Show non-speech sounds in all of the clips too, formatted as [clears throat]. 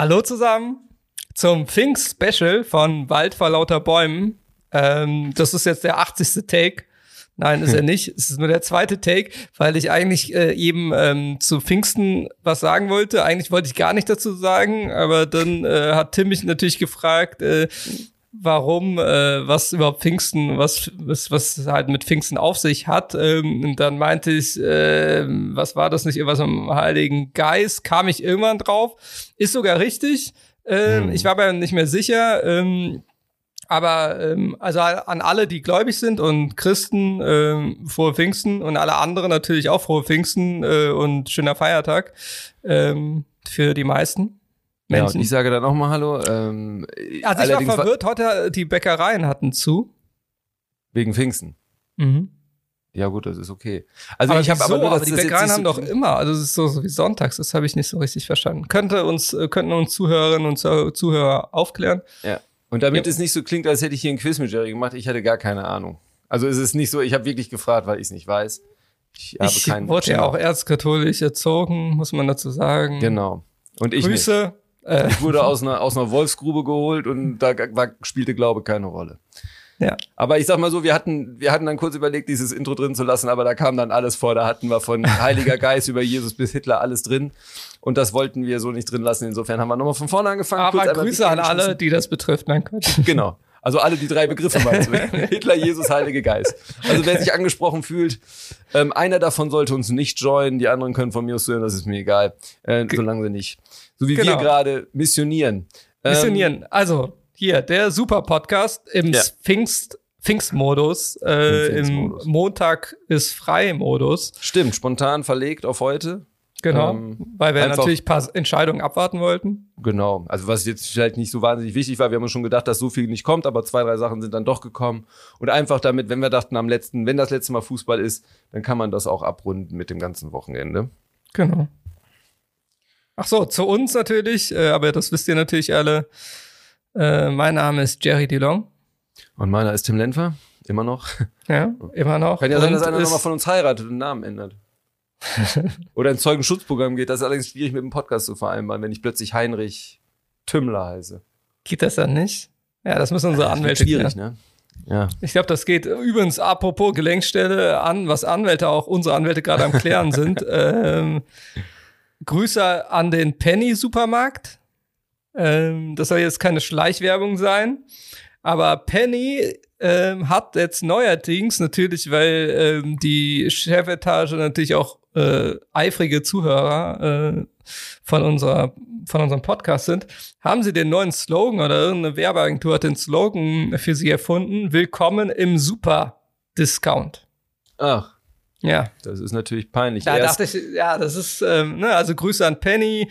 Hallo zusammen zum Pfingst-Special von Wald vor lauter Bäumen. Ähm, das ist jetzt der 80. Take. Nein, ist er nicht. Es ist nur der zweite Take, weil ich eigentlich äh, eben ähm, zu Pfingsten was sagen wollte. Eigentlich wollte ich gar nicht dazu sagen, aber dann äh, hat Tim mich natürlich gefragt, äh, warum, äh, was überhaupt Pfingsten, was, was, was halt mit Pfingsten auf sich hat. Ähm, und dann meinte ich, äh, was war das nicht, irgendwas am Heiligen Geist, kam ich irgendwann drauf. Ist sogar richtig. Ähm, hm. Ich war aber nicht mehr sicher. Ähm, aber ähm, also an alle, die gläubig sind und Christen, ähm, frohe Pfingsten und alle anderen natürlich auch frohe Pfingsten äh, und schöner Feiertag ähm, für die meisten. Menschen. Ja, ich sage dann auch mal Hallo. Ähm, also ich war verwirrt, heute die Bäckereien hatten zu. Wegen Pfingsten. Mhm. Ja gut, das ist okay. Also aber ich habe aber nur, aber die Bäckereien haben doch immer, also es ist so, so wie sonntags, das habe ich nicht so richtig verstanden. Könnte uns äh, könnten uns Zuhörerinnen und Zuhörer aufklären. Ja. Und damit ja. es nicht so klingt, als hätte ich hier ein Quiz mit Jerry gemacht, ich hatte gar keine Ahnung. Also es ist nicht so, ich habe wirklich gefragt, weil ich es nicht weiß. Ich, habe ich keinen wurde ja auch erzkatholisch erzogen, muss man dazu sagen. Genau. Und ich Grüße. Nicht. Ich wurde aus einer, aus einer Wolfsgrube geholt und da war, spielte Glaube keine Rolle. Ja. Aber ich sag mal so, wir hatten, wir hatten dann kurz überlegt, dieses Intro drin zu lassen, aber da kam dann alles vor. Da hatten wir von [laughs] Heiliger Geist über Jesus bis Hitler alles drin. Und das wollten wir so nicht drin lassen. Insofern haben wir nochmal von vorne angefangen. Aber Grüße an alle, die das betrifft. Nein, [laughs] Genau. Also alle die drei Begriffe meinst [laughs] du. Hitler, Jesus, Heilige Geist. Also wer sich angesprochen fühlt, ähm, einer davon sollte uns nicht joinen, die anderen können von mir aus hören, das ist mir egal, äh, solange sie nicht. So wie genau. wir gerade missionieren. Missionieren. Ähm, also hier, der super Podcast im ja. Pfingst Pfingstmodus, äh, im Montag ist frei Modus. Stimmt, spontan verlegt auf heute. Genau, ähm, weil wir natürlich ein paar Entscheidungen abwarten wollten. Genau, also was jetzt vielleicht nicht so wahnsinnig wichtig war, wir haben uns schon gedacht, dass so viel nicht kommt, aber zwei, drei Sachen sind dann doch gekommen. Und einfach damit, wenn wir dachten, am letzten, wenn das letzte Mal Fußball ist, dann kann man das auch abrunden mit dem ganzen Wochenende. Genau. Ach so, zu uns natürlich, äh, aber das wisst ihr natürlich alle. Äh, mein Name ist Jerry DeLong. Und meiner ist Tim Lenfer, immer noch. Ja, immer noch. Kann ja sein, dass einer nochmal von uns heiratet und den Namen ändert. [laughs] Oder ins Zeugenschutzprogramm geht. Das ist allerdings schwierig mit dem Podcast zu vereinbaren, wenn ich plötzlich Heinrich Tümmler heiße. Geht das dann nicht? Ja, das müssen unsere Anwälte schwierig, klären. ne? Ja. Ich glaube, das geht übrigens apropos Gelenkstelle an, was Anwälte auch, unsere Anwälte gerade am Klären sind. [laughs] ähm, Grüße an den Penny-Supermarkt. Ähm, das soll jetzt keine Schleichwerbung sein. Aber Penny ähm, hat jetzt neuerdings natürlich, weil ähm, die Chefetage natürlich auch äh, eifrige Zuhörer äh, von unserer von unserem Podcast sind, haben sie den neuen Slogan oder irgendeine Werbeagentur hat den Slogan für sie erfunden: Willkommen im Super Discount. Ach. Ja. Das ist natürlich peinlich. Da Erst dachte ich, ja, das ist, ähm, ne, also Grüße an Penny.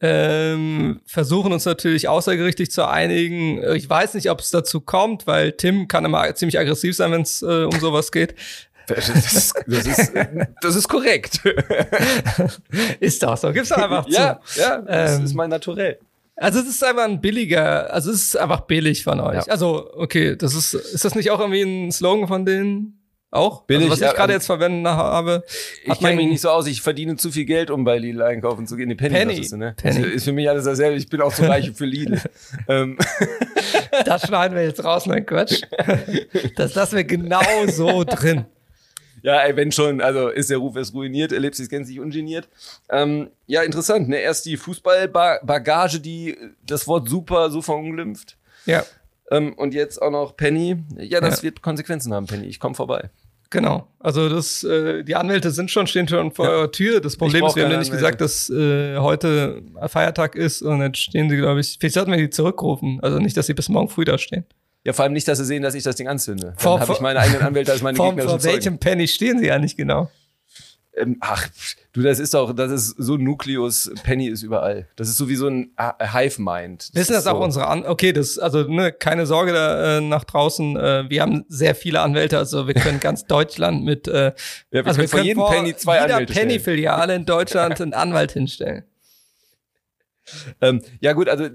Ähm, versuchen uns natürlich außergerichtlich zu einigen. Ich weiß nicht, ob es dazu kommt, weil Tim kann immer ziemlich aggressiv sein, wenn es äh, um sowas geht. [laughs] Das ist, das ist, das ist korrekt. [laughs] ist doch so. Gib's doch einfach zu. Ja, ja, das ähm, ist mein Naturell. Also es ist einfach ein billiger, also es ist einfach billig von euch. Ja. Also, okay, das ist, ist das nicht auch irgendwie ein Slogan von denen? Auch? Billig, also, was ich gerade jetzt verwenden habe. Ich kenne mich nicht so aus, ich verdiene zu viel Geld, um bei Lidl einkaufen zu gehen. Die Penny, Penny. Du, ne? Penny. Ist, ist für mich alles dasselbe. Ich bin auch so reich für Lidl. [laughs] Ähm. [laughs] das schneiden wir jetzt raus, nein Quatsch. Das lassen wir genau so drin. Ja, ey, wenn schon, also ist der Ruf erst ruiniert, erlebt sich gänzlich ungeniert. Ähm, ja, interessant, ne? Erst die Fußballbagage, die das Wort super so verunglimpft. Ja. Ähm, und jetzt auch noch Penny. Ja, das ja. wird Konsequenzen haben, Penny. Ich komme vorbei. Genau. Also das, äh, die Anwälte sind schon, stehen schon vor ja. eurer Tür. Das Problem ist, wir haben ja nicht Anwälte. gesagt, dass äh, heute Feiertag ist und jetzt stehen sie, glaube ich, vielleicht sollten wir die zurückrufen. Also nicht, dass sie bis morgen früh da stehen. Ja, vor allem nicht, dass sie sehen, dass ich das Ding anzünde. Dann habe ich meine eigenen Anwälte als meine Gegner. [laughs] Vor welchem Penny stehen sie ja nicht genau? Ähm, ach, du, das ist doch, das ist so ein Nukleus, Penny ist überall. Das ist so wie so ein Hive-Mind. Wissen das, das auch so. unsere An Okay, das, also ne, keine Sorge da, äh, nach draußen. Äh, wir haben sehr viele Anwälte, also wir können ganz [laughs] Deutschland mit äh, ja, wir also können wir können jedem Penny zwei jeder Anwälte Penny-Filiale in Deutschland [laughs] einen Anwalt hinstellen. Ähm, ja gut, also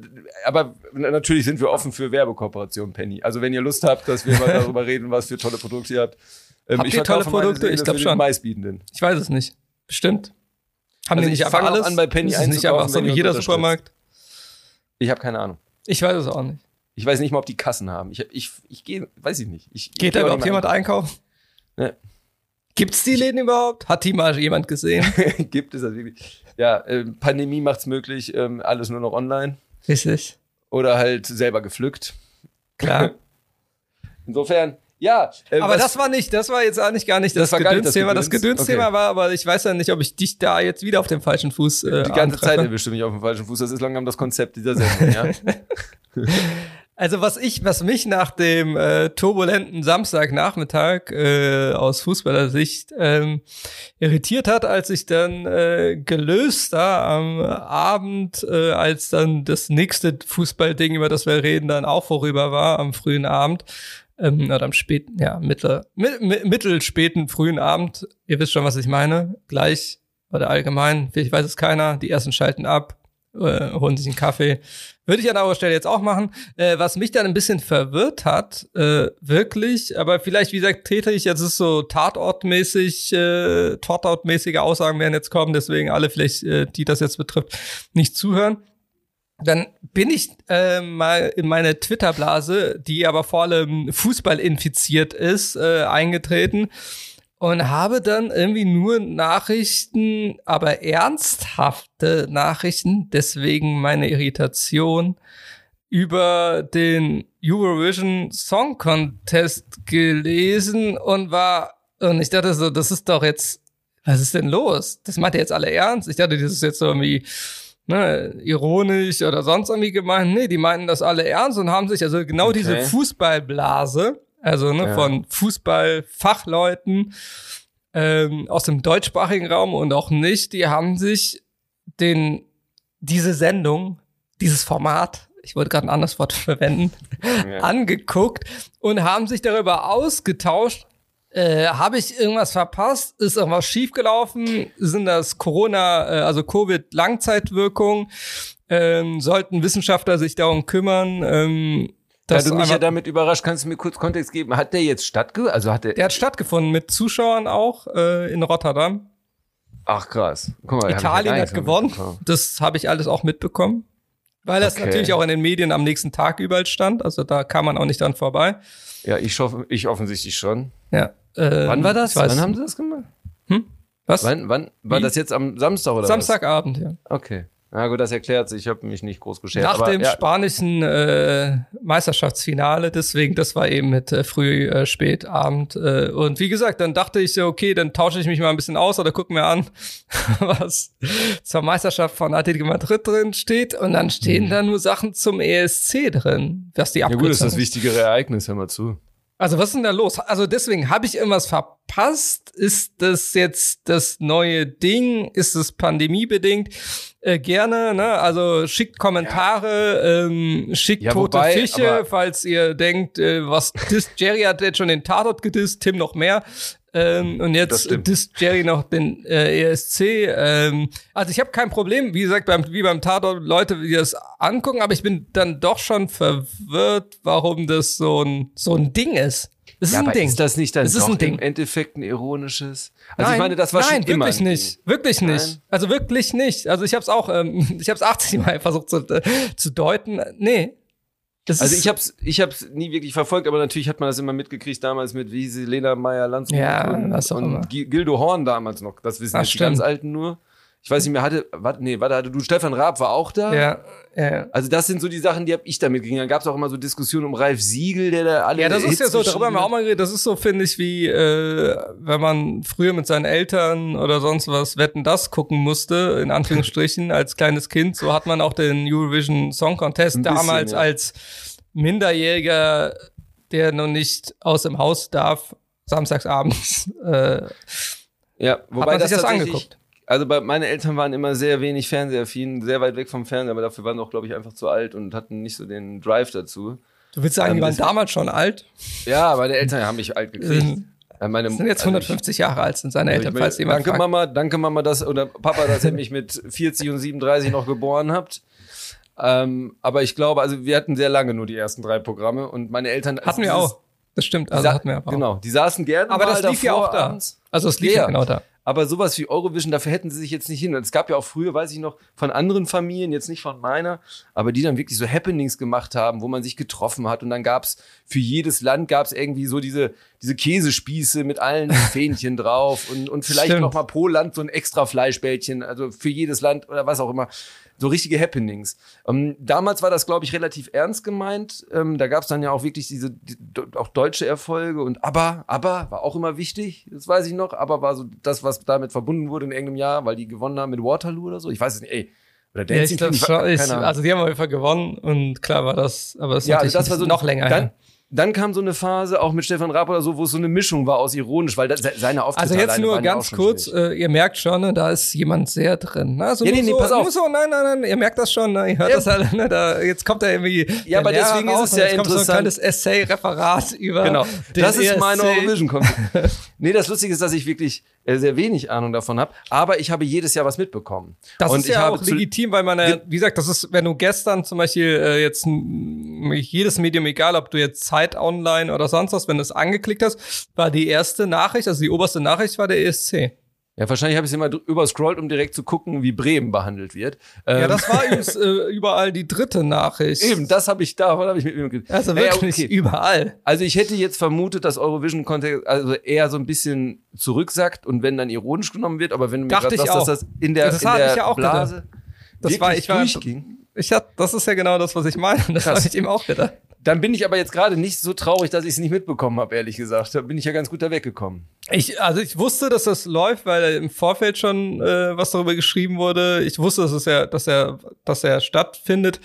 aber natürlich sind wir offen für Werbekooperationen, Penny. Also wenn ihr Lust habt, dass wir mal [laughs] darüber reden, was für tolle Produkte ihr habt. Ähm, habt ihr tolle Produkte? Ich glaube schon. Meistbietenden. Ich weiß es nicht. Bestimmt. Haben also die nicht einfach alles? an bei Penny ist nicht einfach so wie jeder Supermarkt? Ich habe keine Ahnung. Ich weiß es auch nicht. Ich weiß nicht mal, ob die Kassen haben. Ich, ich, ich gehe, weiß ich nicht. Ich, Geht da überhaupt jemand einkaufen? Ne. Gibt's die Läden überhaupt? Hat die mal jemand gesehen? [laughs] Gibt es das wirklich? Ja, äh, Pandemie macht's möglich, ähm, alles nur noch online. Richtig. Oder halt selber gepflückt. Klar. [laughs] Insofern, ja. Äh, aber das war nicht, das war jetzt eigentlich gar nicht das, Gedönsthema. Das Gedöns? Gedönsthema Okay. war, aber ich weiß ja nicht, ob ich dich da jetzt wieder auf dem falschen Fuß äh, die ganze Zeit erwischt du mich auf dem falschen Fuß. Das ist langsam das Konzept dieser Sendung, ja. [laughs] Also was ich, was mich nach dem äh, turbulenten Samstagnachmittag äh, aus Fußballersicht ähm, irritiert hat, als ich dann äh, gelöst da am Abend, äh, als dann das nächste Fußballding, über das wir reden, dann auch vorüber war, am frühen Abend, ähm, oder am späten, ja, mittler, mi mi mittelspäten frühen Abend, ihr wisst schon, was ich meine, gleich oder allgemein, vielleicht weiß es keiner, die ersten schalten ab, äh, holen sich einen Kaffee. Würde ich an eurer Stelle jetzt auch machen. Äh, was mich dann ein bisschen verwirrt hat, äh, wirklich, aber vielleicht, wie gesagt, trete ich jetzt ist so Tatortmäßig, äh, Tatortmäßige Aussagen werden jetzt kommen, deswegen alle vielleicht, äh, die das jetzt betrifft, nicht zuhören. Dann bin ich äh, mal in meine Twitter-Blase, die aber vor allem Fußball infiziert ist, äh, eingetreten und habe dann irgendwie nur Nachrichten, aber ernsthafte Nachrichten, deswegen meine Irritation über den Eurovision Song Contest gelesen und war und ich dachte so, das ist doch jetzt was ist denn los? Das macht ihr jetzt alle ernst? Ich dachte, das ist jetzt so irgendwie ne, ironisch oder sonst irgendwie gemeint. Nee, die meinten das alle ernst und haben sich also genau Okay. diese Fußballblase, also ne, Ja. von Fußballfachleuten ähm, aus dem deutschsprachigen Raum und auch nicht, die haben sich den diese Sendung, dieses Format, ich wollte gerade ein anderes Wort [laughs] verwenden, Ja. angeguckt und haben sich darüber ausgetauscht. Äh, Habe ich irgendwas verpasst? Ist irgendwas schiefgelaufen? Sind das Corona, äh, also Covid-Langzeitwirkungen? Ähm, sollten Wissenschaftler sich darum kümmern? Ähm, Da du mich ja damit überrascht, kannst du mir kurz Kontext geben. Hat der jetzt stattgefunden? Also hat der. der hat stattgefunden mit Zuschauern auch äh, in Rotterdam. Ach krass. Guck mal, Italien hat gewonnen. Das habe ich alles auch mitbekommen. Weil das Okay. natürlich auch in den Medien am nächsten Tag überall stand. Also da kam man auch nicht dran vorbei. Ja, ich hoffe, ich offensichtlich schon. Ja. Ähm, Wann war das? Wann haben sie das gemacht? Was? Wann, wann war Wie? das jetzt am Samstag oder Samstagabend, ja. was? Okay. Na gut, das erklärt sich. Ich habe mich nicht groß beschert. Nach aber, dem ja, spanischen äh, Meisterschaftsfinale, deswegen, das war eben mit äh, früh, äh, spät, Abend. Äh, und wie gesagt, dann dachte ich so, okay, dann tausche ich mich mal ein bisschen aus oder guck mir an, [laughs] was zur Meisterschaft von Atletico Madrid drin steht. Und dann stehen da nur Sachen zum ESC drin, was die Mhm. ja gut, das ist Abkürzung das wichtigere Ereignis, hör mal zu. Also was ist denn da los? Also deswegen, habe ich irgendwas verpasst? Ist das jetzt das neue Ding? Ist es pandemiebedingt? Äh, gerne, ne? Also schickt Kommentare, ähm, schickt Ja, tote wobei, Fische, falls ihr denkt, äh, was disst, Jerry hat jetzt schon den Tatort gedisst, Tim noch mehr. Ähm, und Das jetzt disst Jerry noch den äh, ESC. Ähm, also ich habe kein Problem, wie gesagt, beim, wie beim Tatort Leute, die das angucken, aber ich bin dann doch schon verwirrt, warum das so ein, so ein Ding ist. Es ist Ja, ein aber Ding. ist das nicht dann Es ist ein Ding. im Endeffekt ein ironisches? Also nein, ich meine, das war nein, schon immer wirklich ein nicht. Wirklich nicht. Nein. Also wirklich nicht. Also ich habe es auch, ähm, [laughs] ich habe es 80 Mal versucht zu, äh, zu deuten. Nee. Das Also ich hab's, ich hab's nie wirklich verfolgt, aber natürlich hat man das immer mitgekriegt damals mit wie Lena Meyer Lanz Ja, und, und Gi- Gildo Horn damals noch. Das wissen Ach, jetzt die ganz. Alten nur. Ich weiß nicht mehr, hatte, warte, nee, warte, hatte du Stefan Raab war auch da? ja, ja. Also das sind so die Sachen, die hab ich damit gekriegt. Dann gab's auch immer so Diskussionen um Ralf Siegel, der da alle Ja, das ist ja so, darüber haben wir auch mal geredet, das ist so, finde ich, wie äh, wenn man früher mit seinen Eltern oder sonst was Wetten das gucken musste, in Anführungsstrichen, [laughs] als kleines Kind. So hat man auch den Eurovision Song Contest bisschen, damals ja. als Minderjähriger, der noch nicht aus dem Haus darf, samstagsabends, [laughs] äh, Ja, wobei man sich das tatsächlich- angeguckt. Also bei, meine Eltern waren immer sehr wenig Fernsehaffin, sehr weit weg vom Fernseher, aber dafür waren auch, glaube ich, einfach zu alt und hatten nicht so den Drive dazu. Du willst sagen, Ähm, die waren das- damals schon alt? Ja, meine Eltern haben mich alt gekriegt. Ähm, Äh, Meine, Sind jetzt also ich- 150 Jahre alt, sind seine Also Eltern, falls jemand danke fragt. Mama, danke Mama, dass oder Papa, dass ihr mich mit 40 und 37 noch geboren habt. Ähm, aber ich glaube, also wir hatten sehr lange nur die ersten drei Programme und meine Eltern Hatten wir auch. Das stimmt, also hatten wir aber auch. Genau, die saßen gerne Aber das lief ja auch da. abends. Also es lief Ja, ja genau da. Aber sowas wie Eurovision, dafür hätten sie sich jetzt nicht hin. Und es gab ja auch früher, weiß ich noch, von anderen Familien, jetzt nicht von meiner, aber die dann wirklich so Happenings gemacht haben, wo man sich getroffen hat. Und dann gab's für jedes Land gab's irgendwie so diese, diese Käsespieße mit allen [laughs] Fähnchen drauf und, und vielleicht Stimmt. noch mal pro Land so ein extra Fleischbällchen, also für jedes Land oder was auch immer. So richtige Happenings. Ähm, damals war das, glaube ich, relativ ernst gemeint. Ähm, da gab es dann ja auch wirklich diese die, auch deutsche Erfolge und aber, aber war auch immer wichtig, das weiß ich noch. Aber war so das, was damit verbunden wurde in irgendeinem Jahr, weil die gewonnen haben mit Waterloo oder so. Ich weiß es nicht, ey. Oder Ja, ich Dancing schon. Ich, keine Ahnung. also die haben auf jeden Fall gewonnen und klar war das, aber es ist Ja, also das war so noch länger Dann, her. Dann kam so eine Phase, auch mit Stefan Raab oder so, wo es so eine Mischung war aus ironisch, weil das, seine Auftritte Also jetzt nur ja ganz kurz, äh, ihr merkt schon, ne, da ist jemand sehr drin. Ne? Also Ja, nee, nee, so, pass auf. So, nein, nein, nein, ihr merkt das schon, ne? ihr hört Ja. das alle, ne? da, jetzt kommt da irgendwie Ja, aber deswegen ist raus es und ja kommt so ein interessant. kleines Essay-Referat über Genau, das ist meine ESC. Eurovision [laughs] nee, das Lustige ist, dass ich wirklich sehr wenig Ahnung davon habe, aber ich habe jedes Jahr was mitbekommen. Das und ist ja auch legitim, weil man, ja, wie gesagt, das ist, wenn du gestern zum Beispiel äh, jetzt jedes Medium, egal ob du jetzt Zeit online oder sonst was, wenn du es angeklickt hast, war die erste Nachricht, also die oberste Nachricht war der ESC. Ja, wahrscheinlich habe ich es immer dr- überscrollt, um direkt zu gucken, wie Bremen behandelt wird. Ja, Ähm, das war übrigens äh, überall die dritte Nachricht. eben, das habe ich davon habe ich mit mir. Also Naja, wirklich okay. überall. Also ich hätte jetzt vermutet, dass Eurovision Kontext also eher so ein bisschen zurücksackt und wenn dann ironisch genommen wird, aber wenn du mir gerade sagst, auch. dass das in der, Das in hatte der ich ja auch Blase Das war, ich war, durchging, ich hab, das ist ja genau das, was ich meine. Das habe ich ihm auch gedacht. Dann bin ich aber jetzt gerade nicht so traurig, dass ich es nicht mitbekommen habe, ehrlich gesagt. Da bin ich ja ganz gut da weggekommen. Ich, also ich wusste, dass das läuft, weil im Vorfeld schon äh, was darüber geschrieben wurde. Ich wusste, dass es ja, dass er, dass er stattfindet.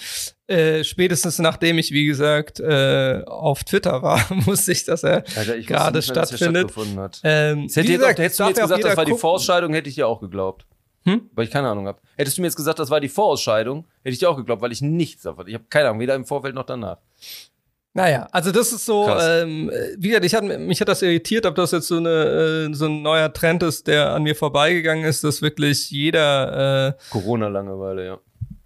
Äh, spätestens nachdem ich, wie gesagt, äh, auf Twitter war, [laughs] wusste ich, dass er gerade mehr, dass stattfindet. stattgefunden hat. Ähm, Das hätte wie gesagt, jetzt ja gesagt, das war die gucken. Vorausscheidung, hätte ich dir auch geglaubt. Hm? Weil ich keine Ahnung habe. Hättest du mir jetzt gesagt, das war die Vorausscheidung, hätte ich dir auch geglaubt, weil ich nichts davon. Ich habe keine Ahnung, weder im Vorfeld noch danach. Naja, also das ist so, Krass. ähm, wie gesagt, ich hat, mich hat das irritiert, ob das jetzt so, eine, äh, so ein neuer Trend ist, der an mir vorbeigegangen ist, dass wirklich jeder, Corona-Langeweile, ja.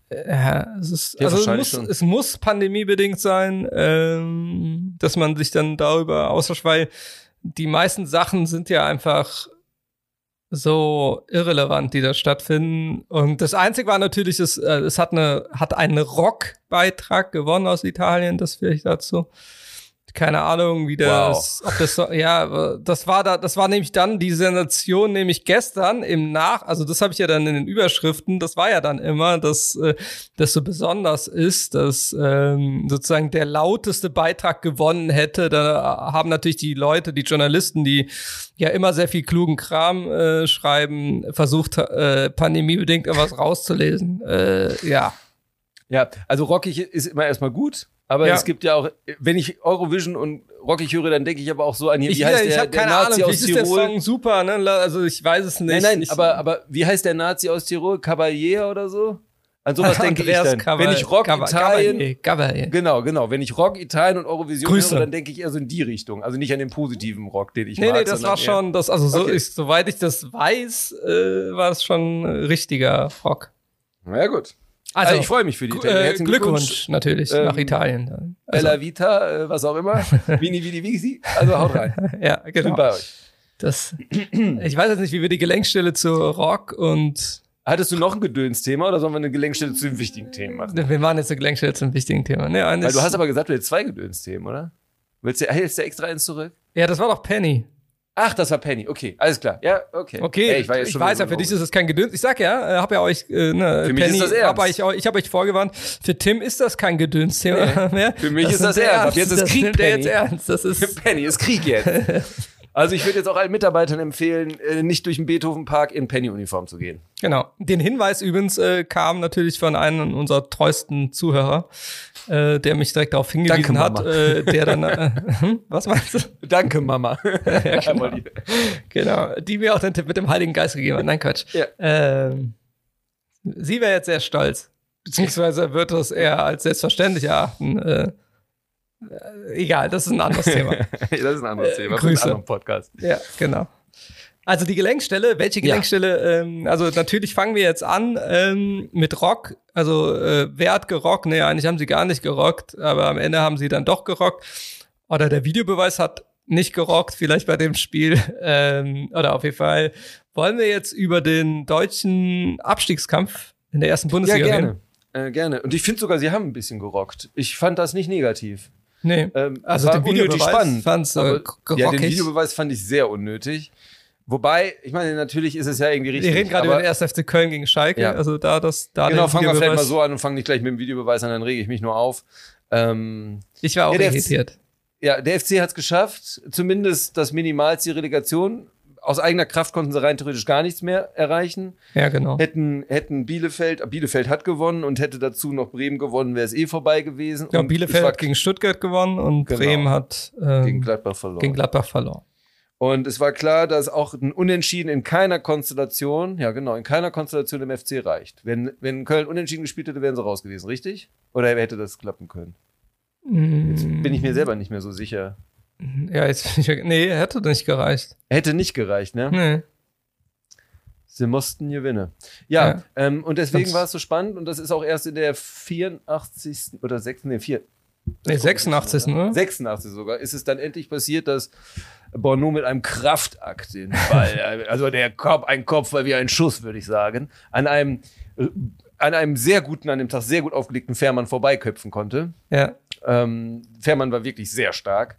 äh, ja, es ist, Ja, also es muss, es muss pandemiebedingt sein, ähm, dass man sich dann darüber austauscht, weil die meisten Sachen sind ja einfach so irrelevant, die da stattfinden. Und das Einzige war natürlich, es, äh, es hat eine, hat einen Rock-Beitrag gewonnen aus Italien, das vielleicht dazu. Keine Ahnung, wie das, ob das ja, das war da, das war nämlich dann die Sensation, nämlich gestern im Nach, also das habe ich ja dann in den Überschriften, das war ja dann immer, dass äh, das so besonders ist, dass ähm, sozusagen der lauteste Beitrag gewonnen hätte. Da haben natürlich die Leute, die Journalisten, die ja immer sehr viel klugen Kram äh, schreiben, versucht, äh, pandemiebedingt irgendwas rauszulesen. Äh, ja. Ja, also rockig ist immer erstmal gut, aber Ja. es gibt ja auch, wenn ich Eurovision und rockig höre, dann denke ich aber auch so an hier, Ich, wie heißt ich der, habe der keine Nazi Ahnung, aus vielleicht ist der Tirol? Song super, ne? Also ich weiß es nicht. Nein, nein, ich, aber, aber wie heißt der Nazi aus Tirol? Caballero oder so? An sowas [laughs] denke ich dann. Cava- wenn ich Rock Cava- Italien, Cavalier, Cavalier. genau, genau, wenn ich Rock Italien und Eurovision Grüße. höre, dann denke ich eher so in die Richtung. Also nicht an den positiven Rock, den ich Nee, mag. nee, das sondern war schon, das, also so Okay. ist, soweit ich das weiß, äh, war es schon äh, richtiger Rock. Na ja, gut. Also, Also, ich freue mich für die Italiener. äh, Herzlichen Glückwunsch natürlich Ähm, nach Italien. Also, Bella Vita, äh, was auch immer. [laughs] Vini, Vidi, Visi. Also haut rein. [laughs] ja, Bin genau. bei euch. Das, ich weiß jetzt nicht, wie wir die Gelenkstelle zu Rock und Hattest du noch ein Gedönsthema oder sollen wir eine Gelenkstelle zu dem wichtigen Thema machen? wir machen jetzt eine Gelenkstelle zum wichtigen Thema. Nee, Weil du hast aber gesagt, du hättest zwei Gedönsthemen, oder? Willst du, hältst du extra eins zurück? ja, das war doch Penny. Ach, das war Penny. Okay, alles klar. Ja, okay. Okay, Ey, ich, war schon weiß ja, für dich ist es kein Gedöns. Ich sag ja, äh, hab ja euch, äh, ne, Für mich Penny, ist das ernst. hab euch, ich habe euch vorgewarnt, für Tim ist das kein Gedönsthema mehr. Für mich ist nimmt das er ernst. Ab jetzt ist das Krieg, er Penny. jetzt ernst. Das ist, Penny, ist Krieg jetzt. [laughs] Also ich würde jetzt auch allen Mitarbeitern empfehlen, äh, nicht durch den Beethoven-Park in Penny-Uniform zu gehen. genau. Den Hinweis übrigens äh, kam natürlich von einem unserer treuesten Zuhörer, äh, der mich direkt darauf hingewiesen Danke, hat, äh, der dann, [laughs] äh, hm, was meinst du? Danke, Mama. [laughs] genau. genau, die mir auch den Tipp mit dem Heiligen Geist gegeben hat. Nein, Quatsch. Ja. Ähm, sie wäre jetzt sehr stolz. Beziehungsweise wird das eher als selbstverständlich erachten. Äh, egal, [laughs] das ist ein anderes Thema. das ist ein anderes Thema. für Grüße. einen anderen Podcast. Ja, genau. Also die Gelenkstelle, welche Gelenkstelle? Ähm, also natürlich fangen wir jetzt an ähm, mit Rock. Also äh, wer hat gerockt? Nee, eigentlich haben sie gar nicht gerockt, aber am Ende haben sie dann doch gerockt. Oder der Videobeweis hat nicht gerockt, vielleicht bei dem Spiel. [laughs] Ähm, oder auf jeden Fall wollen wir jetzt über den deutschen Abstiegskampf in der ersten Bundesliga ja, reden. gerne. Äh, gerne. Und ich finde sogar, sie haben ein bisschen gerockt. Ich fand das nicht negativ. Nee, Ähm, also den unnötig Videobeweis spannend. fand's, äh, aber, gerockig. ja, den Videobeweis fand ich sehr unnötig. Wobei, ich meine, natürlich ist es ja irgendwie richtig. Wir reden gerade aber- über den 1. FC Köln gegen Schalke. Ja. Also da das, da Genau, fangen wir vielleicht mal so an und fangen nicht gleich mit dem Videobeweis an, dann rege ich mich nur auf. Ähm, Ich war auch Ja, irritiert. ja, der FC hat es geschafft, zumindest das Minimalziel Relegation. Aus eigener Kraft konnten sie rein theoretisch gar nichts mehr erreichen. Ja, genau. Hätten, hätten Bielefeld, Bielefeld hat gewonnen und hätte dazu noch Bremen gewonnen, wäre es eh vorbei gewesen. Ja, und Bielefeld hat gegen Stuttgart gewonnen und Genau. Bremen hat ähm, gegen Gladbach verloren. gegen Gladbach verloren. Und es war klar, dass auch ein Unentschieden in keiner Konstellation, ja genau, in keiner Konstellation im FC reicht. Wenn, wenn Köln unentschieden gespielt hätte, wären sie raus gewesen, richtig? Oder hätte das klappen können? Jetzt Mm, bin ich mir selber nicht mehr so sicher. Ja, jetzt bin ich, nee, hätte nicht gereicht. Hätte nicht gereicht, ne? Nee. Sie mussten gewinnen. Ja, Ja. Ähm, und deswegen war es so spannend und das ist auch erst in der 84. oder 6. Nee, 4, Nee, 86. ne? 86 sogar, ist es dann endlich passiert, dass Bono mit einem Kraftakt den Ball, [laughs] also der Kopf, ein Kopf war wie ein Schuss, würde ich sagen, an einem, äh, an einem sehr guten, an dem Tag sehr gut aufgelegten Fährmann vorbeiköpfen konnte. Ja. Ähm, Fährmann war wirklich sehr stark.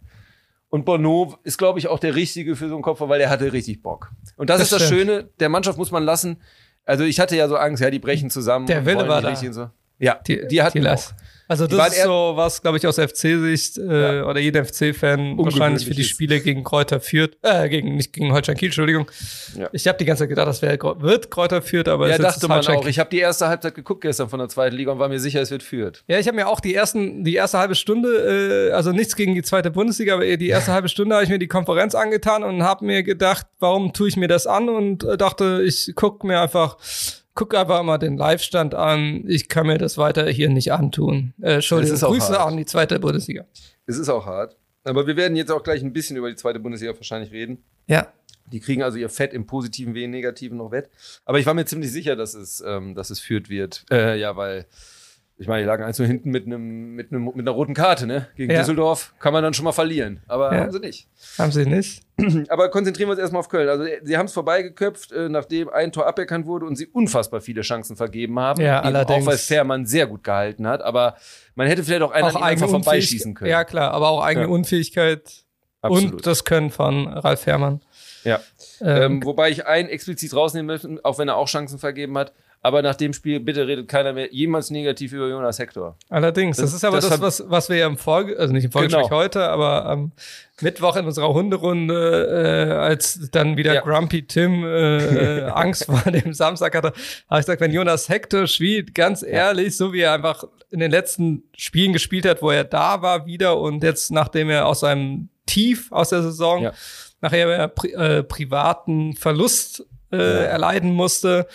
Und Bono ist, glaube ich, auch der Richtige für so einen Kopf, weil der hatte richtig Bock. Und das, Das ist das stimmt. Schöne, der Mannschaft muss man lassen. Also ich hatte ja so Angst, ja, die brechen zusammen. Der Wille war da. so. Ja, Die, die hatten Lass. Also das ist so was, glaube ich, aus FC-Sicht äh, Ja. oder jeder FC-Fan wahrscheinlich für die. Spiele gegen Kräuter führt, äh, gegen nicht gegen Holstein Kiel, Entschuldigung. Ja. Ich habe die ganze Zeit gedacht, das wäre wird Kräuter führt, aber Ja, es ist dachte jetzt man Holstein auch. Ich habe die erste Halbzeit geguckt gestern von der zweiten Liga und war mir sicher, es wird führt. Ja, ich habe mir auch die ersten, die erste halbe Stunde, äh, also nichts gegen die zweite Bundesliga, aber die erste [laughs] halbe Stunde habe ich mir die Konferenz angetan und habe mir gedacht, warum tue ich mir das an und äh, dachte, ich guck mir einfach, guck einfach mal den Live-Stand an. Ich kann mir das weiter hier nicht antun. Äh, Entschuldigung, ist auch Grüße hart. an die zweite Bundesliga. Es ist auch hart. Aber wir werden jetzt auch gleich ein bisschen über die zweite Bundesliga wahrscheinlich reden. Ja, Die kriegen also ihr Fett im positiven wie im negativen noch wett. Aber ich war mir ziemlich sicher, dass es, ähm, dass es führt wird. Äh, ja, weil, ich meine, die lagen eins nur hinten mit, einem, mit, einem, mit einer roten Karte, ne? Gegen Ja. Düsseldorf kann man dann schon mal verlieren. Aber Ja. haben sie nicht. haben sie nicht. [clears throat] Aber konzentrieren wir uns erstmal auf Köln. Also, sie haben es vorbeigeköpft, äh, nachdem ein Tor aberkannt wurde und sie unfassbar viele Chancen vergeben haben. Ja, allerdings. Auch weil Fährmann sehr gut gehalten hat. Aber man hätte vielleicht auch einen ihm einfach vorbeischießen können. Ja, klar, aber auch eigene Ja. Unfähigkeit Absolut. und das Können von Ralf Herrmann. Ja. Ähm, Ähm, wobei ich einen explizit rausnehmen möchte, auch wenn er auch Chancen vergeben hat. Aber nach dem Spiel, bitte redet keiner mehr jemals negativ über Jonas Hector. Allerdings, das, Das- ist aber das das, was, was wir ja im Folge, also nicht im Folgespräch Genau. heute, aber am Mittwoch in unserer Hunderunde, äh, als dann wieder Ja. Grumpy Tim äh, äh, [laughs] Angst vor dem Samstag hatte, habe ich gesagt, wenn Jonas Hector spielt, ganz ehrlich, so wie er einfach in den letzten Spielen gespielt hat, wo er da war wieder und jetzt, nachdem er aus seinem Tief aus der Saison, Ja. nachher er pri äh, privaten Verlust äh, erleiden musste,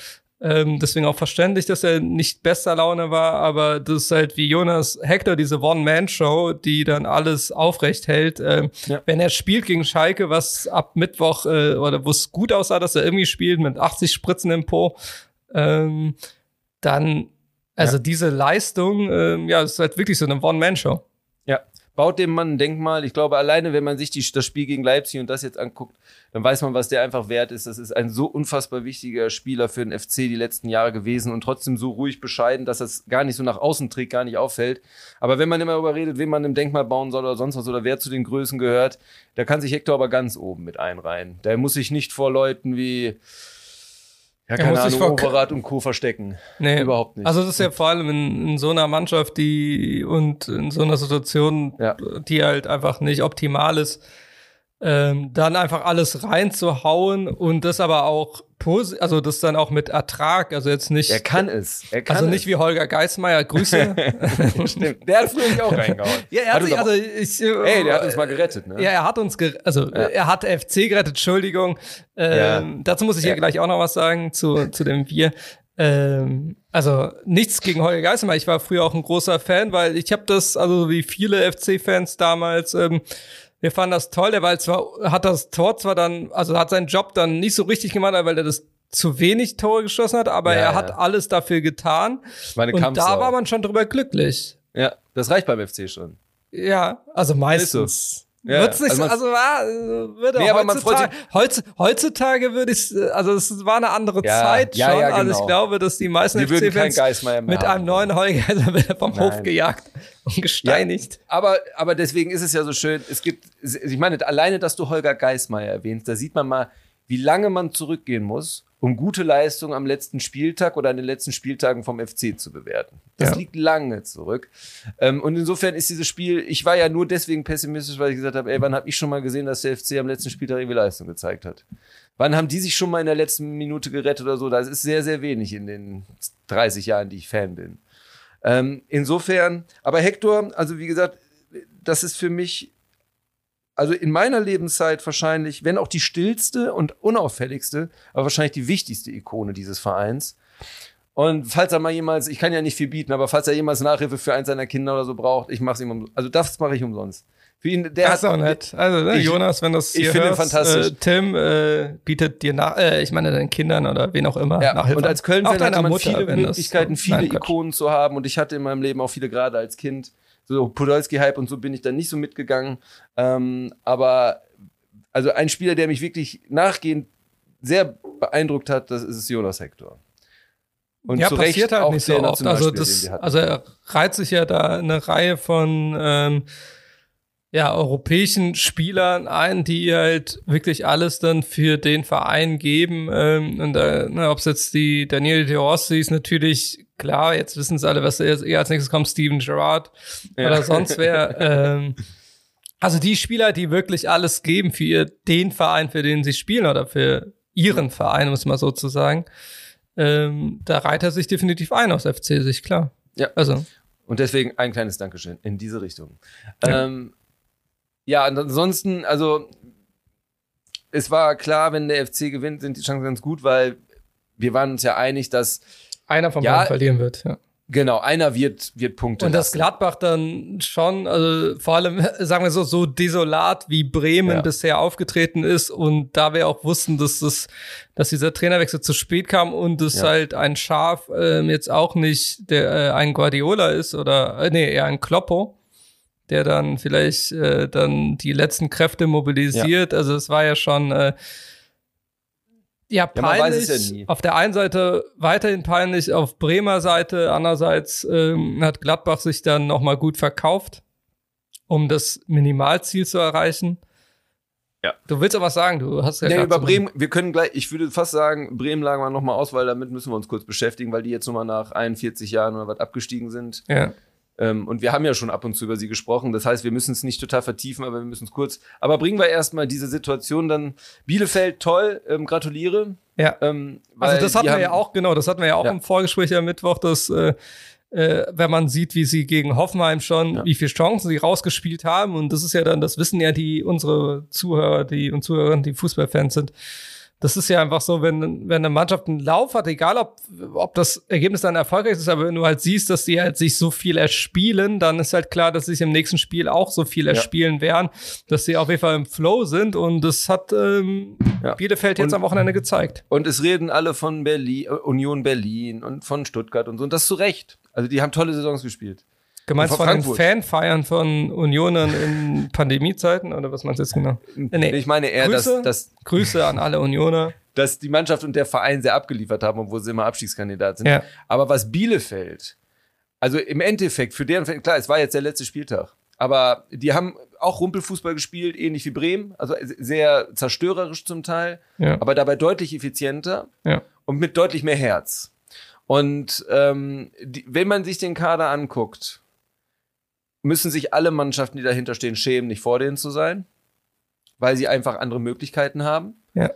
ähm, deswegen auch verständlich, dass er nicht bester Laune war, aber das ist halt wie Jonas Hector, diese One-Man-Show, die dann alles aufrecht hält. Ähm, Ja. Wenn er spielt gegen Schalke, was ab Mittwoch äh, oder wo es gut aussah, dass er irgendwie spielt mit 80 Spritzen im Po, ähm, dann, also Ja. diese Leistung, ähm, ja, ist halt wirklich so eine One-Man-Show. Ja. Baut dem Mann ein Denkmal. Ich glaube, alleine, wenn man sich die, das Spiel gegen Leipzig und das jetzt anguckt, dann weiß man, was der einfach wert ist. Das ist ein so unfassbar wichtiger Spieler für den FC die letzten Jahre gewesen und trotzdem so ruhig bescheiden, dass das gar nicht so nach außen trägt, gar nicht auffällt. Aber wenn man immer darüber redet, wen man im Denkmal bauen soll oder sonst was oder wer zu den Größen gehört, da kann sich Hector aber ganz oben mit einreihen. Der muss sich nicht vor Leuten wie, ja, keine Ahnung, vor- Overath und Co. verstecken. Nee, Überhaupt nicht. Also das ist ja vor allem in, in so einer Mannschaft, die und in so einer Situation, Ja. die halt einfach nicht optimal ist, ähm, dann einfach alles reinzuhauen und das aber auch also das dann auch mit Ertrag, also jetzt nicht, Er kann es. Er kann also es. nicht wie Holger Geismeier, Grüße. [laughs] Stimmt. Der hat früher nicht auch reingehauen. ja, er hat, uns sich, also ich, äh, Ey, der hat uns mal gerettet, ne? Ja, er hat uns, ger also Ja. er hat FC gerettet, Entschuldigung. Ähm, Dazu muss ich hier Ja. gleich auch noch was sagen zu, zu dem Bier. Ähm, also nichts gegen Holger Geißmeier. Ich war früher auch ein großer Fan, weil ich habe das, also wie viele FC-Fans damals, ähm, wir fanden das toll. Der war zwar, hat das Tor zwar dann, also hat seinen Job dann nicht so richtig gemacht, weil er das zu wenig Tore geschossen hat, aber Ja, er ja. hat alles dafür getan. War eine Und Kampfsau. da war man schon drüber glücklich. Ja, das reicht beim FC schon. Ja, also meistens. Ja, Wird's nicht, also, also war, äh, würde nee, heutzutage, heutz, heutzutage würde ich, also es war eine andere ja, Zeit schon, ja, ja, genau. also ich genau. glaube, dass die meisten die FC-Fans mit haben. einem neuen Holger [laughs] vom Nein. Hof gejagt und gesteinigt. Aber, aber deswegen ist es ja so schön, es gibt, ich meine, alleine, dass du Holger Geismeier erwähnst, da sieht man mal, wie lange man zurückgehen muss, um gute Leistungen am letzten Spieltag oder an den letzten Spieltagen vom FC zu bewerten. Das ja. liegt lange zurück. Ähm, und insofern ist dieses Spiel, ich war ja nur deswegen pessimistisch, weil ich gesagt habe, ey, wann habe ich schon mal gesehen, dass der FC am letzten Spieltag irgendwie Leistung gezeigt hat? Wann haben die sich schon mal in der letzten Minute gerettet oder so? Das ist sehr, sehr wenig in den 30 Jahren, die ich Fan bin. Ähm, insofern, aber Hector, also wie gesagt, das ist für mich also in meiner Lebenszeit wahrscheinlich, wenn auch die stillste und unauffälligste, aber wahrscheinlich die wichtigste Ikone dieses Vereins. Und falls er mal jemals, ich kann ja nicht viel bieten, aber falls er jemals Nachhilfe für eins seiner Kinder oder so braucht, ich mache es ihm umsonst. Also das mache ich umsonst. Für ihn, der das ist auch nett. Also ne, ich, Jonas, wenn das hier ich finde fantastisch. Äh, Tim äh, bietet dir nach, äh, ich meine deinen Kindern oder wen auch immer ja, Nachhilfe. Und als Köln-Fan hatte man Mutter, viele Möglichkeiten, viele Nein, Ikonen zu haben. Und ich hatte in meinem Leben auch viele gerade als Kind so Podolski-Hype und so bin ich dann nicht so mitgegangen. Ähm, aber also ein Spieler, der mich wirklich nachgehend sehr beeindruckt hat, das ist Jonas Hector. Und ja, passiert halt nicht so oft. Also, das, also er reiht sich ja da eine Reihe von ähm, ja, europäischen Spielern ein, die halt wirklich alles dann für den Verein geben. Ähm, und äh, ne, ob es jetzt die Daniele De Rossi ist natürlich klar, jetzt wissen es alle, was eher als nächstes kommt, Steven Gerrard ja. oder sonst wer. [laughs] ähm, also die Spieler, die wirklich alles geben für ihr, den Verein, für den sie spielen oder für ihren Verein, muss man sozusagen. Ähm, da reiht er sich definitiv ein aus FC-Sicht, klar. Ja. Also. Und deswegen ein kleines Dankeschön in diese Richtung. Ja. Ähm, ja, ansonsten, also es war klar, wenn der FC gewinnt, sind die Chancen ganz gut, weil wir waren uns ja einig, dass einer von ja, beiden verlieren wird. Ja. Genau, einer wird, wird Punkte. Und das Gladbach dann schon, also vor allem, [laughs] sagen wir so, so desolat wie Bremen ja. bisher aufgetreten ist und da wir auch wussten, dass das, dass dieser Trainerwechsel zu spät kam und es ja. halt ein Schaf äh, jetzt auch nicht der äh, ein Guardiola ist oder äh, nee, eher ein Kloppo der dann vielleicht äh, dann die letzten Kräfte mobilisiert. Ja. Also es war ja schon äh, ja peinlich. Ja, auf der einen Seite weiterhin peinlich, auf Bremer Seite andererseits ähm, hat Gladbach sich dann noch mal gut verkauft, um das Minimalziel zu erreichen. Ja. Du willst aber was sagen, du hast ja. Nee, über Bremen, wir können gleich, ich würde fast sagen, Bremen lagen wir nochmal aus, weil damit müssen wir uns kurz beschäftigen, weil die jetzt nochmal nach 41 Jahren oder was abgestiegen sind. Ja. Ähm, und wir haben ja schon ab und zu über sie gesprochen. Das heißt, wir müssen es nicht total vertiefen, aber wir müssen es kurz. Aber bringen wir erstmal diese Situation dann. Bielefeld, toll, ähm, gratuliere. Ja. Ähm, also das hatten wir ja auch, genau, das hatten wir ja auch ja. im Vorgespräch am Mittwoch, dass äh, äh, wenn man sieht, wie sie gegen Hoffenheim schon, ja. wie viele Chancen sie rausgespielt haben. Und das ist ja dann, das wissen ja die unsere Zuhörer, die und Zuhörerinnen, die Fußballfans sind das ist ja einfach so, wenn, wenn eine Mannschaft einen Lauf hat, egal ob, ob das Ergebnis dann erfolgreich ist, aber wenn du halt siehst, dass die halt sich so viel erspielen, dann ist halt klar, dass sie sich im nächsten Spiel auch so viel erspielen ja. werden, dass sie auf jeden Fall im Flow sind und das hat ähm, ja. Bielefeld jetzt und, am Wochenende gezeigt. Und es reden alle von Berlin, Union Berlin und von Stuttgart und so und das zu Recht. Also die haben tolle Saisons gespielt. Gemeinst von Frankfurt. den Fanfeiern von Unionern in [laughs] Pandemiezeiten oder was meinst du jetzt genau? Nee, ich meine eher, Grüße, dass, dass Grüße an alle Unioner. Dass die Mannschaft und der Verein sehr abgeliefert haben, obwohl sie immer Abstiegskandidat sind. Ja. Aber was Bielefeld, also im Endeffekt, für deren, klar, es war jetzt der letzte Spieltag, aber die haben auch Rumpelfußball gespielt, ähnlich wie Bremen, also sehr zerstörerisch zum Teil, ja. aber dabei deutlich effizienter ja. und mit deutlich mehr Herz. Und ähm, die, wenn man sich den Kader anguckt, müssen sich alle Mannschaften, die dahinter stehen, schämen, nicht vor denen zu sein, weil sie einfach andere Möglichkeiten haben. Ja.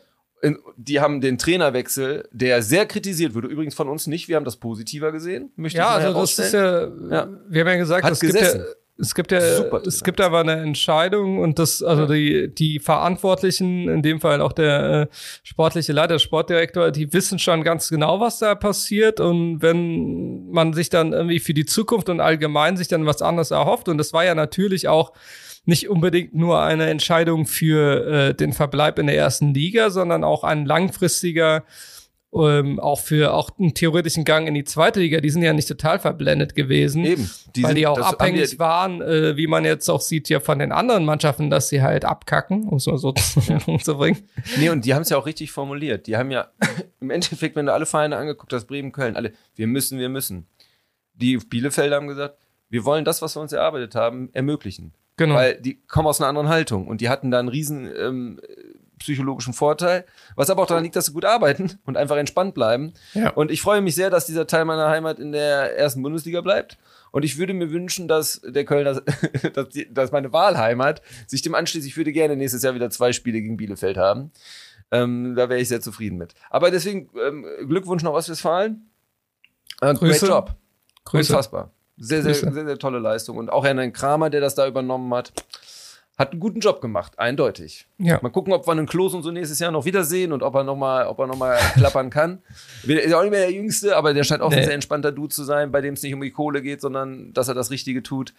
Die haben den Trainerwechsel, der sehr kritisiert wurde. Übrigens von uns nicht. Wir haben das positiver gesehen. Möchte ja, also das ist ja, ja, wir haben ja gesagt, Hat es gesessen. gibt ja, es gibt ja, es gibt aber eine Entscheidung und das, also die, die Verantwortlichen, in dem Fall auch der äh, sportliche Leiter, der Sportdirektor, die wissen schon ganz genau, was da passiert. Und wenn man sich dann irgendwie für die Zukunft und allgemein sich dann was anderes erhofft und das war ja natürlich auch nicht unbedingt nur eine Entscheidung für äh, den Verbleib in der ersten Liga, sondern auch ein langfristiger ähm, auch für auch einen theoretischen Gang in die zweite Liga, die sind ja nicht total verblendet gewesen. Eben. Die weil sind, die auch abhängig die, waren, äh, wie man jetzt auch sieht, ja von den anderen Mannschaften, dass sie halt abkacken, um es mal so [laughs] zu bringen. Nee, und die haben es ja auch richtig formuliert. Die haben ja [laughs] im Endeffekt, wenn du alle Vereine angeguckt hast, Bremen, Köln, alle, wir müssen, wir müssen. Die Bielefelder haben gesagt, wir wollen das, was wir uns erarbeitet haben, ermöglichen. Genau. Weil die kommen aus einer anderen Haltung und die hatten da einen riesen ähm, psychologischen Vorteil, was aber auch daran liegt, dass sie gut arbeiten [laughs] und einfach entspannt bleiben. Ja. Und ich freue mich sehr, dass dieser Teil meiner Heimat in der ersten Bundesliga bleibt. Und ich würde mir wünschen, dass der Kölner, [laughs] dass, die, dass meine Wahlheimat sich dem anschließt. Ich würde gerne nächstes Jahr wieder zwei Spiele gegen Bielefeld haben. Ähm, da wäre ich sehr zufrieden mit. Aber deswegen ähm, Glückwunsch nach Ostwestfalen. Äh, Great Job. Grüße. Unfassbar. Sehr, sehr, sehr, sehr, sehr tolle Leistung. Und auch Herrn Kramer, der das da übernommen hat hat einen guten Job gemacht, eindeutig. Ja. Mal gucken, ob wir einen Klos und so nächstes Jahr noch wiedersehen und ob er nochmal, ob er noch mal [laughs] klappern kann. Ist auch nicht mehr der Jüngste, aber der scheint auch nee. ein sehr entspannter Dude zu sein, bei dem es nicht um die Kohle geht, sondern dass er das Richtige tut.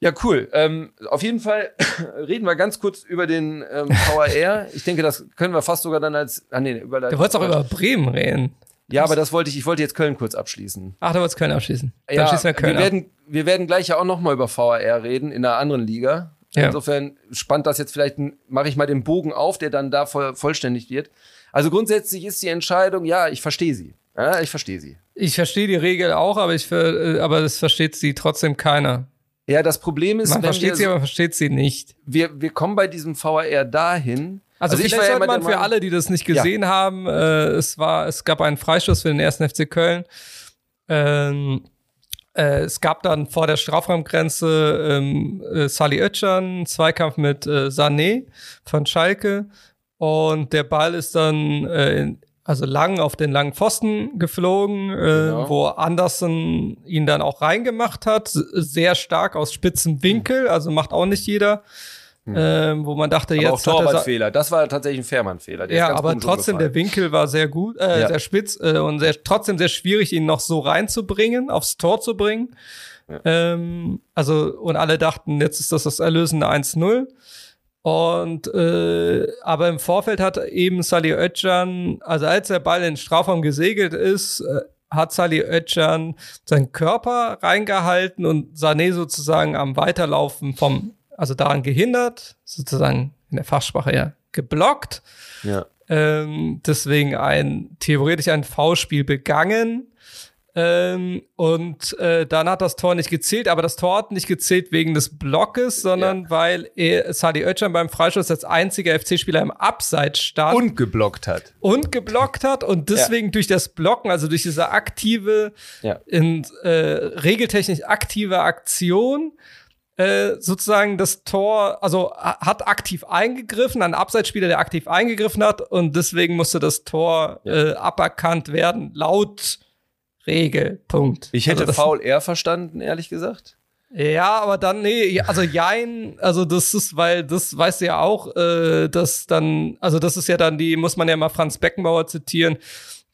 Ja, cool. Ähm, auf jeden Fall [coughs] reden wir ganz kurz über den ähm, VAR. [laughs] Ich denke, das können wir fast sogar dann als. Ah, nee, über Du wolltest auch über Bremen reden. Ja, aber das wollte ich, ich wollte jetzt Köln kurz abschließen. Ach, du wolltest Köln abschließen. Dann ja, wir, Köln wir, werden, wir werden gleich ja auch nochmal über VAR reden in einer anderen Liga. Ja. Insofern spannt das jetzt vielleicht, mache ich mal den Bogen auf, der dann da voll, vollständig wird. Also grundsätzlich ist die Entscheidung, ja, ich verstehe sie. Ja, ich verstehe sie. Ich verstehe die Regel auch, aber ich äh, aber das versteht sie trotzdem keiner. Ja, das Problem ist, man versteht sie, aber versteht sie nicht. Wir, wir kommen bei diesem VAR dahin. Also, also vielleicht sollte man für alle, die das nicht gesehen ja. haben, äh, es war, es gab einen Freistoß für den ersten FC Köln. Ähm, äh, es gab dann vor der Strafraumgrenze ähm, äh, Sally Oetschan, Zweikampf mit äh, Sané von Schalke. Und der Ball ist dann äh, in, also lang auf den langen Pfosten geflogen, äh, genau. wo Andersen ihn dann auch reingemacht hat. Sehr stark aus spitzem Winkel, also macht auch nicht jeder. Hm. Ähm, wo man dachte, aber jetzt. Auch Torwartfehler. Das war tatsächlich ein Fährmann-Fehler. Ja, aber trotzdem, der Winkel war sehr gut, äh, ja. sehr spitz äh, und sehr, trotzdem sehr schwierig, ihn noch so reinzubringen, aufs Tor zu bringen. Ja. Ähm, also, und alle dachten, jetzt ist das das erlösende 1-0. Und äh, aber im Vorfeld hat eben Salih Özcan, also als der Ball in den Strafraum gesegelt ist, äh, hat Salih Özcan seinen Körper reingehalten und Sané sozusagen am Weiterlaufen vom also daran gehindert, sozusagen in der Fachsprache ja geblockt. Ja. Ähm, deswegen ein theoretisch ein V-Spiel begangen. Ähm, und äh, dann hat das Tor nicht gezählt, aber das Tor hat nicht gezählt wegen des Blockes, sondern ja. weil er, Sadi Özcan beim Freistoß als einziger FC-Spieler im Abseits stand. Und geblockt hat. Und geblockt hat und deswegen ja. durch das Blocken, also durch diese aktive, ja. in, äh, regeltechnisch aktive Aktion, äh, sozusagen das Tor, also hat aktiv eingegriffen, ein Abseitsspieler, der aktiv eingegriffen hat und deswegen musste das Tor ja. äh, aberkannt werden, laut Regel. Punkt. Ich hätte also Foul eher verstanden, ehrlich gesagt. Ja, aber dann, nee, also jein, also das ist, weil das weißt du ja auch, äh, dass dann, also das ist ja dann die, muss man ja mal Franz Beckenbauer zitieren,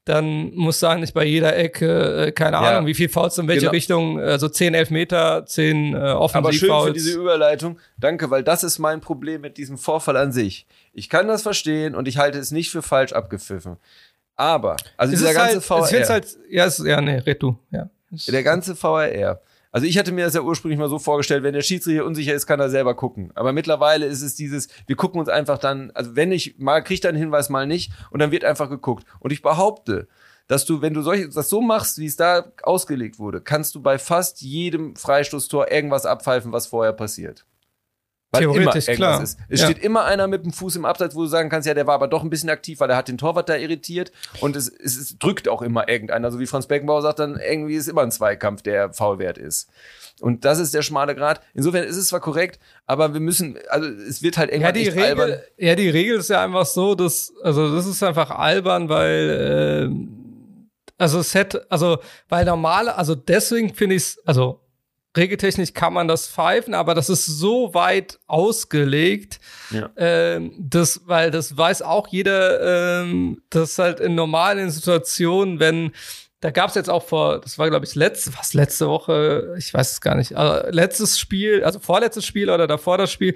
dann muss du eigentlich bei jeder Ecke, äh, keine Ahnung, ja. wie viel Fouls in welche genau. Richtung, also 10 Elfmeter, 10 äh, Offensivfouls. Aber schön für diese Überleitung. Danke, weil das ist mein Problem mit diesem Vorfall an sich. Ich kann das verstehen und ich halte es nicht für falsch abgepfiffen. Aber, also es dieser ganze halt, VR. Ich halt, ja, es, ja, nee, red du, ja. Der ganze VRR also ich hatte mir das ja ursprünglich mal so vorgestellt, wenn der Schiedsrichter unsicher ist, kann er selber gucken. Aber mittlerweile ist es dieses, wir gucken uns einfach dann, also wenn ich mal kriegt er einen Hinweis, mal nicht, und dann wird einfach geguckt. Und ich behaupte, dass du, wenn du solch, das so machst, wie es da ausgelegt wurde, kannst du bei fast jedem Freistoßtor irgendwas abpfeifen, was vorher passiert. Weil Theoretisch, klar. Ist. Es ja. steht immer einer mit dem Fuß im Abseits, wo du sagen kannst, ja, der war aber doch ein bisschen aktiv, weil er hat den Torwart da irritiert. Und es, es, es drückt auch immer irgendeiner. So wie Franz Beckenbauer sagt, dann irgendwie ist immer ein Zweikampf, der faul wert ist. Und das ist der schmale Grad. Insofern ist es zwar korrekt, aber wir müssen, also es wird halt irgendwann ja, die Regel, albern. Ja, die Regel ist ja einfach so, dass, also das ist einfach albern, weil, äh, also es hätte, also, weil normale, also deswegen finde ich es, also regeltechnisch kann man das pfeifen, aber das ist so weit ausgelegt, ja. ähm, das, weil das weiß auch jeder, ähm, dass halt in normalen Situationen, wenn da gab es jetzt auch vor, das war glaube ich letzte, was letzte Woche, ich weiß es gar nicht, also letztes Spiel, also vorletztes Spiel oder davor das Spiel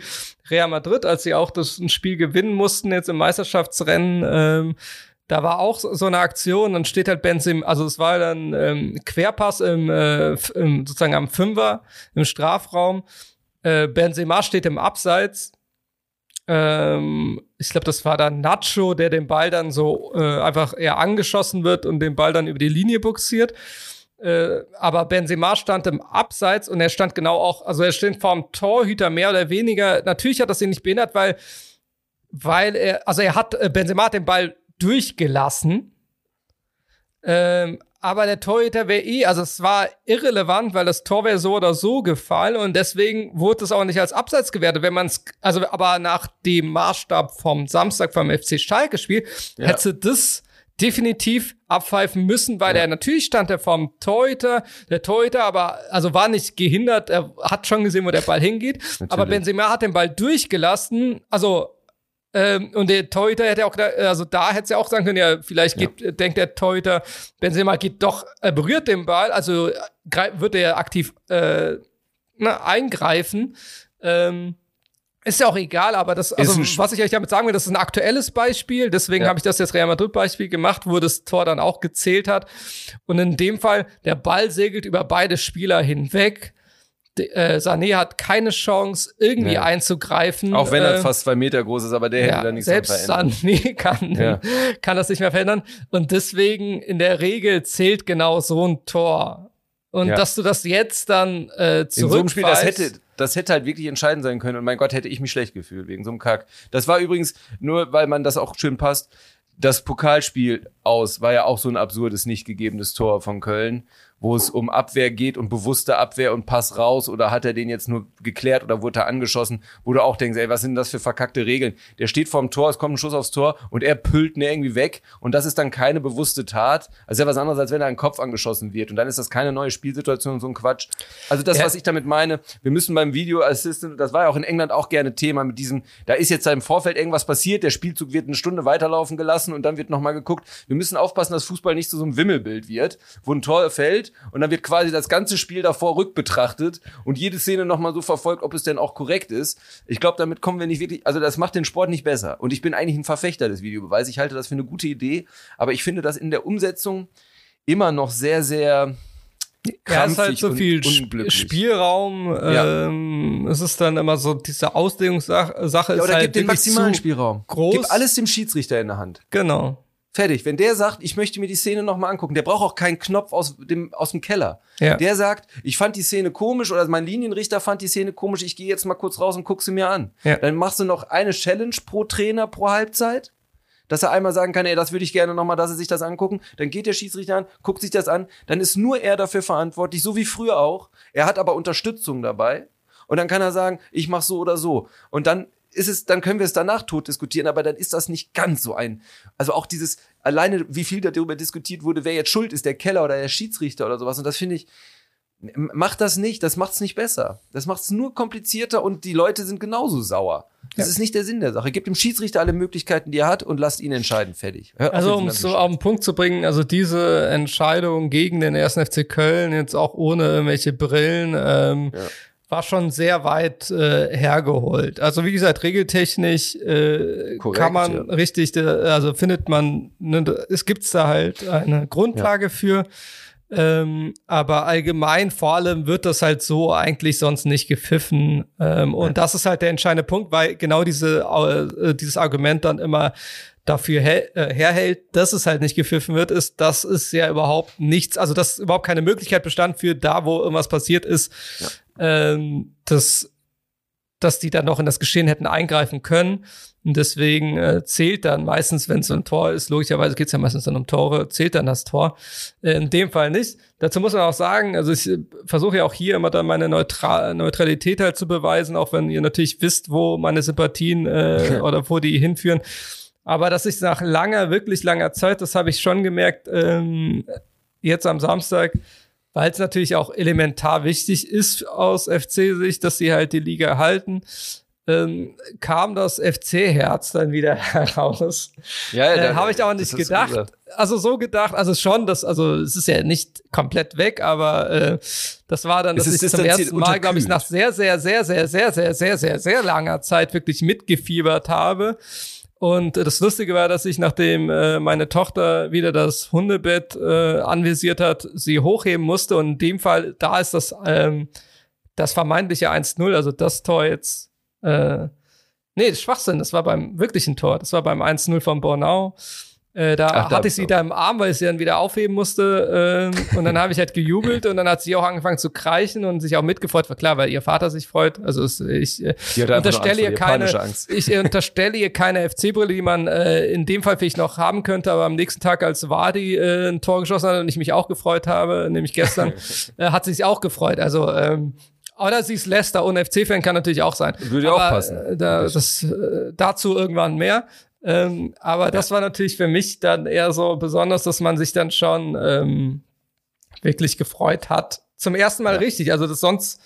Real Madrid, als sie auch das ein Spiel gewinnen mussten jetzt im Meisterschaftsrennen. Ähm, da war auch so eine Aktion, dann steht halt Benzema, also es war dann ähm, Querpass im, äh, im, sozusagen am Fünfer im Strafraum. Äh, Benzema steht im Abseits. Ähm, ich glaube, das war dann Nacho, der den Ball dann so äh, einfach eher angeschossen wird und den Ball dann über die Linie buxiert. Äh, aber Benzema stand im Abseits und er stand genau auch, also er steht vorm Torhüter mehr oder weniger. Natürlich hat das ihn nicht behindert, weil, weil er, also er hat, äh, Benzema hat den Ball durchgelassen. Ähm, aber der Torhüter wäre eh, also es war irrelevant, weil das Tor wäre so oder so gefallen und deswegen wurde es auch nicht als Abseits gewertet. Wenn man es, also aber nach dem Maßstab vom Samstag vom FC Schalke Spiel, ja. hätte das definitiv abpfeifen müssen, weil ja. er natürlich stand er vom Torhüter, der Torhüter aber also war nicht gehindert, er hat schon gesehen, wo der Ball hingeht, natürlich. aber Benzema hat den Ball durchgelassen, also ähm, und der Torhüter hätte auch, also da hätte es ja auch sagen können, ja, vielleicht geht, ja. denkt der Torhüter, Benzema geht doch, er berührt den Ball, also wird er aktiv äh, na, eingreifen. Ähm, ist ja auch egal, aber das, also was ich euch damit sagen will, das ist ein aktuelles Beispiel. Deswegen ja. habe ich das jetzt Real Madrid Beispiel gemacht, wo das Tor dann auch gezählt hat. Und in dem Fall, der Ball segelt über beide Spieler hinweg äh, Sané hat keine Chance, irgendwie nee. einzugreifen. Auch wenn er äh, fast zwei Meter groß ist, aber der ja, hätte da nichts Selbst Sané [laughs] kann, ja. kann das nicht mehr verändern. Und deswegen in der Regel zählt genau so ein Tor. Und ja. dass du das jetzt dann äh, zurück In so einem Spiel, das hätte, das hätte halt wirklich entscheidend sein können. Und mein Gott, hätte ich mich schlecht gefühlt wegen so einem Kack. Das war übrigens nur, weil man das auch schön passt. Das Pokalspiel aus war ja auch so ein absurdes, nicht gegebenes Tor von Köln wo es um Abwehr geht und bewusste Abwehr und Pass raus oder hat er den jetzt nur geklärt oder wurde er angeschossen, wo du auch denkst, ey, was sind das für verkackte Regeln? Der steht vorm Tor, es kommt ein Schuss aufs Tor und er püllt ihn irgendwie weg und das ist dann keine bewusste Tat. Also ja was anderes, als wenn er ein Kopf angeschossen wird und dann ist das keine neue Spielsituation und so ein Quatsch. Also das, ja. was ich damit meine, wir müssen beim Video Assistant, das war ja auch in England auch gerne Thema mit diesem, da ist jetzt im Vorfeld irgendwas passiert, der Spielzug wird eine Stunde weiterlaufen gelassen und dann wird nochmal geguckt. Wir müssen aufpassen, dass Fußball nicht zu so einem Wimmelbild wird, wo ein Tor fällt und dann wird quasi das ganze Spiel davor rückbetrachtet und jede Szene nochmal so verfolgt, ob es denn auch korrekt ist. Ich glaube, damit kommen wir nicht wirklich, also das macht den Sport nicht besser. Und ich bin eigentlich ein Verfechter des Videobeweises. Ich halte das für eine gute Idee, aber ich finde das in der Umsetzung immer noch sehr, sehr ja, es ist halt so viel Spielraum. Ja. Ähm, es ist dann immer so diese Auslegungssache ja, ist halt gib den maximalen Spielraum. Groß. Gib alles dem Schiedsrichter in der Hand. Genau. Fertig. Wenn der sagt, ich möchte mir die Szene nochmal angucken, der braucht auch keinen Knopf aus dem, aus dem Keller. Ja. Der sagt, ich fand die Szene komisch oder mein Linienrichter fand die Szene komisch, ich gehe jetzt mal kurz raus und guck sie mir an. Ja. Dann machst du noch eine Challenge pro Trainer pro Halbzeit, dass er einmal sagen kann, ey, das würde ich gerne nochmal, dass er sich das angucken. Dann geht der Schiedsrichter an, guckt sich das an, dann ist nur er dafür verantwortlich, so wie früher auch. Er hat aber Unterstützung dabei. Und dann kann er sagen, ich mach so oder so. Und dann ist es, dann können wir es danach tot diskutieren, aber dann ist das nicht ganz so ein. Also auch dieses, alleine wie viel darüber diskutiert wurde, wer jetzt schuld ist, der Keller oder der Schiedsrichter oder sowas. Und das finde ich, macht das nicht, das macht es nicht besser. Das macht es nur komplizierter und die Leute sind genauso sauer. Das ja. ist nicht der Sinn der Sache. Gebt dem Schiedsrichter alle Möglichkeiten, die er hat und lasst ihn entscheiden. Fertig. Hört also um es so auf den Punkt zu bringen, also diese Entscheidung gegen den 1. FC Köln, jetzt auch ohne irgendwelche Brillen, ähm, ja war schon sehr weit äh, hergeholt. Also wie gesagt, regeltechnisch äh, Korrekt, kann man ja. richtig, äh, also findet man, ne, es gibt's da halt eine Grundlage ja. für. Ähm, aber allgemein vor allem wird das halt so eigentlich sonst nicht gepfiffen. Ähm, und das ist halt der entscheidende Punkt, weil genau diese, äh, dieses Argument dann immer dafür her äh, herhält, dass es halt nicht gepfiffen wird, ist, dass es ja überhaupt nichts, also dass überhaupt keine Möglichkeit bestand für da, wo irgendwas passiert ist, ja ähm, dass, dass die dann noch in das Geschehen hätten eingreifen können. Und deswegen äh, zählt dann meistens, wenn es so ein Tor ist, logischerweise geht es ja meistens dann um Tore, zählt dann das Tor. Äh, in dem Fall nicht. Dazu muss man auch sagen, also ich äh, versuche ja auch hier immer dann meine Neutral Neutralität halt zu beweisen, auch wenn ihr natürlich wisst, wo meine Sympathien äh, [laughs] oder wo die hinführen. Aber dass ich nach langer, wirklich langer Zeit, das habe ich schon gemerkt, ähm, jetzt am Samstag, weil es natürlich auch elementar wichtig ist aus FC-Sicht, dass sie halt die Liga halten. Ähm, kam das FC-Herz dann wieder [laughs] heraus. Ja, ja äh, habe ich auch nicht gedacht. Also so gedacht, also schon, das, also es ist ja nicht komplett weg, aber äh, das war dann, dass ich zum ersten Mal, glaube ich, nach sehr, sehr, sehr, sehr, sehr, sehr, sehr, sehr, sehr langer Zeit wirklich mitgefiebert habe. Und das Lustige war, dass ich, nachdem äh, meine Tochter wieder das Hundebett äh, anvisiert hat, sie hochheben musste. Und in dem Fall, da ist das, ähm, das vermeintliche 1-0, also das Tor jetzt, äh, nee, Schwachsinn, das war beim wirklichen Tor, das war beim 1-0 von Bornau. Äh, da Ach, hatte ich sie da im Arm, weil ich sie dann wieder aufheben musste. Äh, und dann habe ich halt gejubelt und dann hat sie auch angefangen zu kreichen und sich auch mitgefreut. War klar, weil ihr Vater sich freut. Also es, ich äh, unterstelle ihr keine, ich unterstelle ihr keine FC-Brille, die man äh, in dem Fall vielleicht noch haben könnte. Aber am nächsten Tag, als Wadi äh, ein Tor geschossen hat und ich mich auch gefreut habe, nämlich gestern, [laughs] äh, hat sie sich auch gefreut. Also ähm, oder sie ist Leicester und FC-Fan kann natürlich auch sein. Würde ja auch passen. Äh, da, das, äh, dazu irgendwann mehr. Ähm, aber das war natürlich für mich dann eher so besonders, dass man sich dann schon ähm, wirklich gefreut hat. Zum ersten Mal ja. richtig. Also das sonst,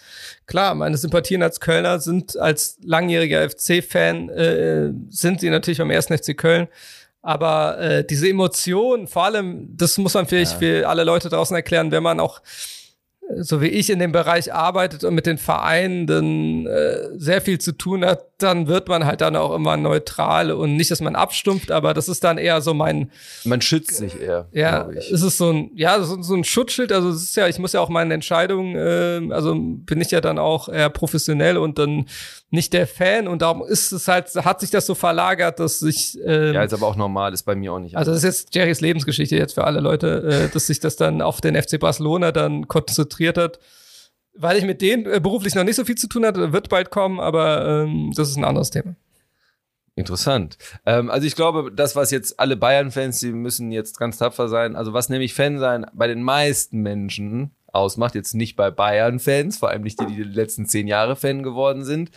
klar, meine Sympathien als Kölner sind als langjähriger FC-Fan, äh, sind sie natürlich beim ersten FC Köln. Aber äh, diese Emotionen, vor allem, das muss man vielleicht ja. für alle Leute draußen erklären, wenn man auch so wie ich in dem Bereich arbeitet und mit den Vereinen dann äh, sehr viel zu tun hat, dann wird man halt dann auch immer neutral und nicht, dass man abstumpft, aber das ist dann eher so mein. Man schützt sich eher. Ja, es ist so ein, ja, so, so, ein Schutzschild. Also es ist ja, ich muss ja auch meine Entscheidungen, äh, also bin ich ja dann auch eher professionell und dann nicht der Fan und darum ist es halt, hat sich das so verlagert, dass ich. Äh, ja, ist aber auch normal, ist bei mir auch nicht. Also das ist jetzt Jerrys Lebensgeschichte jetzt für alle Leute, äh, dass sich das dann auf den FC Barcelona dann konzentriert hat weil ich mit denen äh, beruflich noch nicht so viel zu tun hatte, wird bald kommen, aber ähm, das ist ein anderes Thema. Interessant. Ähm, also ich glaube, das, was jetzt alle Bayern-Fans, die müssen jetzt ganz tapfer sein, also was nämlich Fan sein bei den meisten Menschen ausmacht, jetzt nicht bei Bayern-Fans, vor allem nicht die, die die letzten zehn Jahre Fan geworden sind.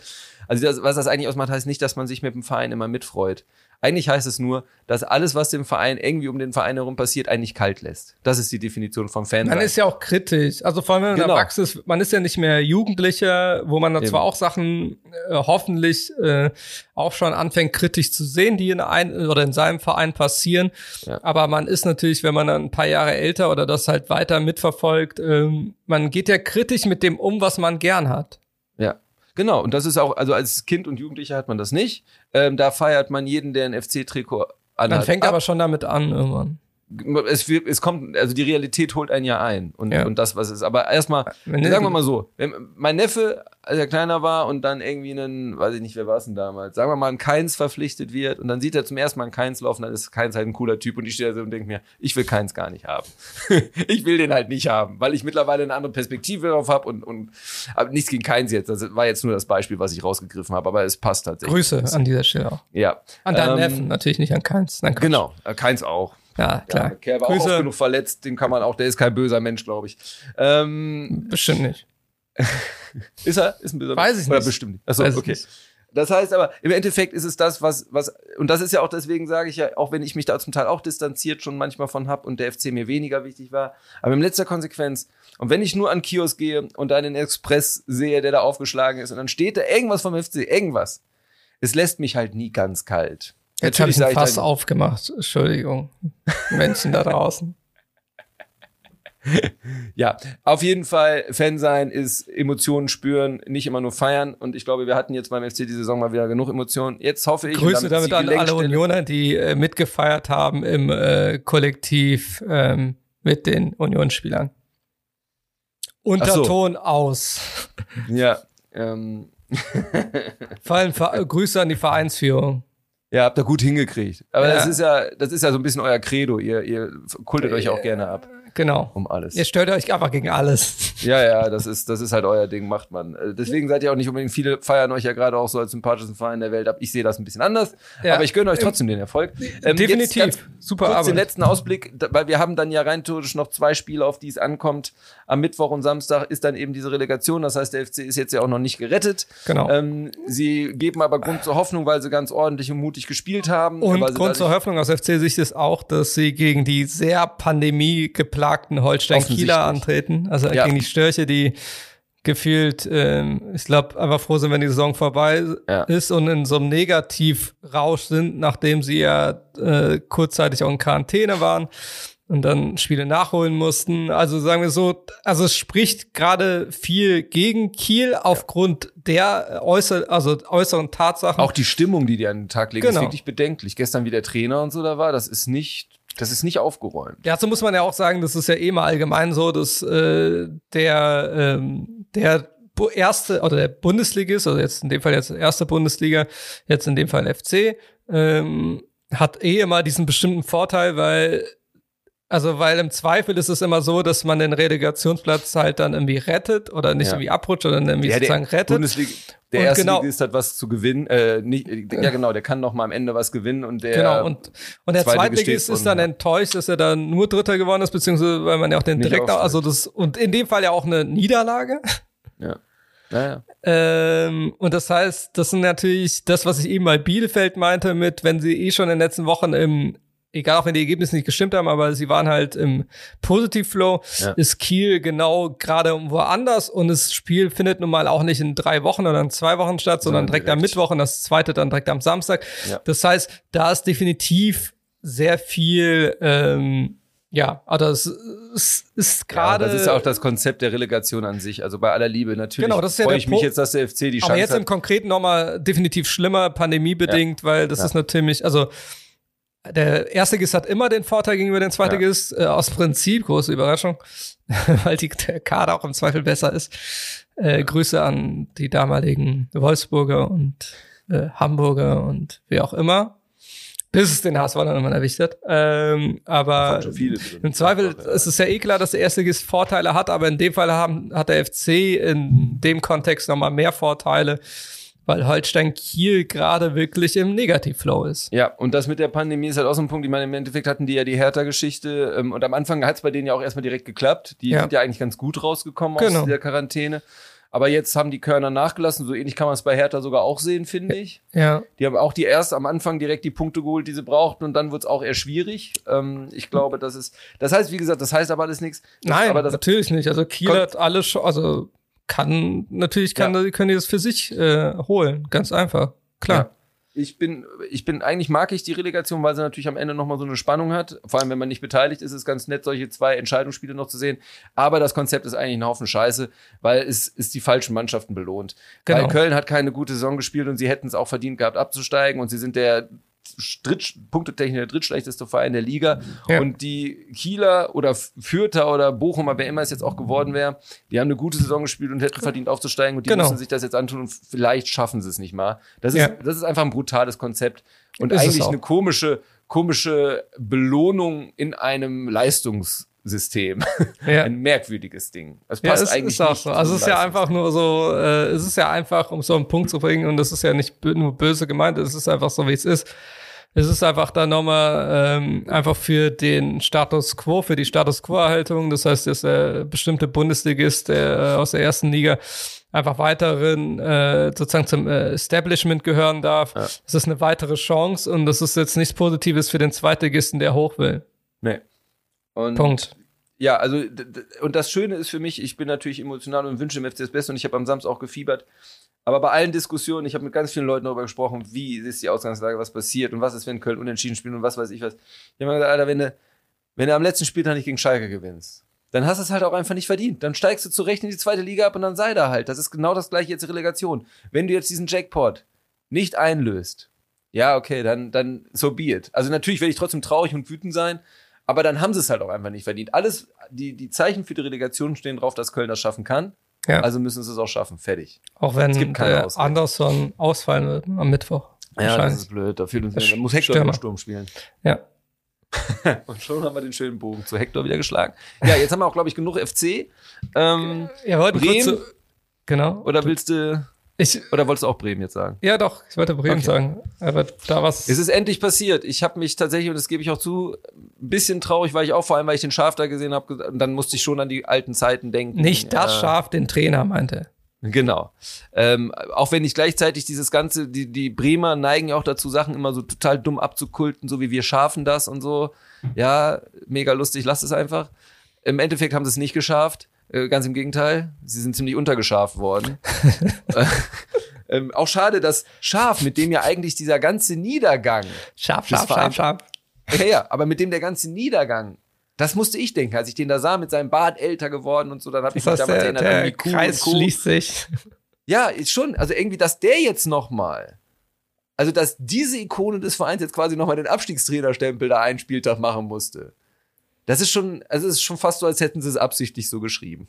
Also das, was das eigentlich ausmacht, heißt nicht, dass man sich mit dem Verein immer mitfreut. Eigentlich heißt es nur, dass alles, was dem Verein irgendwie um den Verein herum passiert, eigentlich kalt lässt. Das ist die Definition vom Fan. Man ist ja auch kritisch. Also vor allem, wenn man genau. erwachsen ist, man ist ja nicht mehr Jugendlicher, wo man dann zwar auch Sachen äh, hoffentlich äh, auch schon anfängt, kritisch zu sehen, die in ein oder in seinem Verein passieren. Ja. Aber man ist natürlich, wenn man dann ein paar Jahre älter oder das halt weiter mitverfolgt, ähm, man geht ja kritisch mit dem um, was man gern hat. Genau, und das ist auch, also als Kind und Jugendlicher hat man das nicht. Ähm, da feiert man jeden, der ein FC-Trikot anhat. Man fängt ab. aber schon damit an irgendwann es, es kommt, also die Realität holt einen ja ein und, ja. und das, was ist. Aber erstmal, sagen wir mal so, mein Neffe, als er kleiner war und dann irgendwie einen, weiß ich nicht, wer war es denn damals, sagen wir mal, ein Keins verpflichtet wird und dann sieht er zum ersten Mal ein Keins laufen, dann ist Keins halt ein cooler Typ und ich stehe da so und denke mir, ich will Keins gar nicht haben. [laughs] ich will den halt nicht haben, weil ich mittlerweile eine andere Perspektive darauf habe und, und aber nichts gegen Keins jetzt. Das war jetzt nur das Beispiel, was ich rausgegriffen habe, aber es passt tatsächlich. Grüße an dieser Stelle auch. Ja. An deinen ähm, Neffen, natürlich nicht an Keins. Nein, genau, Keins auch. Ja, klar. Ja, Kerr war Grüße. auch genug verletzt, den kann man auch, der ist kein böser Mensch, glaube ich. Ähm, bestimmt nicht. [laughs] ist er? Ist ein böser Weiß Mensch? ich nicht. Oder bestimmt nicht. Achso, okay. Nicht. Das heißt aber, im Endeffekt ist es das, was, was, und das ist ja auch deswegen, sage ich ja, auch wenn ich mich da zum Teil auch distanziert schon manchmal von hab und der FC mir weniger wichtig war, aber in letzter Konsequenz, und wenn ich nur an Kiosk gehe und da einen Express sehe, der da aufgeschlagen ist, und dann steht da irgendwas vom FC, irgendwas, es lässt mich halt nie ganz kalt. Jetzt habe ich ein Fass aufgemacht. Entschuldigung. Menschen da draußen. [laughs] ja, auf jeden Fall Fan sein ist Emotionen spüren, nicht immer nur feiern. Und ich glaube, wir hatten jetzt beim FC die Saison mal wieder genug Emotionen. Jetzt hoffe ich. Grüße damit, damit an alle Unioner, die äh, mitgefeiert haben im äh, Kollektiv ähm, mit den Unionsspielern. Unterton so. aus. Ja. Ähm. [laughs] Vor allem Grüße an die Vereinsführung. Ja, habt ihr gut hingekriegt. Aber ja. das ist ja, das ist ja so ein bisschen euer Credo. Ihr, ihr kultet euch auch gerne ab. Genau. Um alles. Ihr stört euch einfach gegen alles. Ja, ja, das ist, das ist halt euer Ding, macht man. Äh, deswegen seid ihr auch nicht unbedingt, viele feiern euch ja gerade auch so als sympathischsten Verein der Welt ab. Ich sehe das ein bisschen anders. Ja. Aber ich gönne euch trotzdem den Erfolg. Ähm, Definitiv. Super kurz Arbeit. den letzten Ausblick, weil wir haben dann ja rein theoretisch noch zwei Spiele, auf die es ankommt. Am Mittwoch und Samstag ist dann eben diese Relegation. Das heißt, der FC ist jetzt ja auch noch nicht gerettet. Genau. Ähm, sie geben aber Grund zur Hoffnung, weil sie ganz ordentlich und mutig gespielt haben. Und Grund zur Hoffnung aus FC-Sicht ist auch, dass sie gegen die sehr pandemiegeplagten Holstein Kieler antreten. Also ja. gegen die Störche, die gefühlt, ähm, ich glaube, einfach froh sind, wenn die Saison vorbei Ja. ist und in so einem Negativrausch sind, nachdem sie ja äh, kurzzeitig auch in Quarantäne waren und dann Spiele nachholen mussten. Also sagen wir so, also es spricht gerade viel gegen Kiel aufgrund der äußer, also äußeren Tatsachen. Auch die Stimmung, die die an den Tag legen, Genau. ist wirklich bedenklich. Gestern wie der Trainer und so da war, das ist nicht, das ist nicht aufgeräumt. So muss man ja auch sagen, das ist ja eh mal allgemein so, dass äh, der, ähm, der erste oder der Bundesligist, also jetzt in dem Fall jetzt erste Bundesliga, jetzt in dem Fall FC, ähm, hat eh immer diesen bestimmten Vorteil, weil also weil im Zweifel ist es immer so, dass man den Relegationsplatz halt dann irgendwie rettet oder nicht Ja. irgendwie abrutscht oder irgendwie Ja, sozusagen der rettet. Bundesliga, der Und erste genau- Ligist hat was zu gewinnen. Äh, nicht, ja, genau, der kann noch mal am Ende was gewinnen und der Genau, und, und der Zweitligist ist dann enttäuscht, dass er dann nur Dritter geworden ist, beziehungsweise weil man ja auch den direkt, also das, und in dem Fall ja auch eine Niederlage. ja. Naja. Ähm, und das heißt, das sind natürlich das, was ich eben bei Bielefeld meinte, mit, wenn sie eh schon in den letzten Wochen im, egal auch wenn die Ergebnisse nicht gestimmt haben, aber sie waren halt im Positivflow, Ja. ist Kiel genau gerade woanders und das Spiel findet nun mal auch nicht in drei Wochen oder in zwei Wochen statt, sondern Sondern direkt, am direkt. Mittwoch und das zweite dann direkt am Samstag. Ja. Das heißt, da ist definitiv sehr viel, ähm, ja, also es, ist Ja, gerade. das ist ja auch das Konzept der Relegation an sich. Also bei aller Liebe natürlich Genau, das ist ja freue ich mich jetzt, dass der FC die Aber Chance jetzt im hat. Konkreten nochmal definitiv schlimmer, pandemiebedingt, weil das Ja. ist natürlich, also der Erstligist hat immer den Vorteil gegenüber dem Zweitligist, äh, aus Prinzip, große Überraschung, [laughs] weil die, der Kader auch im Zweifel besser ist. Äh, Grüße an die damaligen Wolfsburger und äh, Hamburger und wie auch immer. Bis es den HSV dann irgendwann erwischt hat. Ähm, aber im Zweifel Ja. ist es ja eh klar, dass der Erstligist Vorteile hat, aber in dem Fall haben, hat der FC in dem Kontext nochmal mehr Vorteile, weil Holstein Kiel gerade wirklich im Negativflow ist. Ja, und das mit der Pandemie ist halt auch so ein Punkt. Ich meine, im Endeffekt hatten die ja die Hertha-Geschichte ähm, und am Anfang hat es bei denen ja auch erstmal direkt geklappt. Die Ja. sind ja eigentlich ganz gut rausgekommen Genau. aus der Quarantäne. Aber jetzt haben die Körner nachgelassen. So ähnlich kann man es bei Hertha sogar auch sehen, finde ich. Ja, Die haben auch die erst am Anfang direkt die Punkte geholt, die sie brauchten, und dann wird es auch eher schwierig. Ähm, ich glaube, das ist. Das heißt, wie gesagt, das heißt aber alles nichts. Nein, aber das, natürlich nicht. Also Kiel hat alles schon, also kann, natürlich kann, Ja. können die das für sich äh, holen. Ganz einfach. Klar. Ja. Ich bin, ich bin, eigentlich mag ich die Relegation, weil sie natürlich am Ende nochmal so eine Spannung hat. Vor allem, wenn man nicht beteiligt ist, ist es ganz nett, solche zwei Entscheidungsspiele noch zu sehen. Aber das Konzept ist eigentlich ein Haufen Scheiße, weil es ist die falschen Mannschaften belohnt. Genau. Weil Köln hat keine gute Saison gespielt und sie hätten es auch verdient gehabt abzusteigen und sie sind der Dritt, punktetechnisch der drittschlechteste Verein der Liga. Ja. Und die Kieler oder Fürther oder Bochumer, wer immer es jetzt auch geworden wäre, die haben eine gute Saison gespielt und hätten verdient aufzusteigen und die Genau. müssen sich das jetzt antun und vielleicht schaffen sie es nicht mal. Das ist, Ja. das ist einfach ein brutales Konzept und Ist eigentlich eine komische, komische Belohnung in einem Leistungssystem. Ja. Ein merkwürdiges Ding. Ja, passt es eigentlich ist auch so. Also es ist ja einfach nur so, äh, es ist ja einfach, um so einen Punkt zu bringen, und das ist ja nicht nur böse gemeint, es ist einfach so, wie es ist. Es ist einfach dann nochmal ähm, einfach für den Status Quo, für die Status Quo-Erhaltung. Das heißt, dass der bestimmte Bundesligist der, äh, aus der ersten Liga einfach weiteren äh, sozusagen zum äh, Establishment gehören darf. Ja. Das ist eine weitere Chance und das ist jetzt nichts Positives für den Zweitligisten, der hoch will. Nee. Und Punkt. Ja, also und das Schöne ist für mich, ich bin natürlich emotional und wünsche dem FC das Beste und ich habe am Samstag auch gefiebert. Aber bei allen Diskussionen, ich habe mit ganz vielen Leuten darüber gesprochen, wie ist die Ausgangslage, was passiert und was ist, wenn Köln unentschieden spielt und was weiß ich was. Ich habe mir gesagt, Alter, wenn du, wenn du am letzten Spieltag nicht gegen Schalke gewinnst, dann hast du es halt auch einfach nicht verdient. Dann steigst du zurecht in die zweite Liga ab und dann sei da halt. Das ist genau das gleiche jetzt Relegation. Wenn du jetzt diesen Jackpot nicht einlöst, ja, okay, dann, dann so be it. Also natürlich werde ich trotzdem traurig und wütend sein, aber dann haben sie es halt auch einfach nicht verdient. Alles, die, die Zeichen für die Relegation stehen drauf, dass Köln das schaffen kann. Ja. Also müssen sie es auch schaffen. Fertig. Auch wenn Es gibt keine Ausrede. Anderson ausfallen wird am Mittwoch. Ja, das ist blöd. Da muss Hector Stürmer. im Sturm spielen. Ja. [laughs] Und schon haben wir den schönen Bogen zu Hector wieder geschlagen. Ja, jetzt haben wir auch, glaube ich, genug FC. Ähm, Ja, wollten Bremen? so, genau. oder willst du, Ich, oder wolltest du auch Bremen jetzt sagen? ja, doch, ich wollte Bremen Okay. sagen. Aber da was. Es ist endlich passiert. Ich habe mich tatsächlich, und das gebe ich auch zu, ein bisschen traurig war ich auch, vor allem, weil ich den Schaf da gesehen habe. Und dann musste ich schon an die alten Zeiten denken. nicht das Äh, Schaf, den Trainer meinte. Genau. Ähm, auch wenn ich gleichzeitig dieses ganze, die, die Bremer neigen ja auch dazu, Sachen immer so total dumm abzukulten, so wie wir schaffen das und so. Ja, mega lustig, lasst es einfach. Im Endeffekt haben sie es nicht geschafft. Äh, ganz im Gegenteil, sie sind ziemlich untergeschaft worden. [laughs] ähm, auch schade, dass Schaf, mit dem ja eigentlich dieser ganze Niedergang. Scharf, scharf, scharf, scharf. Ja, ja, aber mit dem der ganze Niedergang. Das musste ich denken, als ich den da sah, mit seinem Bart älter geworden und so, dann habe ich Das mich damals der, erinnert an der die Kuh Kreis Co. schließt sich. Ja, ist schon, also irgendwie, dass der jetzt nochmal, also dass diese Ikone des Vereins jetzt quasi nochmal den Abstiegstrainerstempel da einen Spieltag machen musste. Das ist schon, also es ist schon fast so, als hätten sie es absichtlich so geschrieben.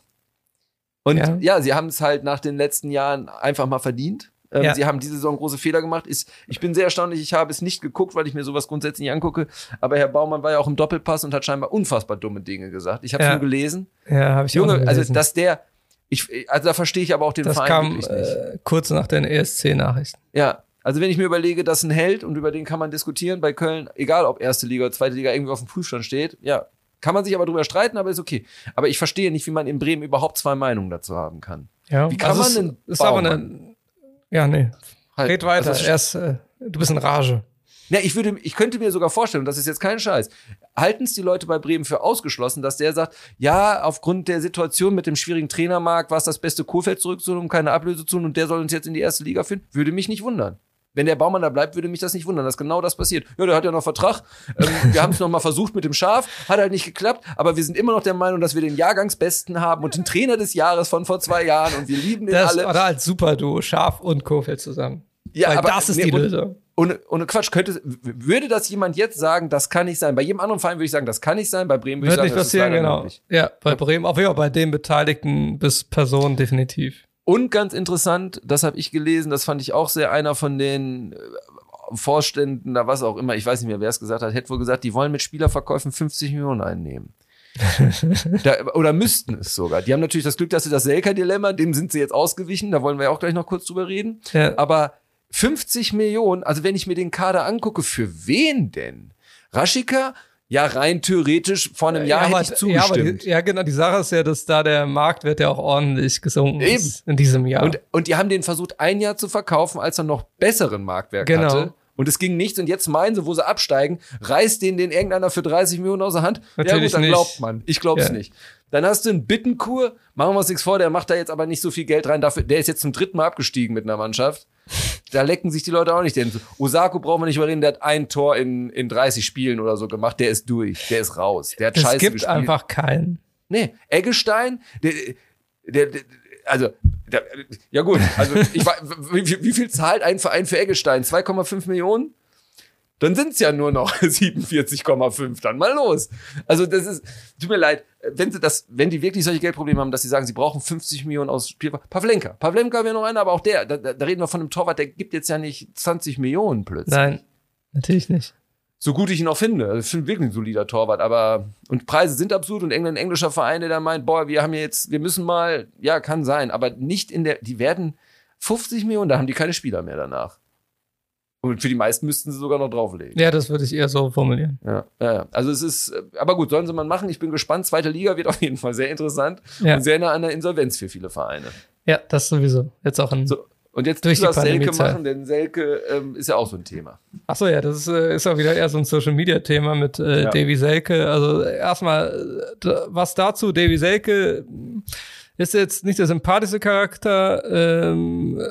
Und Ja. ja, sie haben es halt nach den letzten Jahren einfach mal verdient. Ähm, Ja. Sie haben diese Saison große Fehler gemacht. Ist, ich bin sehr erstaunlich, ich habe es nicht geguckt, weil ich mir sowas grundsätzlich nicht angucke. Aber Herr Baumann war ja auch im Doppelpass und hat scheinbar unfassbar dumme Dinge gesagt. Ich habe es Ja. nur gelesen. Ja, habe ich auch Junge, noch also gelesen. dass der, ich, also da verstehe ich aber auch den das Verein kam wirklich nicht. äh, kurz nach den ESC-Nachrichten. Ja, also wenn ich mir überlege, dass ein Held und über den kann man diskutieren bei Köln, egal ob erste Liga oder zweite Liga irgendwie auf dem Prüfstand steht, ja, kann man sich aber drüber streiten, aber ist okay. Aber ich verstehe nicht, wie man in Bremen überhaupt zwei Meinungen dazu haben kann. Ja, Wie kann man es denn Ist aber Baumann? eine. Ja, nee. Halt, Red weiter. also Erst, äh, du bist in Rage. Ja, ich würde, ich könnte mir sogar vorstellen, und das ist jetzt kein Scheiß, halten es die Leute bei Bremen für ausgeschlossen, dass der sagt, ja, aufgrund der Situation mit dem schwierigen Trainermarkt war es das beste Kurfeld zurückzuholen, um keine Ablöse zu tun und der soll uns jetzt in die erste Liga führen? Würde mich nicht wundern. Wenn der Baumann da bleibt, würde mich das nicht wundern, dass genau das passiert. Ja, der hat ja noch Vertrag. Ähm, wir haben es noch mal versucht mit dem Schaf, hat halt nicht geklappt, aber wir sind immer noch der Meinung, dass wir den Jahrgangsbesten haben und den Trainer des Jahres von vor zwei Jahren und wir lieben den Das alle. oder als Superduo, Schaf und Kofeld zusammen. Ja, Weil aber- das ist nee, die und- Lösung. Ohne, ohne Quatsch, könnte, würde das jemand jetzt sagen, das kann nicht sein? Bei jedem anderen Verein würde ich sagen, das kann nicht sein. Bei Bremen würde ich nicht sagen, das ist passieren, leider genau. möglich. Ja, bei Bremen, auch ja, bei den Beteiligten bis Personen definitiv. Und ganz interessant, das habe ich gelesen, das fand ich auch sehr einer von den äh, Vorständen, da was auch immer, ich weiß nicht mehr, wer es gesagt hat, hätte wohl gesagt, die wollen mit Spielerverkäufen 50 Millionen einnehmen. [laughs] da, oder müssten es sogar. Die haben natürlich das Glück, dass sie das Selker-Dilemma, dem sind sie jetzt ausgewichen, da wollen wir ja auch gleich noch kurz drüber reden. Ja. Aber 50 Millionen, also wenn ich mir den Kader angucke, für wen denn? Raschika? Ja, rein theoretisch vor einem Jahr aber, hätte ich ja, aber zugestimmt. ja, genau. Die Sache ist ja, dass da der Marktwert ja auch ordentlich gesunken Eben. ist in diesem Jahr. Und, und die haben den versucht, ein Jahr zu verkaufen, als er noch besseren Marktwert Genau. hatte. Und es ging nichts. Und jetzt meinen sie, wo sie absteigen, reißt den den irgendeiner für 30 Millionen aus der Hand. ja Natürlich gut, dann nicht. glaubt man. Ich glaub's Ja. nicht. Dann hast du einen Bittenkur, machen wir uns nichts vor, der macht da jetzt aber nicht so viel Geld rein. Dafür, der ist jetzt zum dritten Mal abgestiegen mit einer Mannschaft. Da lecken sich die Leute auch nicht. Denn Osako brauchen wir nicht überreden, der hat ein Tor in, in 30 Spielen oder so gemacht. Der ist durch, der ist raus. Der hat es scheiße gibt gespielt. einfach keinen. Nee, Eggestein, der, der, der also, der, ja gut, also ich wie wie viel zahlt ein Verein für Eggestein? 2,5 Millionen? Dann sind's ja nur noch [laughs] 47,5. Dann mal los. Also das ist, tut mir leid, wenn sie das, wenn die wirklich solche Geldprobleme haben, dass sie sagen, sie brauchen 50 Millionen aus Spiel. Pavlenka. Pavlenka wäre noch einer, aber auch der, da, da reden wir von einem Torwart, der gibt jetzt ja nicht 20 Millionen plötzlich. Nein, natürlich nicht. So gut ich ihn auch finde. Also ich finde wirklich ein solider Torwart, aber und Preise sind absurd und England ein englischer Verein, der da meint, boah, wir haben jetzt, wir müssen mal, ja, kann sein, aber nicht in der, die werden 50 Millionen, da haben die keine Spieler mehr danach. Und für die meisten müssten sie sogar noch drauflegen. Ja, das würde ich eher so formulieren. Ja, ja, ja. Also es ist, äh, aber gut, sollen sie mal machen. Ich bin gespannt. Zweite Liga wird [laughs] auf jeden Fall sehr interessant Ja. und sehr nah an der Insolvenz für viele Vereine. Ja, das sowieso. Jetzt auch ein. So, und jetzt Durch das Selke machen, denn Selke ähm, ist ja auch so ein Thema. Ach so, ja, das ist, äh, ist auch wieder eher so ein Social Media Thema mit äh, Ja. Davy Selke. Also erstmal äh, d- was dazu, Davy Selke ist jetzt nicht der sympathischste Charakter ähm,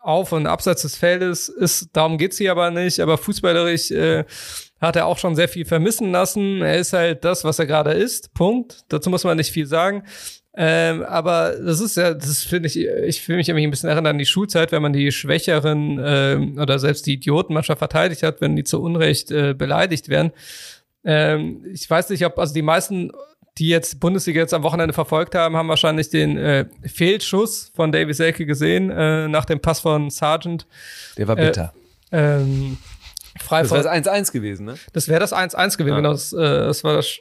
auf und abseits des Feldes ist, darum geht's hier aber nicht, aber fußballerisch äh, hat er auch schon sehr viel vermissen lassen. Er ist halt das, was er gerade ist. Punkt. Dazu muss man nicht viel sagen. Ähm, aber das ist ja, das finde ich, ich fühle mich irgendwie ein bisschen erinnern an die Schulzeit, wenn man die Schwächeren ähm, oder selbst die Idioten manchmal verteidigt hat, wenn die zu Unrecht äh, beleidigt werden. Ähm, ich weiß nicht, ob, also die meisten, die jetzt Bundesliga jetzt am Wochenende verfolgt haben, haben wahrscheinlich den äh, Fehlschuss von Davy Selke gesehen, äh, nach dem Pass von Sargent. Der war bitter. Ähm, frei Das wäre 1-1 gewesen, ne? das wäre das 1-1 gewesen. Ja. Genau, das, äh, das war das,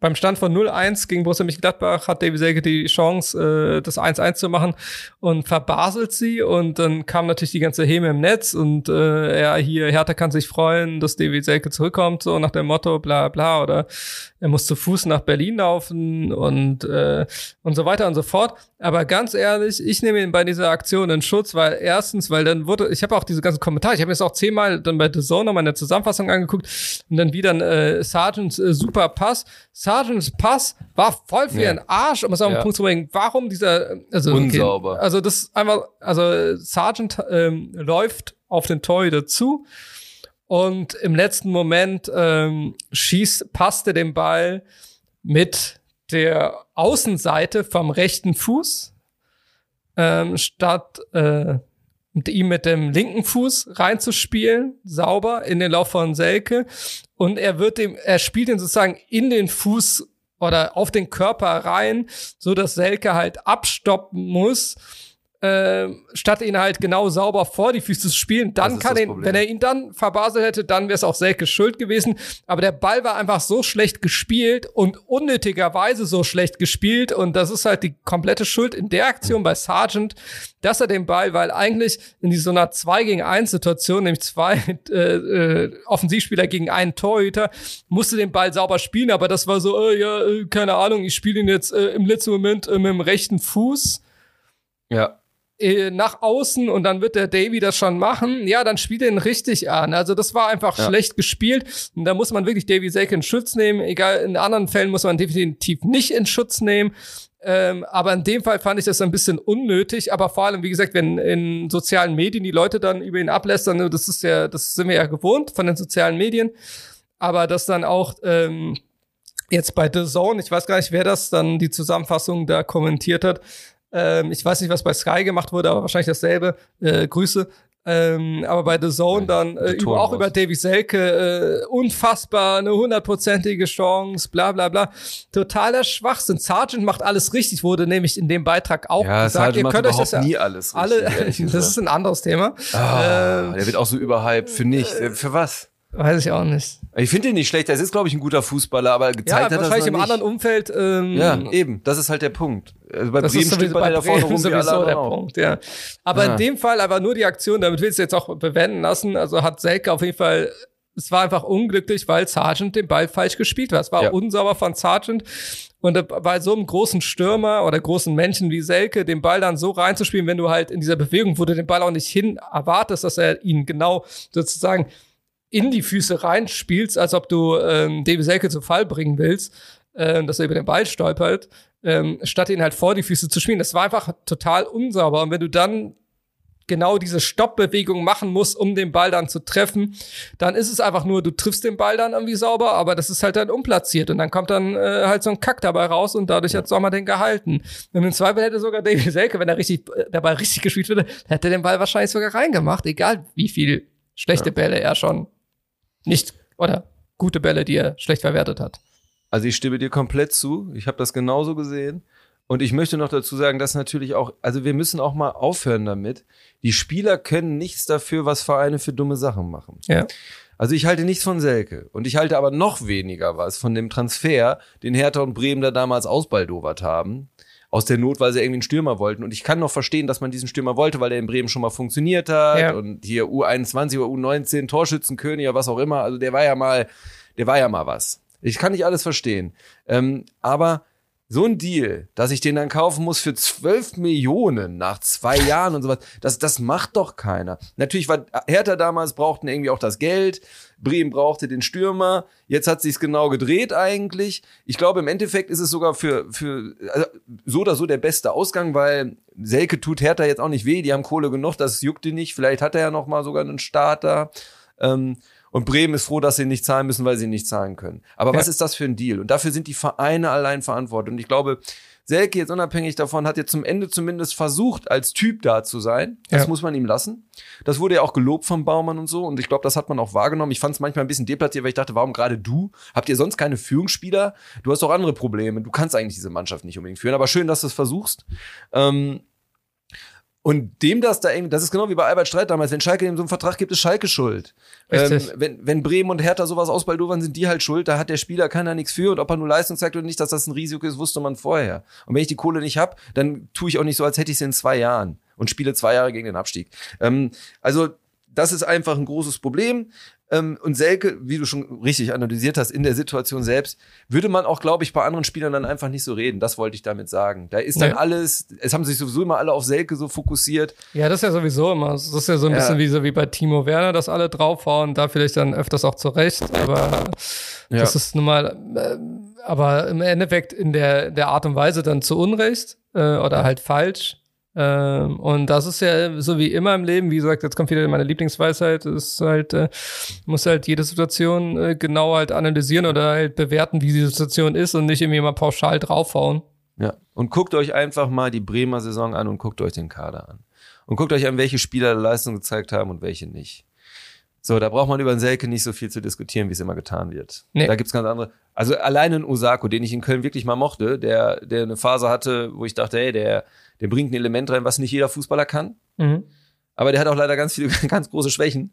beim Stand von 0-1 gegen Borussia Mönchengladbach hat Davy Selke die Chance, äh, das 1-1 zu machen und verbaselt sie und dann kam natürlich die ganze Häme im Netz und äh, ja, hier, Hertha kann sich freuen, dass Davy Selke zurückkommt, so nach dem Motto, bla bla, oder er muss zu Fuß nach Berlin laufen und, äh, und so weiter und so fort. Aber ganz ehrlich, ich nehme ihn bei dieser Aktion in Schutz, weil erstens, weil dann wurde, ich habe auch diese ganzen Kommentare, ich habe mir das auch zehnmal dann bei The Zone nochmal in der Zusammenfassung angeguckt und dann wieder ein äh, Sargent äh, super Pass. Sargents Pass war voll für Ja. ihren Arsch, um es auf den Ja. Punkt zu bringen. Warum dieser, also, Unsauber. also das einfach, also Sargent ähm, läuft auf den Torhüter zu und im letzten Moment ähm, schießt, passte den Ball mit der Außenseite vom rechten Fuß ähm, statt äh, mit ihm mit dem linken Fuß reinzuspielen, sauber in den Lauf von Selke. Und er wird dem, er spielt ihn sozusagen in den Fuß oder auf den Körper rein, so dass Selke halt abstoppen muss, äh, statt ihn halt genau sauber vor die Füße zu spielen. Dann kann er, wenn er ihn dann verbaselt hätte, dann wäre es auch Selke schuld gewesen. Aber der Ball war einfach so schlecht gespielt und unnötigerweise so schlecht gespielt. Und das ist halt die komplette Schuld in der Aktion bei Sargent, dass er den Ball, weil eigentlich in so einer 2 gegen 1 Situation, nämlich zwei [laughs] äh, äh, Offensivspieler gegen einen Torhüter, musste den Ball sauber spielen, aber das war so, äh, ja, äh, keine Ahnung, ich spiele ihn jetzt äh, im letzten Moment mit dem rechten Fuß Ja. Äh, nach außen und dann wird der Davy das schon machen. Ja, dann spielt er ihn richtig an. Also das war einfach Ja. schlecht gespielt. Und da muss man wirklich Davy Selke in Schutz nehmen. Egal, in anderen Fällen muss man definitiv nicht in Schutz nehmen. Ähm, aber in dem Fall fand ich das ein bisschen unnötig. Aber vor allem, wie gesagt, wenn in sozialen Medien die Leute dann über ihn ablästern, das ist ja, das sind wir ja gewohnt von den sozialen Medien. Aber das dann auch ähm, jetzt bei The Zone, ich weiß gar nicht, wer das dann die Zusammenfassung da kommentiert hat. Ähm, ich weiß nicht, was bei Sky gemacht wurde, aber wahrscheinlich dasselbe. Äh, Grüße. Ähm, aber bei The Zone dann äh, über, auch über Davy Selke, äh, unfassbar, eine hundertprozentige Chance, bla bla bla. Totaler Schwachsinn. Sargent macht alles richtig, wurde nämlich in dem Beitrag auch Ja, gesagt. Sargent Ihr könnt euch das ja nie alles richtig, alle, [laughs] das ist ein anderes Thema. Ah, Ähm, der wird auch so überhyped. Für nichts. Äh, Für was? weiß ich auch nicht. Ich finde ihn nicht schlecht. Er ist, glaube ich, ein guter Fußballer, aber gezeigt Ja, hat er wahrscheinlich im nicht. anderen Umfeld. Ähm, Ja, eben. Das ist halt der Punkt. Also bei Das Bremen steht bei da vorne rum sowieso der auch. Punkt, ja. Aber Ja. in dem Fall aber nur die Aktion, damit will ich es jetzt auch bewenden lassen. Also hat Selke auf jeden Fall, es war einfach unglücklich, weil Sargent den Ball falsch gespielt hat. Es war Ja. unsauber von Sargent. Und bei so einem großen Stürmer oder großen Menschen wie Selke, den Ball dann so reinzuspielen, wenn du halt in dieser Bewegung, wo du den Ball auch nicht hin erwartest, dass er ihn genau sozusagen in die Füße reinspielst, als ob du ähm, David Selke zu Fall bringen willst, ähm, dass er über den Ball stolpert, ähm, statt ihn halt vor die Füße zu spielen. Das war einfach total unsauber. Und wenn du dann genau diese Stoppbewegung machen musst, um den Ball dann zu treffen, dann ist es einfach nur, du triffst den Ball dann irgendwie sauber, aber das ist halt dann unplatziert und dann kommt dann äh, halt so ein Kack dabei raus und dadurch hat Sommer den gehalten. Und im Zweifel hätte sogar David Selke, wenn er richtig, äh, der Ball richtig gespielt würde, hätte den Ball wahrscheinlich sogar reingemacht, egal wie viel schlechte Bälle er schon nicht oder gute Bälle, die er schlecht verwertet hat. Also ich stimme dir komplett zu. Ich habe das genauso gesehen. Und ich möchte noch dazu sagen, dass natürlich auch, also wir müssen auch mal aufhören damit. Die Spieler können nichts dafür, was Vereine für dumme Sachen machen. Ja. Also ich halte nichts von Selke. Und ich halte aber noch weniger was von dem Transfer, den Hertha und Bremen da damals ausbaldowert haben. Aus der Not, weil sie irgendwie einen Stürmer wollten. Und ich kann noch verstehen, dass man diesen Stürmer wollte, weil der in Bremen schon mal funktioniert hat. Ja. Und hier U21 oder U19, Torschützenkönig oder was auch immer. Also der war ja mal, der war ja mal was. Ich kann nicht alles verstehen. Ähm, aber so ein Deal, dass ich den dann kaufen muss für 12 Millionen nach zwei Jahren und sowas, das, das macht doch keiner. Natürlich war Hertha damals brauchten irgendwie auch das Geld, Bremen brauchte den Stürmer, jetzt hat sich's genau gedreht eigentlich. Ich glaube, im Endeffekt ist es sogar für, für also so oder so der beste Ausgang, weil Selke tut Hertha jetzt auch nicht weh, die haben Kohle genug, das juckt die nicht, vielleicht hat er ja noch mal sogar einen Starter. Ähm, und Bremen ist froh, dass sie nicht zahlen müssen, weil sie nicht zahlen können. Aber was Ja. ist das für ein Deal? Und dafür sind die Vereine allein verantwortlich. Und ich glaube, Selke jetzt unabhängig davon hat jetzt zum Ende zumindest versucht, als Typ da zu sein. Das Ja. muss man ihm lassen. Das wurde ja auch gelobt vom Baumann und so. Und ich glaube, das hat man auch wahrgenommen. Ich fand es manchmal ein bisschen deplatziert, weil ich dachte, warum gerade du? Habt ihr sonst keine Führungsspieler? Du hast auch andere Probleme. Du kannst eigentlich diese Mannschaft nicht unbedingt führen. Aber schön, dass du es versuchst. Ähm, und dem das da irgendwie, das ist genau wie bei Albert Streit damals, wenn Schalke ihm so einen Vertrag gibt, ist Schalke schuld. Ähm, wenn, wenn Bremen und Hertha sowas ausbaldowern, sind die halt schuld, da hat der Spieler keiner nichts für und ob er nur Leistung zeigt oder nicht, dass das ein Risiko ist, wusste man vorher. Und wenn ich die Kohle nicht hab, dann tue ich auch nicht so, als hätte ich sie in zwei Jahren und spiele zwei Jahre gegen den Abstieg. Ähm, also das ist einfach ein großes Problem. Ähm, und Selke, wie du schon richtig analysiert hast, in der Situation selbst, würde man auch, glaube ich, bei anderen Spielern dann einfach nicht so reden. Das wollte ich damit sagen. Da ist dann Nee. alles, es haben sich sowieso immer alle auf Selke so fokussiert. Ja, das ist ja sowieso immer. Das ist ja so ein Ja. bisschen wie so wie bei Timo Werner, dass alle draufhauen, da vielleicht dann öfters auch zurecht. Aber Ja. das ist nun mal, äh, aber im Endeffekt in der, der Art und Weise dann zu Unrecht äh, oder halt falsch. Ähm, und das ist ja so wie immer im Leben, wie gesagt, jetzt kommt wieder meine Lieblingsweisheit, ist halt, äh, muss halt jede Situation äh, genau halt analysieren oder halt bewerten, wie die Situation ist und nicht irgendwie mal pauschal draufhauen. Ja. Und guckt euch einfach mal die Bremer Saison an und guckt euch den Kader an. Und guckt euch an, welche Spieler Leistung gezeigt haben und welche nicht. So, da braucht man über den Selke nicht so viel zu diskutieren, wie es immer getan wird. Nee. Da gibt's ganz andere. Also allein ein Osako, den ich in Köln wirklich mal mochte, der, der eine Phase hatte, wo ich dachte, hey, der, der bringt ein Element rein, was nicht jeder Fußballer kann. Mhm. Aber der hat auch leider ganz viele, [laughs] ganz große Schwächen.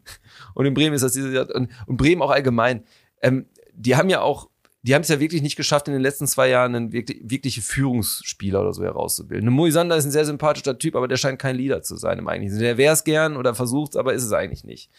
Und in Bremen ist das diese, und, und Bremen auch allgemein. Ähm, die haben ja auch, die haben es ja wirklich nicht geschafft, in den letzten zwei Jahren einen wirklich, wirkliche Führungsspieler oder so herauszubilden. Moisander ist ein sehr sympathischer Typ, aber der scheint kein Leader zu sein im Eigentlichen. Der wäre es gern oder versucht aber ist es eigentlich nicht.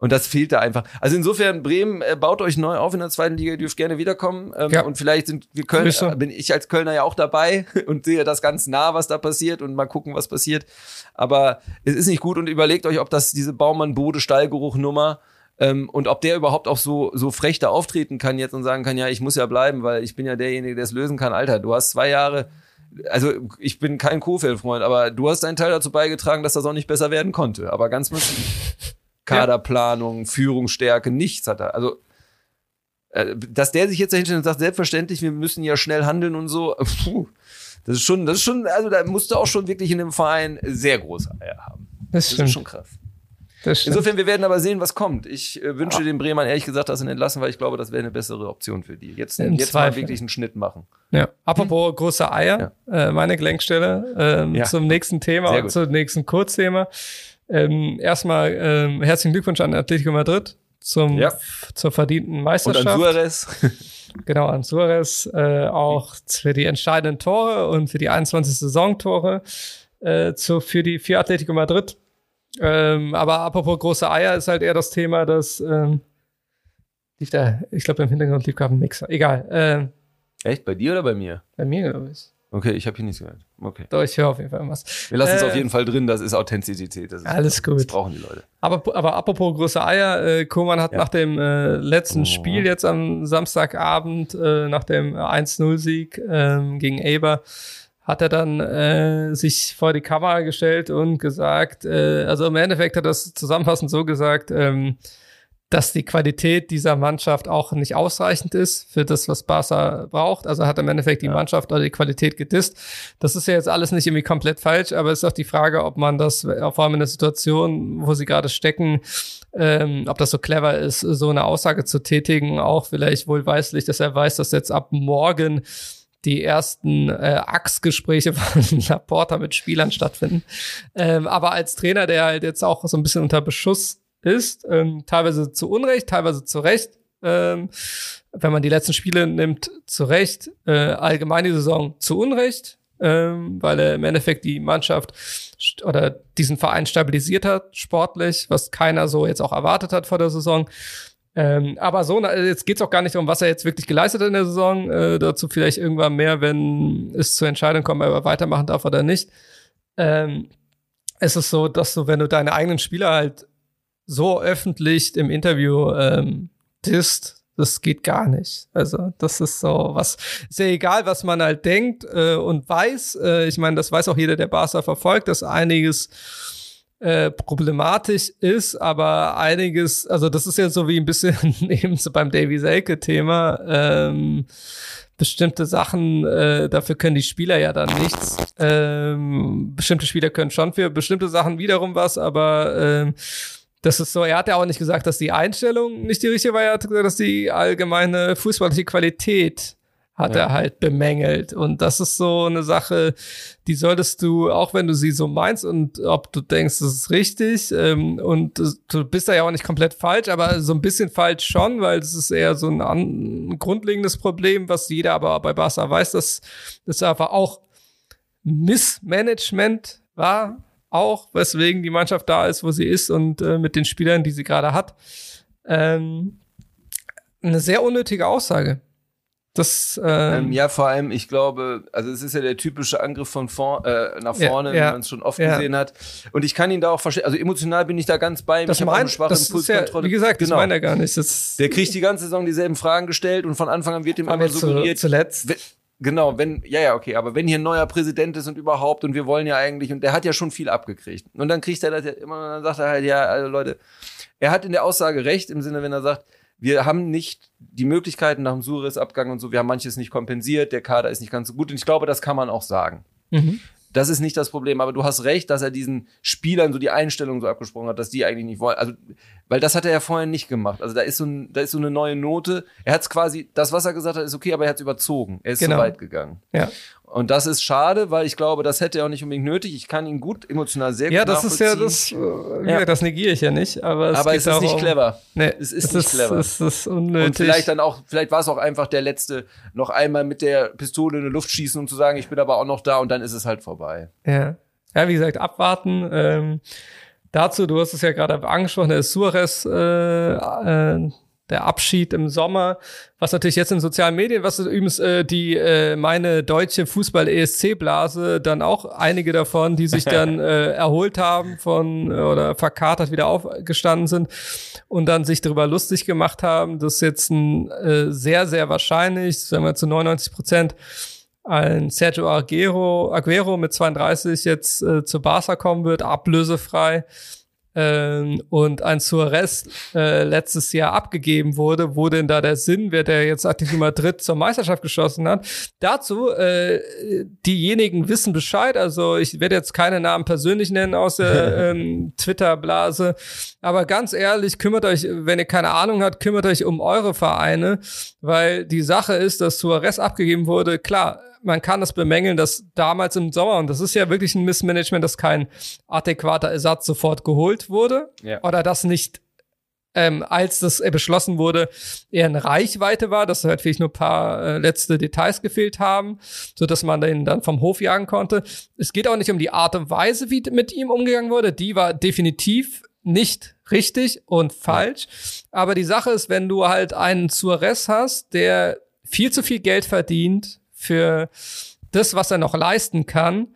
Und das fehlt da einfach. Also insofern, Bremen äh, baut euch neu auf in der zweiten Liga, ihr dürft gerne wiederkommen. Ähm, ja. Und vielleicht sind wir Köln, äh, bin ich als Kölner ja auch dabei [laughs] und sehe das ganz nah, was da passiert und mal gucken, was passiert. Aber es ist nicht gut und überlegt euch, ob das diese Baumann-Bode-Stallgeruch-Nummer ähm, und ob der überhaupt auch so, so frech da auftreten kann jetzt und sagen kann, ja, ich muss ja bleiben, weil ich bin ja derjenige, der es lösen kann. Alter, du hast zwei Jahre also ich bin kein Kofeld-Freund, aber du hast deinen Teil dazu beigetragen, dass das auch nicht besser werden konnte. Aber ganz massiv. [laughs] Kaderplanung, Führungsstärke, nichts hat er. Also, äh, dass der sich jetzt dahinter und sagt, selbstverständlich, wir müssen ja schnell handeln und so, puh, das ist schon, das ist schon, also da musst du auch schon wirklich in dem Verein sehr große Eier haben. Das, das ist schon krass. Insofern, wir werden aber sehen, was kommt. Ich äh, wünsche ja. den Bremern ehrlich gesagt, dass sie ihn entlassen, weil ich glaube, das wäre eine bessere Option für die. Jetzt, jetzt mal wirklich einen Schnitt machen. Ja. Apropos hm? große Eier, ja. äh, meine Gelenkstelle ähm, ja. zum nächsten Thema und zum nächsten Kurzthema. Ähm, erstmal ähm, herzlichen Glückwunsch an Atletico Madrid zum, ja. zur verdienten Meisterschaft. Und an Suarez. [laughs] genau, an Suarez. Äh, auch für die entscheidenden Tore und für die 21 Saisontore äh, zu, für die für Atletico Madrid. Ähm, aber apropos große Eier ist halt eher das Thema, dass ähm, lief da, ich glaube im Hintergrund lief gerade ein Mixer. Egal. Ähm, Echt? Bei dir oder bei mir? Bei mir, glaube ich. Okay, ich habe hier nichts gehört. Okay. Doch, ich höre auf jeden Fall was. Wir lassen es auf äh, jeden Fall drin, das ist Authentizität. Das ist, alles gut. Das brauchen die Leute. Aber, aber apropos große Eier, äh, Koman hat ja. nach dem äh, letzten oh. Spiel jetzt am Samstagabend, äh, nach dem 1-0-Sieg äh, gegen Eber, hat er dann äh, sich vor die Kamera gestellt und gesagt, äh, also im Endeffekt hat er das zusammenfassend so gesagt, ähm, dass die Qualität dieser Mannschaft auch nicht ausreichend ist für das, was Barca braucht. Also hat im Endeffekt die. Mannschaft oder die Qualität gedisst. Das ist ja jetzt alles nicht irgendwie komplett falsch, aber es ist auch die Frage, ob man das, vor allem in der Situation, wo sie gerade stecken, ähm, ob das so clever ist, so eine Aussage zu tätigen, auch vielleicht wohlweislich, dass er weiß, dass jetzt ab morgen die ersten äh, Achsgespräche [laughs] von Laporta mit Spielern stattfinden. Ähm, aber als Trainer, der halt jetzt auch so ein bisschen unter Beschuss ist, ähm, teilweise zu Unrecht, teilweise zu Recht. Ähm, wenn man die letzten Spiele nimmt, zu Recht, äh, allgemein die Saison zu Unrecht, ähm, weil er im Endeffekt die Mannschaft oder diesen Verein stabilisiert hat, sportlich, was keiner so jetzt auch erwartet hat vor der Saison. Ähm, aber so, jetzt geht's auch gar nicht darum, was er jetzt wirklich geleistet hat in der Saison. Äh, dazu vielleicht irgendwann mehr, wenn es zur Entscheidung kommt, ob er weitermachen darf oder nicht. Ähm, es ist so, dass du, wenn du deine eigenen Spieler halt so öffentlich im Interview ähm, disst, das geht gar nicht. Also das ist so was, ist ja egal, was man halt denkt äh, und weiß. Äh, ich meine, das weiß auch jeder, der Barca verfolgt, dass einiges äh, problematisch ist, aber einiges, also das ist ja so wie ein bisschen [laughs] eben so beim Davy Selke-Thema. Ähm, bestimmte Sachen, äh, dafür können die Spieler ja dann nichts. Ähm, bestimmte Spieler können schon für bestimmte Sachen wiederum was, aber ähm, das ist so, er hat ja auch nicht gesagt, dass die Einstellung nicht die richtige war, er hat gesagt, dass die allgemeine fußballische Qualität hat ja. er halt bemängelt. Und das ist so eine Sache, die solltest du, auch wenn du sie so meinst und ob du denkst, das ist richtig, ähm, und du bist da ja auch nicht komplett falsch, aber so ein bisschen falsch schon, weil es ist eher so ein, ein grundlegendes Problem, was jeder aber bei Barca weiß, dass das einfach auch Missmanagement war auch, weswegen die Mannschaft da ist, wo sie ist und äh, mit den Spielern, die sie gerade hat. Ähm, eine sehr unnötige Aussage. Das, ähm, Ähm, ja, vor allem, ich glaube, also es ist ja der typische Angriff von vor, äh, nach Ja, vorne, ja. wie man es schon oft Ja. gesehen hat. Und ich kann ihn da auch verstehen. Also emotional bin ich da ganz bei ihm. das ich mein, schwache das ja, Impulskontrolle. wie gesagt, genau. das meine er gar nicht. Das Der kriegt die ganze Saison dieselben Fragen gestellt und von Anfang an wird ihm aber zu, suggeriert, zuletzt. Genau, wenn, ja, ja, okay, aber wenn hier ein neuer Präsident ist und überhaupt und wir wollen ja eigentlich, und der hat ja schon viel abgekriegt. Und dann kriegt er das ja immer, und dann sagt er halt, ja, also Leute, er hat in der Aussage recht, im Sinne, wenn er sagt, wir haben nicht die Möglichkeiten nach dem Suarez-Abgang und so, wir haben manches nicht kompensiert, der Kader ist nicht ganz so gut und ich glaube, das kann man auch sagen. Mhm. Das ist nicht das Problem, aber du hast recht, dass er diesen Spielern so die Einstellung so abgesprochen hat, dass die eigentlich nicht wollen. Also, weil das hat er ja vorher nicht gemacht. Also da ist so, ein, da ist so eine neue Note. Er hat es quasi, das, was er gesagt hat, ist okay, aber er hat es überzogen. Er ist Genau. zu weit gegangen. Ja. Und das ist schade, weil ich glaube, das hätte er auch nicht unbedingt nötig. Ich kann ihn gut emotional sehr Ja, gut das ist ja das, äh, Ja. das negiere ich ja nicht, aber es, Aber es ist nicht darum- clever. Nee, Es ist nicht clever. Es ist unnötig. Und vielleicht dann auch, vielleicht war es auch einfach der letzte, noch einmal mit der Pistole in die Luft schießen, um zu sagen, ich bin aber auch noch da und dann ist es halt vorbei. Ja. ja, wie gesagt, abwarten. Ähm, dazu, du hast es ja gerade angesprochen, der Suarez, äh, äh, der Abschied im Sommer, was natürlich jetzt in sozialen Medien, was übrigens äh, die äh, meine deutsche Fußball-ESC-Blase, dann auch einige davon, die sich [laughs] dann äh, erholt haben von äh, oder verkatert wieder aufgestanden sind und dann sich darüber lustig gemacht haben, dass jetzt ein äh, sehr, sehr wahrscheinlich, sagen wir zu 99 Prozent, ein Sergio Aguero, Aguero mit 32 jetzt äh, zu Barca kommen wird, ablösefrei. Ähm, und ein Suarez äh, letztes Jahr abgegeben wurde, wo denn da der Sinn, wer der jetzt Atletico Madrid zur Meisterschaft geschossen hat. Dazu, äh, diejenigen wissen Bescheid, also ich werde jetzt keine Namen persönlich nennen aus der [laughs] ähm, Twitter-Blase, aber ganz ehrlich, kümmert euch, wenn ihr keine Ahnung habt, kümmert euch um eure Vereine, weil die Sache ist, dass Suarez abgegeben wurde, klar, man kann das bemängeln, dass damals im Sommer, und das ist ja wirklich ein Missmanagement, dass kein adäquater Ersatz sofort geholt wurde Ja. oder dass nicht, ähm, als das äh, beschlossen wurde, eher in Reichweite war, dass halt vielleicht nur ein paar äh, letzte Details gefehlt haben, so dass man den dann vom Hof jagen konnte. Es geht auch nicht um die Art und Weise, wie mit ihm umgegangen wurde, die war definitiv nicht richtig und falsch. Aber die Sache ist, wenn du halt einen Suarez hast, der viel zu viel Geld verdient für das, was er noch leisten kann,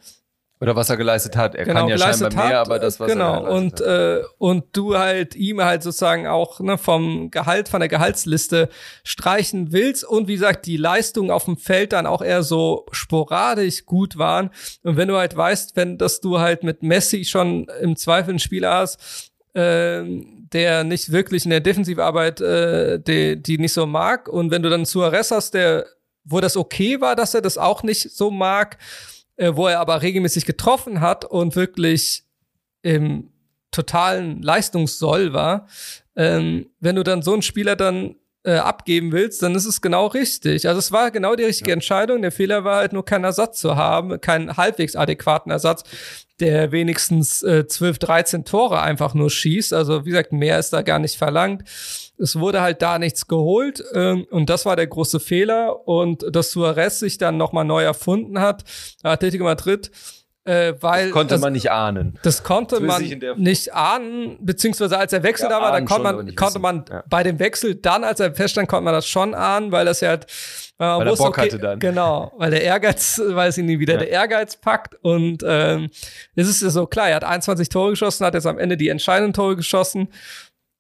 Oder was er geleistet hat. Er genau, kann ja scheinbar mehr, hat, aber das, was genau. er geleistet und hat. äh, und du halt ihm halt sozusagen auch ne, vom Gehalt von der Gehaltsliste streichen willst und wie gesagt die Leistungen auf dem Feld dann auch eher so sporadisch gut waren und wenn du halt weißt, wenn dass du halt mit Messi schon im Zweifel einen Spieler hast, ähm, der nicht wirklich in der Defensivarbeit äh, die, die nicht so mag und wenn du dann Suarez hast, der wo das okay war, dass er das auch nicht so mag, äh, wo er aber regelmäßig getroffen hat und wirklich im totalen Leistungssoll war. Ähm, wenn du dann so einen Spieler dann äh, abgeben willst, dann ist es genau richtig. Also es war genau die richtige Entscheidung. Der Fehler war halt nur keinen Ersatz zu haben, keinen halbwegs adäquaten Ersatz, der wenigstens äh, 12, 13 Tore einfach nur schießt. Also wie gesagt, mehr ist da gar nicht verlangt. Es wurde halt da nichts geholt ähm, und das war der große Fehler. Und dass Suarez sich dann nochmal neu erfunden hat, Atletico Madrid, äh, weil Konnte das, man nicht ahnen. das konnte Zumindest man nicht ahnen, beziehungsweise als der Wechsel Ja, da war, dann ahnen konnte schon, man, konnte man Ja. bei dem Wechsel dann, als er feststand, konnte man das schon ahnen, weil das ja halt, weil, man Weil er wusste, Bock hatte dann. Genau, weil der Ehrgeiz, [laughs] weil es ihn wieder Ja. der Ehrgeiz packt und ähm, es ist ja so klar, er hat 21 Tore geschossen, hat jetzt am Ende die entscheidenden Tore geschossen.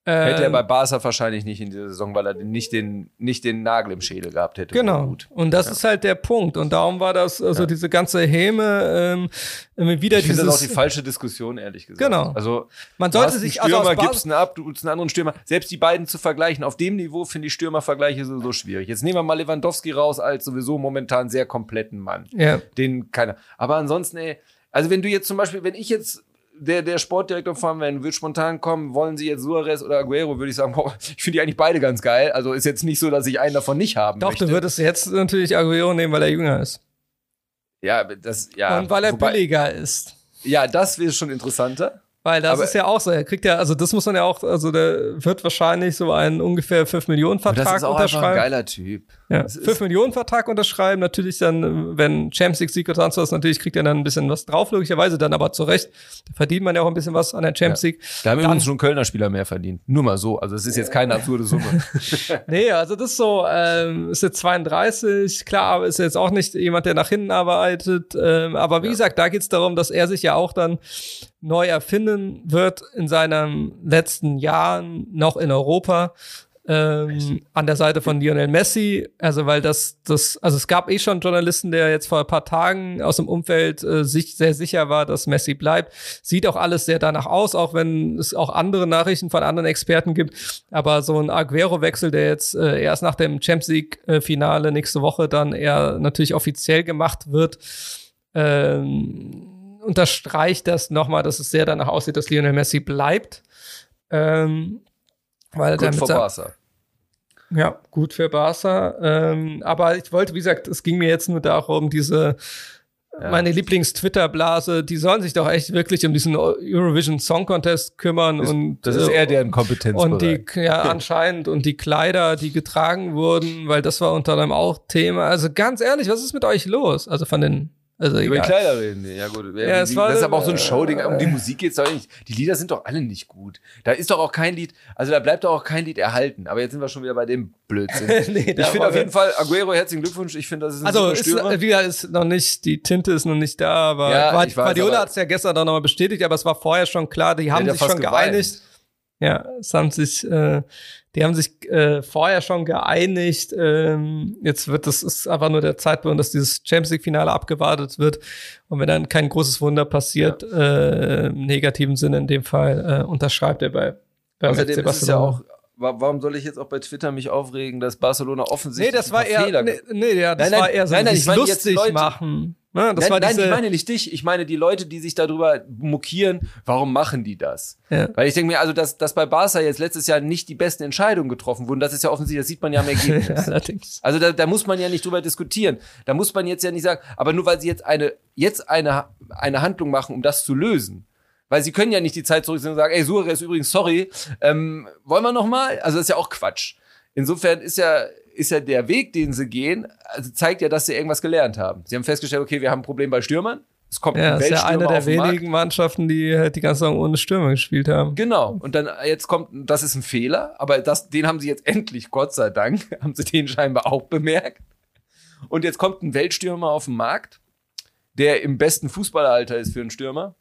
Hätte er Ähm, bei Barca wahrscheinlich nicht in dieser Saison, weil er nicht den, nicht den Nagel im Schädel gehabt hätte. Genau. Gut. Und das ist halt der Punkt. Und darum war das, also Ja. diese ganze Häme, ähm, wieder Ich dieses. das auch die falsche Diskussion, ehrlich gesagt. Genau. Also, man sollte einen sich also Stürmer, aus Basis- gibst ihn ab, du holst einen anderen Stürmer. Selbst die beiden zu vergleichen, auf dem Niveau finde ich Stürmervergleiche sowieso schwierig. Jetzt nehmen wir mal Lewandowski raus als sowieso momentan sehr kompletten Mann. ja. Den keiner. Aber ansonsten, ey, also wenn du jetzt zum Beispiel, wenn ich jetzt der, der Sportdirektor von wenn wird spontan kommen, wollen sie jetzt Suarez oder Aguero, würde ich sagen, boah, ich finde die eigentlich beide ganz geil. Also ist jetzt nicht so, dass ich einen davon nicht haben Doch, möchte. du würdest jetzt natürlich Aguero nehmen, weil er jünger ist. ja, das, ja. und weil er wobei- billiger ist. Ja, das wäre schon interessanter. Weil das Aber- ist ja auch so, er kriegt ja, also das muss man ja auch, also der wird wahrscheinlich so einen ungefähr 5 Millionen Und das Vertrag ist auch einfach ein unterschreiben. geiler Typ. Ja, Das ist- 5 Millionen Vertrag unterschreiben, natürlich dann, wenn Champions League Sieg oder sonst was, natürlich kriegt er dann ein bisschen was drauf, logischerweise dann aber zu Recht. Da verdient man ja auch ein bisschen was an der Champions League. Da haben Dann- übrigens schon Kölner Spieler mehr verdient. Nur mal so. Also es ist jetzt keine absurde Summe. [laughs] Nee, also das ist so, ähm, ist jetzt 32, klar, aber ist jetzt auch nicht jemand, der nach hinten arbeitet. Ähm, aber wie gesagt, da geht's darum, dass er sich ja auch dann neu erfinden wird in seinen letzten Jahren noch in Europa. Ähm, an der Seite von Lionel Messi, also weil das, das, also es gab eh schon Journalisten, der jetzt vor ein paar Tagen aus dem Umfeld äh, sich sehr sicher war, dass Messi bleibt. Sieht auch alles sehr danach aus, auch wenn es auch andere Nachrichten von anderen Experten gibt. Aber so ein Aguero-Wechsel, der jetzt äh, erst nach dem Champions League-Finale nächste Woche dann eher natürlich offiziell gemacht wird, ähm, unterstreicht das nochmal, dass es sehr danach aussieht, dass Lionel Messi bleibt. Ähm, weil Gut sein- Barca. ja, gut für Barca. Ähm, aber ich wollte, wie gesagt, es ging mir jetzt nur darum, diese Ja. meine Lieblings-Twitter-Blase, die sollen sich doch echt wirklich um diesen Eurovision Song Contest kümmern Ist- und Das ist äh, eher deren Kompetenzbereich. und die, ja, [laughs] anscheinend, und die Kleider, die getragen wurden, weil das war unter anderem auch Thema. Also ganz ehrlich, was ist mit euch los? Also von den, also Über die egal. Kleider reden. Ja, gut. Ja, es war- das ist aber auch so ein Showding. Um die Musik geht's doch nicht. Die Lieder sind doch alle nicht gut. Da ist doch auch kein Lied, also da bleibt doch auch kein Lied erhalten. Aber jetzt sind wir schon wieder bei dem Blödsinn. [laughs] Nee, ich finde auf jeden Fall, Aguero, herzlichen Glückwunsch. Ich finde, das ist ein Also, ist, wie gesagt, ist noch nicht, die Tinte ist noch nicht da, aber Ja, Guardiola hat es ja gestern dann nochmal bestätigt, aber es war vorher schon klar, die haben sich schon geweint. geeinigt. Ja, es haben sich, äh, die haben sich äh, vorher schon geeinigt. Ähm, jetzt wird das ist einfach nur der Zeitpunkt, dass dieses Champions League Finale abgewartet wird und wenn dann kein großes Wunder passiert, äh, im negativen Sinne in dem Fall, äh, unterschreibt er bei beim Außerdem ist es ja auch, wa- warum soll ich jetzt auch bei Twitter mich aufregen, dass Barcelona offensichtlich Nee, das war eher, Fehler nee, nee, ja, das Nein, nein, war eher so nein, nein, ich meine jetzt lustig Leute- machen. Ne, das nein, war nein, diese, ich meine nicht dich. Ich meine die Leute, die sich darüber mokieren, warum machen die das? Ja. Weil ich denke mir, also, dass, dass bei Barca jetzt letztes Jahr nicht die besten Entscheidungen getroffen wurden, das ist ja offensichtlich, das sieht man ja am [laughs] Ergebnis. allerdings. Also da, da muss man ja nicht drüber diskutieren. Da muss man jetzt ja nicht sagen, aber nur weil sie jetzt eine, jetzt eine, eine Handlung machen, um das zu lösen. Weil sie können ja nicht die Zeit zurück und sagen, ey, Suarez übrigens, sorry, ähm, wollen wir noch mal? Also das ist ja auch Quatsch. Insofern ist ja, ist ja der Weg, den sie gehen, also zeigt ja, dass sie irgendwas gelernt haben. Sie haben festgestellt, okay, wir haben ein Problem bei Stürmern. Es kommt Ja, ist ja eine der wenigen Mannschaften, die halt die ganze Saison ohne Stürmer gespielt haben. Genau. Und dann jetzt kommt, das ist ein Fehler, aber das, den haben sie jetzt endlich, Gott sei Dank, [laughs] haben sie den scheinbar auch bemerkt. Und jetzt kommt ein Weltstürmer auf den Markt, der im besten Fußballeralter ist für einen Stürmer.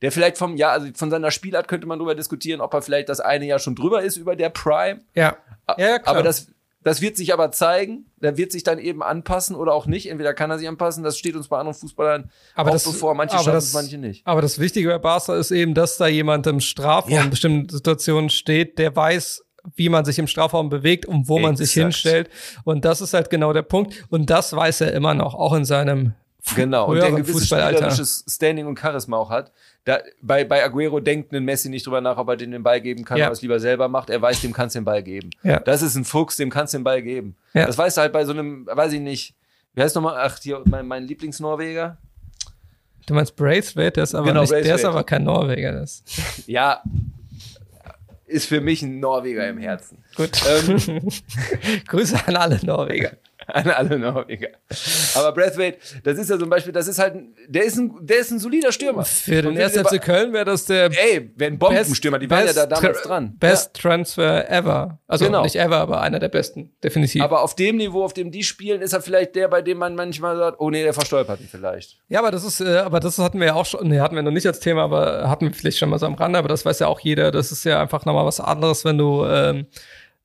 Der vielleicht vom Jahr, also von seiner Spielart könnte man darüber diskutieren, ob er vielleicht das eine Jahr schon drüber ist über der Prime. Ja. Ja, klar. Aber das, das wird sich aber zeigen. Der wird sich dann eben anpassen oder auch nicht. Entweder kann er sich anpassen, das steht uns bei anderen Fußballern Aber auch das- bevor. Manche aber schaffen das- es, manche nicht. Aber das Wichtige bei Barca ist eben, dass da jemand im Strafraum Ja. in bestimmten Situationen steht, der weiß, wie man sich im Strafraum bewegt und wo man sich Exakt. hinstellt. Und das ist halt genau der Punkt. Und das weiß er immer noch, auch in seinem Genau, und der ein gewisses spielerisches Standing und Charisma auch hat. Da, bei, bei Aguero denkt ein Messi nicht drüber nach, ob er den den Ball geben kann, Ja. ob er es lieber selber macht. Er weiß, dem kannst du den Ball geben. Ja. Das ist ein Fuchs, dem kannst du den Ball geben. Ja. Das weißt du halt bei so einem, weiß ich nicht, wie heißt nochmal, ach, hier, mein, mein Lieblingsnorweger. Du meinst Braithwaite, der ist aber Genau, nicht, der ist aber kein Norweger. Das. [laughs] Ja, ist für mich ein Norweger im Herzen. Gut. Ähm, [laughs] Grüße an alle Norweger. An alle Norweger. Aber Braithwaite, das ist ja zum Beispiel, das ist halt, ein- der ist ein, der ist ein solider Stürmer. Für den Und wir 1. sind FC Köln wäre das der Ey, wenn Bombenstürmer, die waren ja da damals dran. Best Transfer ever. Also Genau. nicht ever, aber einer der besten, definitiv. Aber auf dem Niveau, auf dem die spielen, ist er vielleicht der, bei dem man manchmal sagt, oh nee, der verstolpert ihn vielleicht. Ja, aber das ist, äh, aber das hatten wir ja auch schon, nee, hatten wir noch nicht als Thema, aber hatten wir vielleicht schon mal so am Rande, aber das weiß ja auch jeder, das ist ja einfach nochmal was anderes, wenn du, ähm,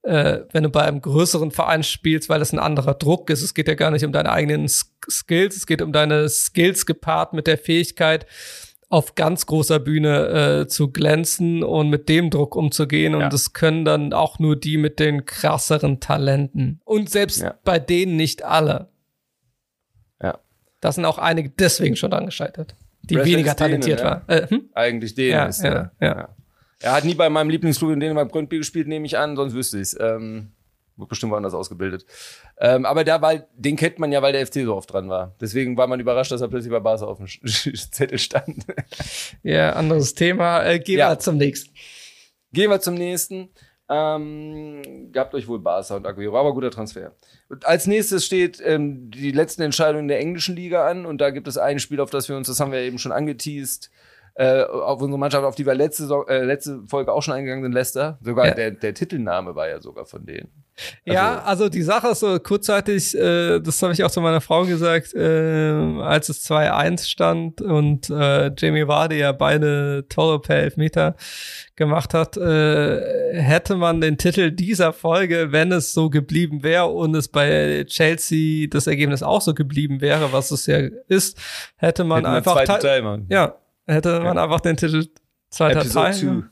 äh, wenn du bei einem größeren Verein spielst, weil das ein anderer Druck ist. Es geht ja gar nicht um deine eigenen Skills, es geht um deine Skills gepaart mit der Fähigkeit, auf ganz großer Bühne äh, zu glänzen und mit dem Druck umzugehen. Und Ja. das können dann auch nur die mit den krasseren Talenten. Und selbst Ja. bei denen nicht alle. Ja. Da sind auch einige deswegen schon dran gescheitert, die Braithwaite weniger talentiert ja. waren. Äh, hm? Eigentlich den Ja, ist ja, ja. Er hat nie bei meinem Lieblingsclub in Dänemark Brøndby gespielt, nehme ich an, sonst wüsste ich es. Ähm, wird bestimmt woanders ausgebildet. Ähm, aber da war, den kennt man ja, weil der FC so oft dran war. Deswegen war man überrascht, dass er plötzlich bei Barca auf dem Zettel stand. [laughs] ja, anderes Thema. Äh, gehen ja. wir zum nächsten. Gehen wir zum nächsten. Ähm, gehabt euch wohl Barca und Aguero, war aber guter Transfer. Und als nächstes steht ähm, die letzten Entscheidungen der englischen Liga an und da gibt es ein Spiel, auf das wir uns, das haben wir eben schon angeteased, äh, auf unsere Mannschaft, auf die wir letzte, äh, letzte Folge auch schon eingegangen sind, Leicester. Sogar ja. der, der Titelname war ja sogar von denen. Also, ja, also die Sache ist so kurzzeitig, äh, das habe ich auch zu meiner Frau gesagt, äh, als es 2-1 stand und äh, Jamie Vardy ja beide Tore per Elfmeter gemacht hat, äh, hätte man den Titel dieser Folge, wenn es so geblieben wäre und es bei Chelsea das Ergebnis auch so geblieben wäre, was es ja ist, hätte man Hätten einfach Teil, ja, hätte man einfach den Titel zweiter Episode Teil.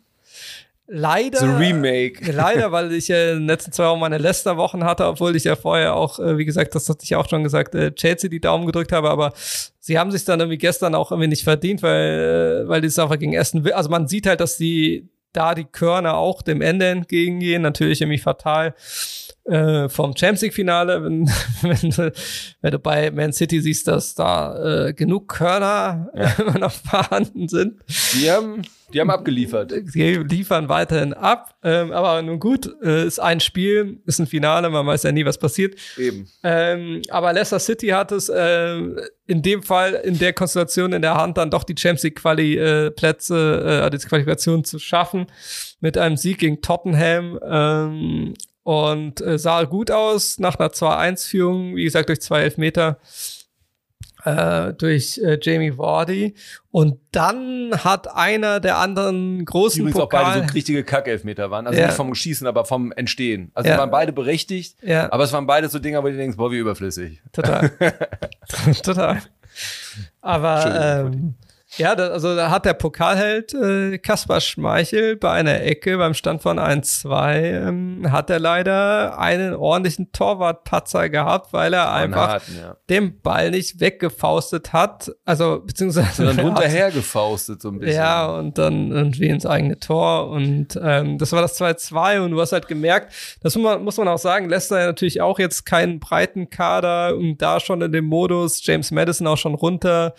Leider. So Remake. [laughs] Leider, weil ich ja in den letzten zwei Wochen meine Leicester-Wochen hatte, obwohl ich ja vorher auch, äh, wie gesagt, das hatte ich auch schon gesagt, äh, Chelsea die Daumen gedrückt habe, aber sie haben sich dann irgendwie gestern auch irgendwie nicht verdient, weil, äh, weil die es einfach gegen Aston will. Also man sieht halt, dass die da die Körner auch dem Ende entgegengehen, natürlich irgendwie fatal äh, vom Champions League Finale, wenn, [laughs] wenn, du, wenn du bei Man City siehst, dass da äh, genug Körner ja. [laughs] immer noch vorhanden sind. Die haben, die haben abgeliefert. Die liefern weiterhin ab, ähm, aber nun gut, äh, ist ein Spiel, ist ein Finale, man weiß ja nie, was passiert. Eben. Ähm, aber Leicester City hat es äh, in dem Fall in der Konstellation in der Hand dann doch die Champions League Quali äh, äh, die Qualifikation zu schaffen mit einem Sieg gegen Tottenham. Ähm, und äh, sah gut aus nach einer 2-1-Führung, wie gesagt, durch zwei Elfmeter äh, durch äh, Jamie Vardy. Und dann hat einer der anderen großen Übrigens Pokal auch beide so richtige Kackelfmeter waren. Also ja. nicht vom Schießen, aber vom Entstehen. Also ja. waren beide berechtigt, ja. aber es waren beide so Dinger, wo du denkst, boah, wie überflüssig. Total. [laughs] [laughs] Total. Aber ähm, ja, da, also da hat der Pokalheld äh, Kaspar Schmeichel bei einer Ecke beim Stand von 1-2 ähm, hat er leider einen ordentlichen Torwartpatzer gehabt, weil er einfach hatten, ja. den Ball nicht weggefaustet hat, also beziehungsweise dann [laughs] runterher gefaustet so ein bisschen. Ja, und dann irgendwie ins eigene Tor und ähm, das war das 2-2 und du hast halt gemerkt, das muss man, muss man auch sagen, Leicester ja natürlich auch jetzt keinen breiten Kader und da schon in dem Modus, James Madison auch schon runter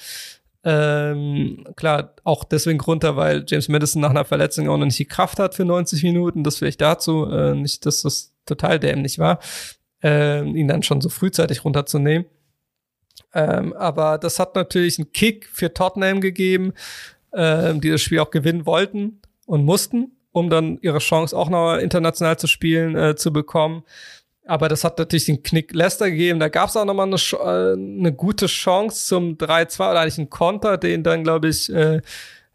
ähm, klar, auch deswegen runter, weil James Madison nach einer Verletzung auch noch nicht die Kraft hat für 90 Minuten. Das vielleicht dazu. Äh, nicht, dass das total dämlich war, äh, ihn dann schon so frühzeitig runterzunehmen. Ähm, aber das hat natürlich einen Kick für Tottenham gegeben, äh, die das Spiel auch gewinnen wollten und mussten, um dann ihre Chance auch noch international zu spielen äh, zu bekommen. Aber das hat natürlich den Knick Leicester gegeben. Da gab es auch noch mal eine, äh, eine, gute Chance zum 3-2 oder eigentlich einen Konter, den dann, glaube ich, äh,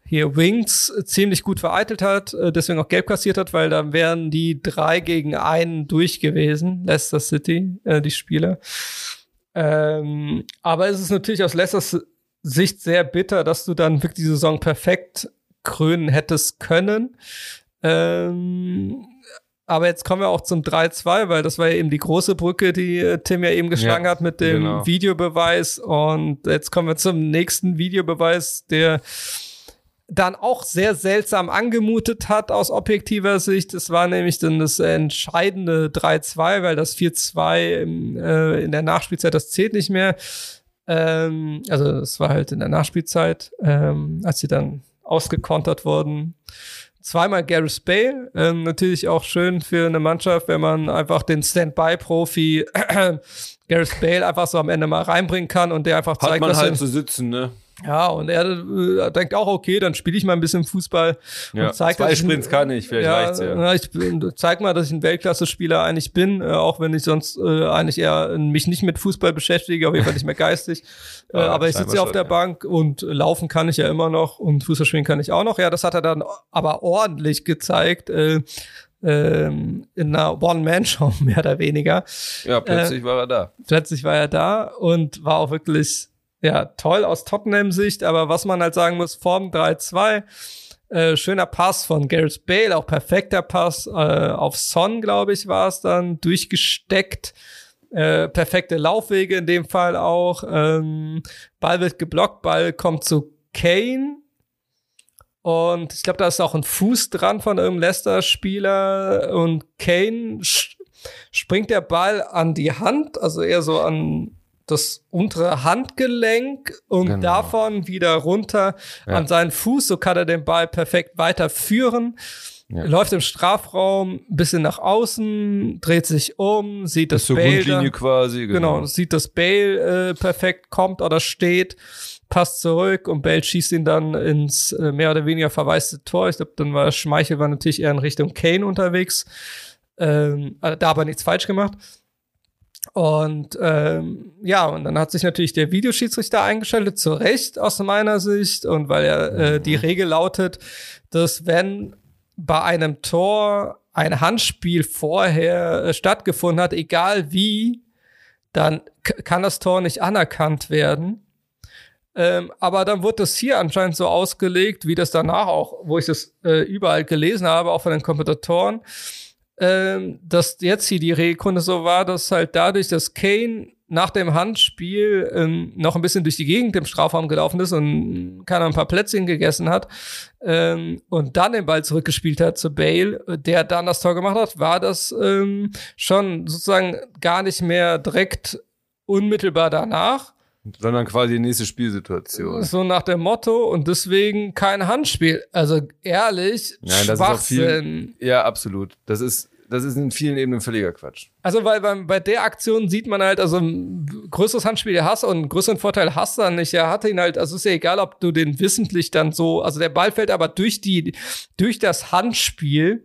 hier Wings ziemlich gut vereitelt hat, äh, deswegen auch gelb kassiert hat, weil dann wären die drei gegen einen durch gewesen, Leicester City, äh, die Spieler. Ähm, aber es ist natürlich aus Leicesters Sicht sehr bitter, dass du dann wirklich die Saison perfekt krönen hättest können. Ähm, aber jetzt kommen wir auch zum 3-2, weil das war ja eben die große Brücke, die äh, Tim ja eben geschlagen ja, hat mit dem genau. Videobeweis. Und jetzt kommen wir zum nächsten Videobeweis, der dann auch sehr seltsam angemutet hat aus objektiver Sicht. Es war nämlich dann das entscheidende 3-2, weil das 4-2 äh, in der Nachspielzeit, das zählt nicht mehr. Ähm, also es war halt in der Nachspielzeit, ähm, als sie dann ausgekontert wurden zweimal Gareth Bale. Ähm, natürlich auch schön für eine Mannschaft, wenn man einfach den Standby-Profi [clears throat] Gareth Bale einfach so am Ende mal reinbringen kann und der einfach zeigt, Hat man halt zu so sitzen, ne? Ja, und er äh, denkt auch, okay, dann spiele ich mal ein bisschen Fußball ja, und zeig, zwei Sprints kann ich, vielleicht ja, reicht's ja. Ich zeig mal, dass ich ein Weltklasse-Spieler eigentlich bin, äh, auch wenn ich sonst äh, eigentlich eher mich nicht mit Fußball beschäftige, auf jeden Fall nicht mehr geistig. [laughs] Äh, ja, aber ich sitze ja auf der ja. Bank und laufen kann ich ja immer noch und Fußball spielen kann ich auch noch. Ja, das hat er dann aber ordentlich gezeigt. Äh, ähm, in einer One-Man-Show [laughs] mehr oder weniger. Ja, plötzlich äh, war er da. Plötzlich war er da und war auch wirklich ja, toll aus Tottenham-Sicht, aber was man halt sagen muss, Form 3-2, äh, schöner Pass von Gareth Bale, auch perfekter Pass äh, auf Son, glaube ich, war es dann, durchgesteckt. Äh, perfekte Laufwege in dem Fall auch. Ähm, Ball wird geblockt, Ball kommt zu Kane. Und ich glaube, da ist auch ein Fuß dran von irgendeinem Leicester-Spieler. Und Kane springt der Ball an die Hand, also eher so an das untere Handgelenk und Genau. davon wieder runter Ja. an seinen Fuß. So kann er den Ball perfekt weiterführen. Ja. Läuft im Strafraum ein bisschen nach außen, dreht sich um, sieht das zur Bale Grundlinie dann, quasi. genau, sieht, dass Bale äh, perfekt kommt oder steht, passt zurück und Bale schießt ihn dann ins äh, mehr oder weniger verwaiste Tor. Ich glaube, dann war Schmeichel war natürlich eher in Richtung Kane unterwegs. Ähm, äh, da aber nichts falsch gemacht. Und ähm, ja, und dann hat sich natürlich der Videoschiedsrichter eingeschaltet, zu Recht aus meiner Sicht. Und weil er äh, die Regel lautet, dass wenn bei einem Tor ein Handspiel vorher äh, stattgefunden hat, egal wie, dann kann das Tor nicht anerkannt werden. Ähm, aber dann wurde das hier anscheinend so ausgelegt, wie das danach auch, wo ich das äh, überall gelesen habe, auch von den Kommentatoren, ähm, dass jetzt hier die Regelkunde so war, dass halt dadurch, dass Kane nach dem Handspiel ähm, noch ein bisschen durch die Gegend im Strafraum gelaufen ist und keine ein paar Plätzchen gegessen hat ähm, und dann den Ball zurückgespielt hat zu Bale, äh, der dann das Tor gemacht hat, war das ähm, schon sozusagen gar nicht mehr direkt unmittelbar danach, Sondern quasi die nächste Spielsituation. so nach dem Motto und deswegen kein Handspiel. Also ehrlich, Nein, das ist auch viel- Schwachsinn. Ja, absolut. Das ist, das ist in vielen Ebenen völliger Quatsch. Also, weil beim, bei der Aktion sieht man halt, also ein größeres Handspiel hast und einen größeren Vorteil hast du dann nicht. Er hatte ihn halt, also ist ja egal, ob du den wissentlich dann so, also der Ball fällt aber durch die, durch das Handspiel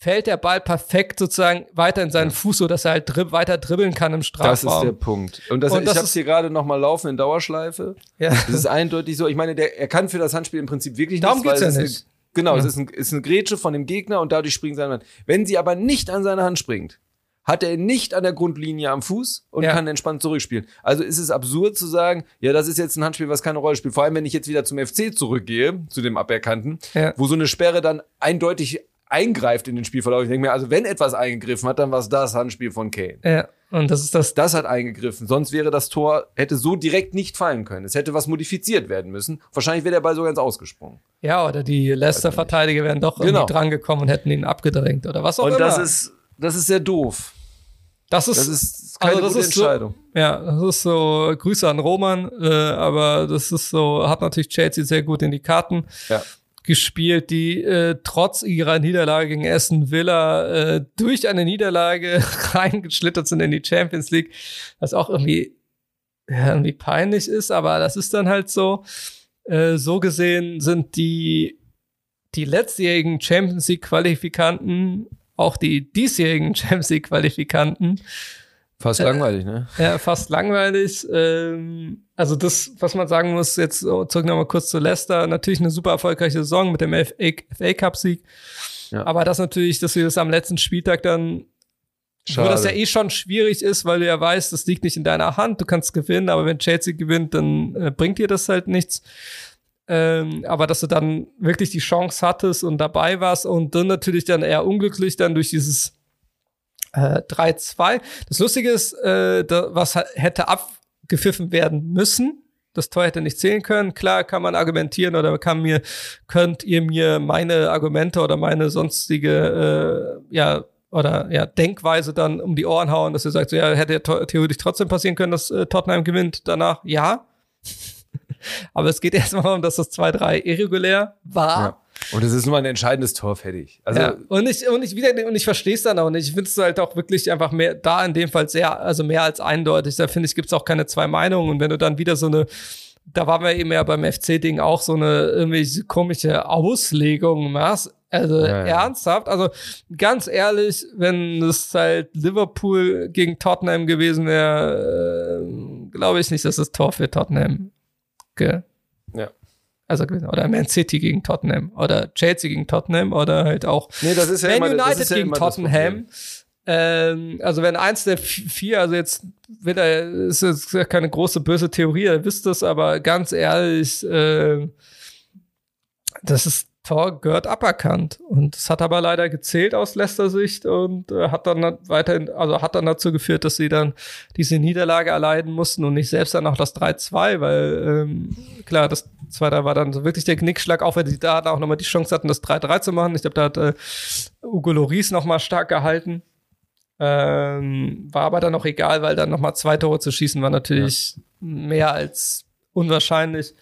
fällt der Ball perfekt sozusagen weiter in seinen Fuß, so dass er halt drib, weiter dribbeln kann im Das Strafraum. ist der Punkt. Und, das, Und ich das habe ist- hier gerade noch mal laufen in Dauerschleife. ja. Das ist eindeutig so. Ich meine, der, er kann für das Handspiel im Prinzip wirklich Darum nichts, weil geht's ja es nicht. Genau, Ja. es ist, ein, ist eine Grätsche von dem Gegner und dadurch springt seine Hand. Wenn sie aber nicht an seine Hand springt, hat er ihn nicht an der Grundlinie am Fuß und Ja. kann entspannt zurückspielen. Also ist es absurd zu sagen, ja, das ist jetzt ein Handspiel, was keine Rolle spielt. Vor allem, wenn ich jetzt wieder zum FC zurückgehe, zu dem Aberkannten, Ja. wo so eine Sperre dann eindeutig eingreift in den Spielverlauf. Ich denke mir, also wenn etwas eingegriffen hat, dann war es das Handspiel von Kane. ja. Und das ist das Das hat eingegriffen. Sonst wäre das Tor, hätte so direkt nicht fallen können. Es hätte was modifiziert werden müssen. Wahrscheinlich wäre der Ball sogar ins Ausgesprungen. Ja, oder die Leicester-Verteidiger wären doch Genau. irgendwie drangekommen und hätten ihn abgedrängt oder was auch Und immer. das ist, das ist sehr doof. das ist, Das ist keine Also das gute ist so- Entscheidung. ja, das ist so, Grüße an Roman, äh, aber das ist so, hat natürlich Chelsea sehr gut in die Karten Ja. Gespielt, die äh, trotz ihrer Niederlage gegen Aston Villa äh, durch eine Niederlage [laughs] reingeschlittert sind in die Champions League, was auch irgendwie, ja, irgendwie peinlich ist, aber das ist dann halt so. Äh, so gesehen sind die, die letztjährigen Champions League Qualifikanten, auch die diesjährigen [laughs] Champions League Qualifikanten, Fast langweilig, ne? ja, fast langweilig. Ähm, also das, was man sagen muss, jetzt so, zurück nochmal kurz zu Leicester, natürlich eine super erfolgreiche Saison mit dem FA, FA Cup Sieg. Ja. Aber das natürlich, dass wir das am letzten Spieltag dann, wo Schade. das ja eh schon schwierig ist, weil du ja weißt, das liegt nicht in deiner Hand, du kannst gewinnen, aber wenn Chelsea gewinnt, dann äh, bringt dir das halt nichts. Ähm, aber dass du dann wirklich die Chance hattest und dabei warst und dann natürlich dann eher unglücklich dann durch dieses äh, 3-2. Das Lustige ist, äh, da, was hätte abgepfiffen werden müssen. Das Tor hätte nicht zählen können. Klar kann man argumentieren oder kann mir, könnt ihr mir meine Argumente oder meine sonstige, äh, ja, oder ja, Denkweise dann um die Ohren hauen, dass ihr sagt, so, ja, hätte theoretisch trotzdem passieren können, dass äh, Tottenham gewinnt danach. Ja. [laughs] Aber es geht erstmal um, dass das 2-3 irregulär war. Ja. Und es ist nur ein entscheidendes Tor fertig. Also, ja. Und ich, und ich wieder, und ich verstehe es dann auch nicht. Ich finde es halt auch wirklich einfach mehr, da in dem Fall sehr, also mehr als eindeutig. Da finde ich, gibt es auch keine zwei Meinungen. Und wenn du dann wieder so eine, da waren wir eben ja beim FC-Ding auch so eine irgendwie komische Auslegung machst. Also Ja, ja. ernsthaft, also ganz ehrlich, wenn es halt Liverpool gegen Tottenham gewesen wäre, äh, glaube ich nicht, dass das Tor für Tottenham ge Ja. Also oder Man City gegen Tottenham. Oder Chelsea gegen Tottenham. Oder halt auch nee, das ist ja Man immer, das United ist ja gegen das Tottenham. Ähm, also wenn eins der vi- vier, also jetzt will er, ist jetzt keine große böse Theorie, ihr wisst es, aber ganz ehrlich, äh, das ist Tor gehört aberkannt. Und das hat aber leider gezählt aus Leicester Sicht und äh, hat dann weiterhin, also hat dann dazu geführt, dass sie dann diese Niederlage erleiden mussten und nicht selbst dann noch das 3-2, weil ähm, klar, das 2-3 war dann so wirklich der Knickschlag, auch wenn sie da auch nochmal die Chance hatten, das 3-3 zu machen. Ich glaube, da hat äh, Ugo Loris nochmal stark gehalten. Ähm, war aber dann auch egal, weil dann nochmal zwei Tore zu schießen war natürlich ja. mehr als unwahrscheinlich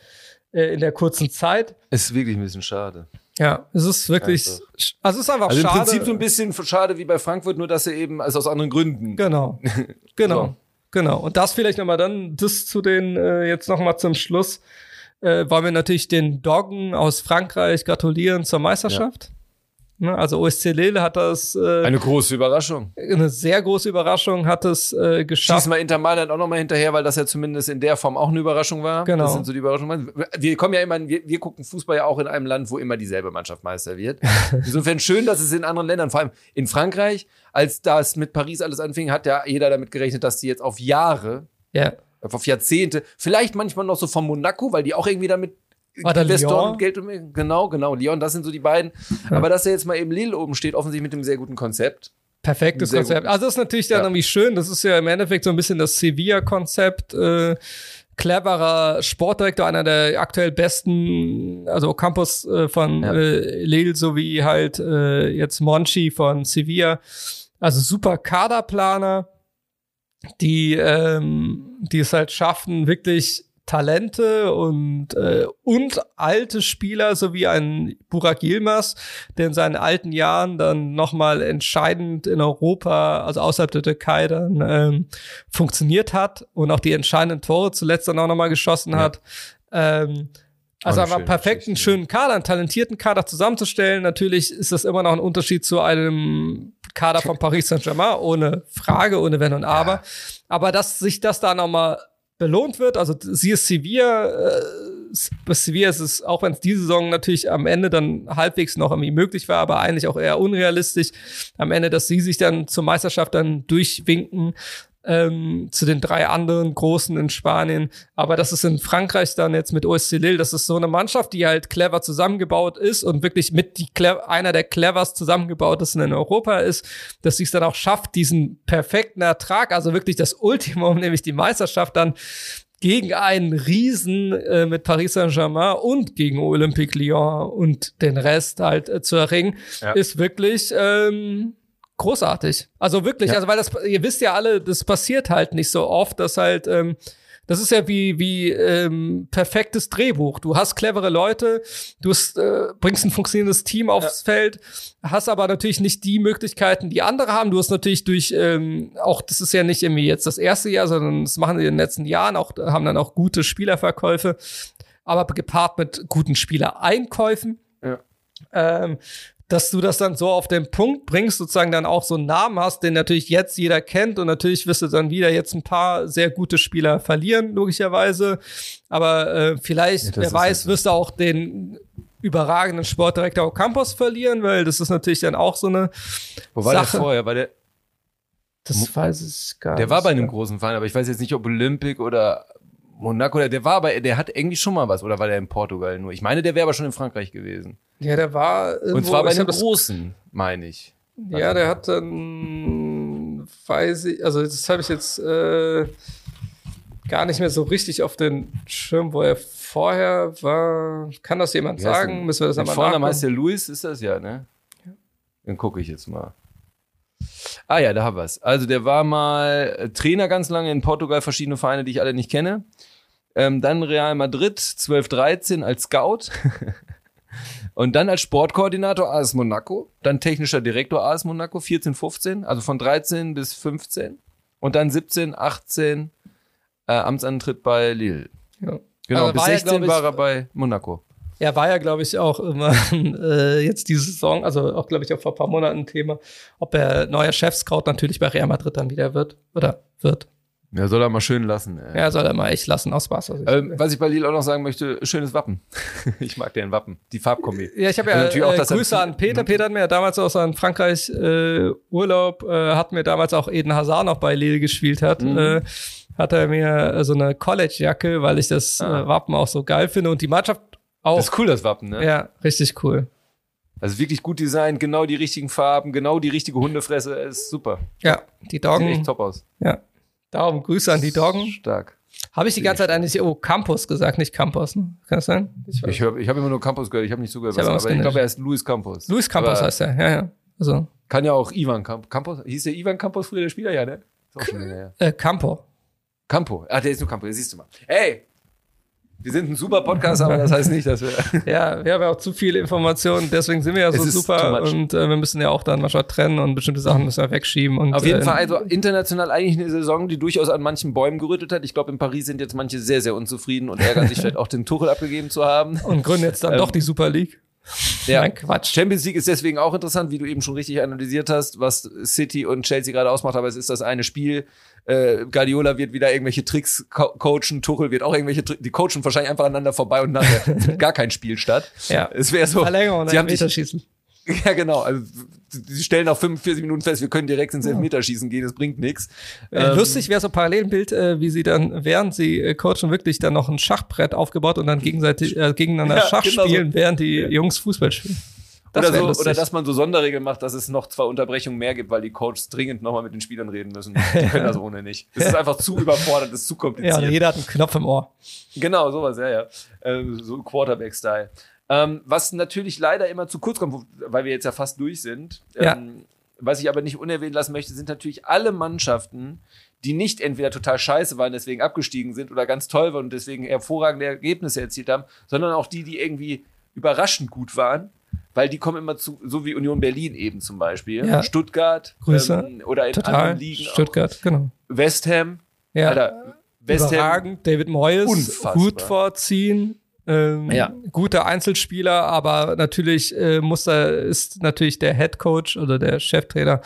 äh, in der kurzen Zeit. Ist wirklich ein bisschen schade. Ja, es ist wirklich, einfach. also es ist einfach also schade. im Prinzip so ein bisschen schade wie bei Frankfurt, nur dass er eben, also aus anderen Gründen. Genau, [laughs] genau, so. genau. Und das vielleicht nochmal dann, das zu den, äh, jetzt nochmal zum Schluss, äh, wollen wir natürlich den Doggen aus Frankreich gratulieren zur Meisterschaft. Ja. Ne, also OSC Lille hat das äh, eine große Überraschung. Eine sehr große Überraschung hat es äh, geschafft. Schieß mal Inter Mailand auch nochmal hinterher, weil das ja zumindest in der Form auch eine Überraschung war. Genau. Das sind so die Überraschungen. Wir kommen ja immer, wir, wir gucken Fußball ja auch in einem Land, wo immer dieselbe Mannschaft Meister wird. [laughs] Insofern schön, dass es in anderen Ländern, vor allem in Frankreich, als das mit Paris alles anfing, hat ja jeder damit gerechnet, dass die jetzt auf Jahre, ja. auf Jahrzehnte, vielleicht manchmal noch so von Monaco, weil die auch irgendwie damit war Investoren und Geld um, genau, genau, Lyon, das sind so die beiden. Ja. Aber dass er jetzt mal eben Lille oben steht, offensichtlich mit einem sehr guten Konzept. Perfektes Konzept. Gut. Also das ist natürlich dann ja. irgendwie schön. Das ist ja im Endeffekt so ein bisschen das Sevilla-Konzept. Äh, cleverer Sportdirektor, einer der aktuell besten, also Campus äh, von ja. äh, Lille sowie halt äh, jetzt Monchi von Sevilla. Also super Kaderplaner, die, ähm, die es halt schaffen, wirklich Talente und, äh, und alte Spieler, sowie ein Burak Yilmaz, der in seinen alten Jahren dann nochmal entscheidend in Europa, also außerhalb der Türkei, dann ähm, funktioniert hat und auch die entscheidenden Tore zuletzt dann auch nochmal geschossen ja. hat. Ähm, also einfach perfekten, schönen Kader, einen talentierten Kader zusammenzustellen. Natürlich ist das immer noch ein Unterschied zu einem Kader von Paris Saint-Germain, ohne Frage, ohne Wenn und Aber. Ja. Aber dass sich das da nochmal belohnt wird. Also sie ist Sevilla, äh, bei Sevilla ist es, auch wenn es diese Saison natürlich am Ende dann halbwegs noch irgendwie möglich war, aber eigentlich auch eher unrealistisch, am Ende, dass sie sich dann zur Meisterschaft dann durchwinken ähm, zu den drei anderen Großen in Spanien. Aber das ist in Frankreich dann jetzt mit OSC Lille, das ist so eine Mannschaft, die halt clever zusammengebaut ist und wirklich mit die einer der cleverst zusammengebautesten in Europa ist, dass sie es dann auch schafft, diesen perfekten Ertrag, also wirklich das Ultimum, [laughs] nämlich die Meisterschaft dann gegen einen Riesen äh, mit Paris Saint-Germain und gegen Olympique Lyon und den Rest halt äh, zu erringen, ja. ist wirklich ähm, großartig. Also wirklich, ja. also weil das, ihr wisst ja alle, das passiert halt nicht so oft, dass halt, ähm, das ist ja wie, wie ähm, perfektes Drehbuch. Du hast clevere Leute, du hast, äh, bringst ein funktionierendes Team aufs ja. Feld, hast aber natürlich nicht die Möglichkeiten, die andere haben. Du hast natürlich durch, ähm, auch das ist ja nicht irgendwie jetzt das erste Jahr, sondern das machen sie in den letzten Jahren auch, haben dann auch gute Spielerverkäufe, aber gepaart mit guten Spielereinkäufen. Ja. Ähm, dass du das dann so auf den Punkt bringst, sozusagen dann auch so einen Namen hast, den natürlich jetzt jeder kennt und natürlich wirst du dann wieder jetzt ein paar sehr gute Spieler verlieren, logischerweise. Aber äh, vielleicht, ja, wer weiß, halt wirst du auch den überragenden Sportdirektor Campos verlieren, weil das ist natürlich dann auch so eine Wo war Sache. der vorher? War der das weiß ich gar der nicht. Der war bei einem großen Verein, aber ich weiß jetzt nicht, ob Olympic oder Monaco, der war aber, der hat irgendwie schon mal was, oder war der in Portugal nur? Ich meine, der wäre aber schon in Frankreich gewesen. Ja, der war. Irgendwo, Und zwar bei einem großen, meine ich. Ja, der hat dann, weiß ich, also das habe ich jetzt äh, gar nicht mehr so richtig auf den Schirm, wo er vorher war. Kann das jemand sagen? Müssen wir das einmal Vorname heißt der Luis, ist das ja, ne? Ja. Dann gucke ich jetzt mal. Ah ja, da haben wir es. Also der war mal Trainer ganz lange in Portugal, verschiedene Vereine, die ich alle nicht kenne. Ähm, dann Real Madrid, 12, 13 als Scout. [laughs] Und dann als Sportkoordinator AS Monaco, dann technischer Direktor AS Monaco, 14, 15, also von 13 bis 15. Und dann 17, 18 äh, Amtsantritt bei Lille. Ja. Genau, also bis 16 ja, war er bei Monaco. Er war ja, glaube ich, auch immer [laughs] äh, jetzt diese Saison, also auch, glaube ich, auch vor ein paar Monaten ein Thema, ob er neuer Chefscout natürlich bei Real Madrid dann wieder wird oder wird. Ja, soll er mal schön lassen. Ey. Ja, soll er mal echt lassen, aus Spaß. Also ähm, was ich bei Lille auch noch sagen möchte, schönes Wappen. [laughs] ich mag den Wappen, die Farbkombi. Ja, ich habe ja äh, auch Grüße an Peter. Peter hat mir ja damals aus seinem Frankreich äh, Urlaub, äh, hat mir damals auch Eden Hazard noch bei Lille gespielt hat. Mhm. Äh, hat er mir so eine College-Jacke, weil ich das ah. äh, Wappen auch so geil finde. Und die Mannschaft auch. Das ist cool, das Wappen, ne? Ja, richtig cool. Also wirklich gut designt, genau die richtigen Farben, genau die richtige Hundefresse, ist super. Ja, die Doggen. Sieht echt top aus. Ja. Darum Grüße an die Doggen. Stark. Habe ich die ganze Zeit eigentlich oh, Campus gesagt, nicht Campus, ne? Kann das sein? Ich, ich habe ich hab immer nur Campus gehört, ich habe nicht zugehört, was, aber ich glaube, er ist Luis Campos. Luis Campos heißt er, ja, ja. Also, Kann ja auch Ivan Camp Campos. Hieß der Ivan Campos früher der Spieler? Ja, ne? Ist auch schon länger her. Äh, Campo. Campo. Ah, der ist nur Campo, siehst du mal. Ey! Wir sind ein super Podcast, aber das heißt nicht, dass wir. [laughs] Ja, wir haben ja auch zu viele Informationen, deswegen sind wir ja so super und äh, wir müssen ja auch dann manchmal trennen und bestimmte Sachen müssen wir wegschieben. Und, Auf jeden äh, Fall, also international eigentlich eine Saison, die durchaus an manchen Bäumen gerüttelt hat. Ich glaube, in Paris sind jetzt manche sehr, sehr unzufrieden und ärgern sich vielleicht auch den Tuchel abgegeben zu haben. [laughs] Und gründen jetzt dann Ähm, doch die Super League. Ja. Nein, Quatsch. Champions League ist deswegen auch interessant, wie du eben schon richtig analysiert hast, was City und Chelsea gerade ausmacht, aber es ist das eine Spiel. Äh, Guardiola wird wieder irgendwelche Tricks co coachen, Tuchel wird auch irgendwelche Tricks, die coachen wahrscheinlich einfach aneinander vorbei und nachher [laughs] findet gar kein Spiel statt. Ja. Es wäre so, Verlängerung, sie haben dich, Elfmeterschießen. [laughs] ja genau, also sie stellen nach 45 Minuten fest, wir können direkt ins Elfmeterschießen gehen, das bringt nichts. Äh, Lustig wäre so ein Parallelbild, äh, wie sie dann, während sie äh, coachen, wirklich dann noch ein Schachbrett aufgebaut und dann gegenseitig äh, gegeneinander [laughs] Ja, Schach genau so. spielen, während die Jungs Fußball spielen. Oder, wär so, oder dass man so Sonderregeln macht, dass es noch zwei Unterbrechungen mehr gibt, weil die Coaches dringend nochmal mit den Spielern reden müssen. Die [laughs] können das ohne nicht. Es ist einfach zu überfordert, es ist zu kompliziert. Ja, jeder hat einen Knopf im Ohr. Genau, sowas, ja, ja. Ähm, so Quarterback-Style. Ähm, was natürlich leider immer zu kurz kommt, weil wir jetzt ja fast durch sind. Ja. Ähm, was ich aber nicht unerwähnt lassen möchte, sind natürlich alle Mannschaften, die nicht entweder total scheiße waren, deswegen abgestiegen sind oder ganz toll waren und deswegen hervorragende Ergebnisse erzielt haben, sondern auch die, die irgendwie überraschend gut waren, weil die kommen immer zu, so wie Union Berlin eben zum Beispiel, Ja. Stuttgart Grüße. ähm, oder in Total. anderen Ligen Stuttgart, genau. auch. West Ham, Ja. Alter, West Ham, Überragend. David Moyes, Unfassbar. Hut vorziehen. Ähm, Ja. Guter Einzelspieler, aber natürlich äh, muss er, ist natürlich der Head Coach oder der Cheftrainer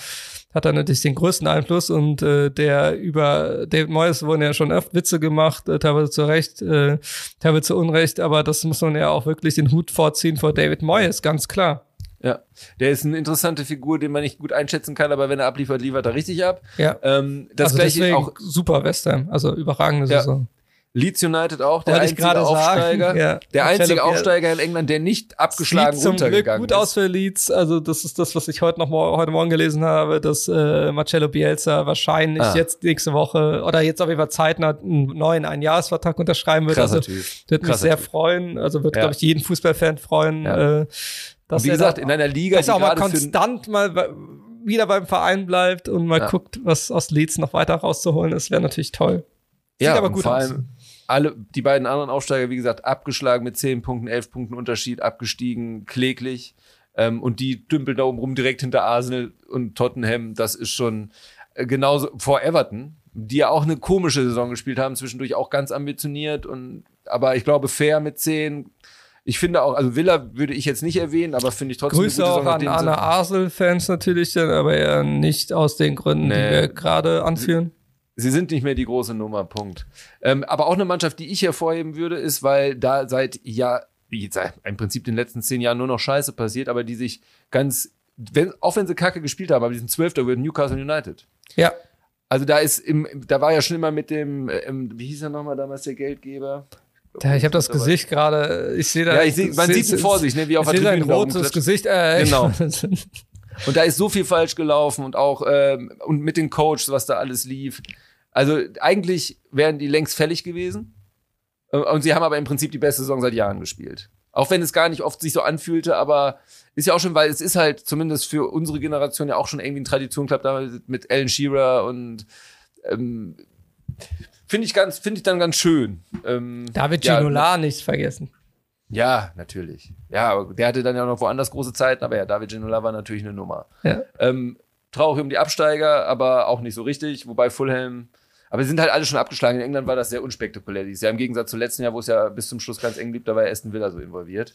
hat da natürlich den größten Einfluss und äh, der über David Moyes wurden ja schon oft Witze gemacht, äh, teilweise zu Recht, äh, teilweise zu Unrecht, aber das muss man ja auch wirklich den Hut vorziehen vor David Moyes, ganz klar. Ja, der ist eine interessante Figur, den man nicht gut einschätzen kann, aber wenn er abliefert, liefert er richtig ab. Ja. Ähm, das also gleiche deswegen auch super West Ham, also überragende Ja. Saison. Leeds United auch, der Wollte einzige sagen, Aufsteiger. ja. Der einzige Aufsteiger in England, der nicht abgeschlagen Sieht zum Glück runtergegangen gut ist. aus für Leeds. Also das ist das, was ich heute noch heute Morgen gelesen habe, dass äh, Marcello Bielsa wahrscheinlich Ah. jetzt nächste Woche oder jetzt auf jeden Fall zeitnah einen neuen Einjahresvertrag unterschreiben wird. Krasser also wird mich sehr Typ. freuen. Also wird, Ja. glaube ich, jeden Fußballfan freuen. Ja. Äh, dass Und wie er gesagt, in einer Liga, dass er auch mal konstant mal wieder beim Verein bleibt und mal Ja. guckt, was aus Leeds noch weiter rauszuholen ist, wäre natürlich toll. Sieht ja, aber gut vor aus. Alle, die beiden anderen Aufsteiger, wie gesagt, abgeschlagen mit 10 Punkten, 11 Punkten Unterschied, abgestiegen, kläglich. Ähm, und die dümpeln da oben rum direkt hinter Arsenal und Tottenham. Das ist schon äh, genauso vor Everton, die ja auch eine komische Saison gespielt haben, zwischendurch auch ganz ambitioniert und aber ich glaube fair mit 10. Ich finde auch, also Villa würde ich jetzt nicht erwähnen, aber finde ich trotzdem Grüße auch an Saison, nachdem Arne Arsenal-Fans natürlich, dann aber ja nicht aus den Gründen, die Nee. wir gerade anführen. Sie sind nicht mehr die große Nummer, Punkt. Ähm, aber auch eine Mannschaft, die ich hervorheben würde, ist, weil da seit ja, im Prinzip den letzten zehn Jahren nur noch Scheiße passiert, aber die sich ganz, wenn, auch wenn sie Kacke gespielt haben, aber die sind Zwölfter über Newcastle United. Ja, Also da ist im, da war ja schon immer mit dem, ähm, wie hieß er nochmal damals der Geldgeber? Ja, ich habe das Gesicht gerade, ich sehe da. Ja, ich seh, man sieht ihn vor sich, ne, wie auf ich der Tribüne da rotes. Gesicht. Äh, Genau. [laughs] Und da ist so viel falsch gelaufen und auch ähm, und mit den Coaches, was da alles lief. Also eigentlich wären die längst fällig gewesen. Äh, Und sie haben aber im Prinzip die beste Saison seit Jahren gespielt. Auch wenn es gar nicht oft sich so anfühlte, aber ist ja auch schon, weil es ist halt zumindest für unsere Generation ja auch schon irgendwie ein Tradition-Club damals mit Alan Shearer und ähm, finde ich ganz, finde ich dann ganz schön. Ähm, David ja, Ginola nicht vergessen. Ja, natürlich. Ja, aber der hatte dann ja noch woanders große Zeiten, aber ja, David Ginola war natürlich eine Nummer. Ja. Ähm, traurig um die Absteiger, aber auch nicht so richtig, wobei Fulham. Aber sie sind halt alle schon abgeschlagen. In England war das sehr unspektakulär dieses Jahr. Im Gegensatz zum letzten Jahr, wo es ja bis zum Schluss ganz eng blieb, da war ja Aston Villa so involviert.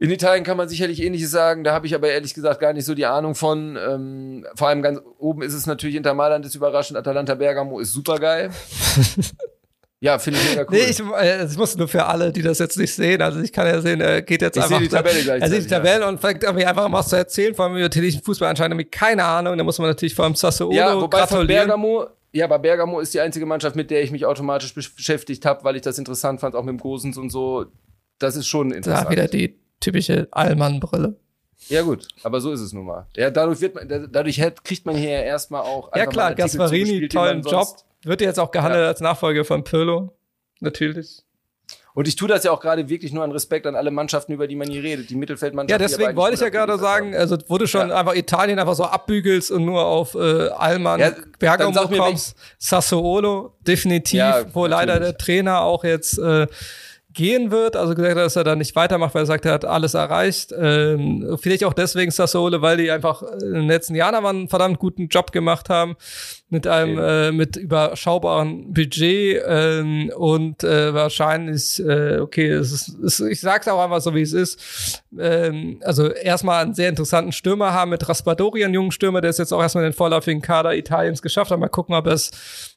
In Italien kann man sicherlich ähnliches sagen, da habe ich aber ehrlich gesagt gar nicht so die Ahnung von. Ähm, vor allem ganz oben ist es natürlich Inter Mailand ist überraschend, Atalanta Bergamo ist super geil. [laughs] ja, finde ich mega cool. Nee, ich, äh, ich muss nur für alle, die das jetzt nicht sehen. Also ich kann ja sehen, er geht jetzt Ich einfach. sehe die Tabelle gleichzeitig, Er sieht die Tabelle und fängt irgendwie einfach mal was zu erzählen, vor allem über italienischen Fußball anscheinend nämlich keine Ahnung. Da muss man natürlich vor allem Sassuolo Ja, wobei von gratulieren. Bergamo, ja, aber Bergamo ist die einzige Mannschaft, mit der ich mich automatisch besch- beschäftigt habe, weil ich das interessant fand, auch mit dem Gosens und so. Das ist schon Da interessant. wieder die typische Allmann-Brille. ja, gut, aber so ist es nun mal. Ja, dadurch wird man, da- dadurch hat, kriegt man hier ja erstmal auch. Ja klar, Gasparini, tollen Job. Wird jetzt auch gehandelt Ja. als Nachfolger von Pirlo. Natürlich. Und ich tue das ja auch gerade wirklich nur an Respekt an alle Mannschaften, über die man hier redet. Die Mittelfeldmannschaften. Ja, deswegen wollte ich ja gerade sagen, also du schon ja. einfach Italien einfach so abbügelst und nur auf äh, Allmann, ja, Bergamo kommst, Sassuolo, definitiv, ja, wo natürlich. leider der Trainer auch jetzt äh, gehen wird. Also gesagt hat, dass er da nicht weitermacht, weil er sagt, er hat alles erreicht. Ähm, vielleicht auch deswegen Sassuolo, weil die einfach in den letzten Jahren aber einen verdammt guten Job gemacht haben mit einem äh, mit überschaubaren Budget ähm, und äh, wahrscheinlich äh, okay es ist, es, ich sag's auch einfach so wie es ist. Ähm, also erstmal einen sehr interessanten Stürmer haben mit Raspadori einen jungen Stürmer der ist jetzt auch erstmal in den vorläufigen Kader Italiens geschafft hat. Mal gucken ob er es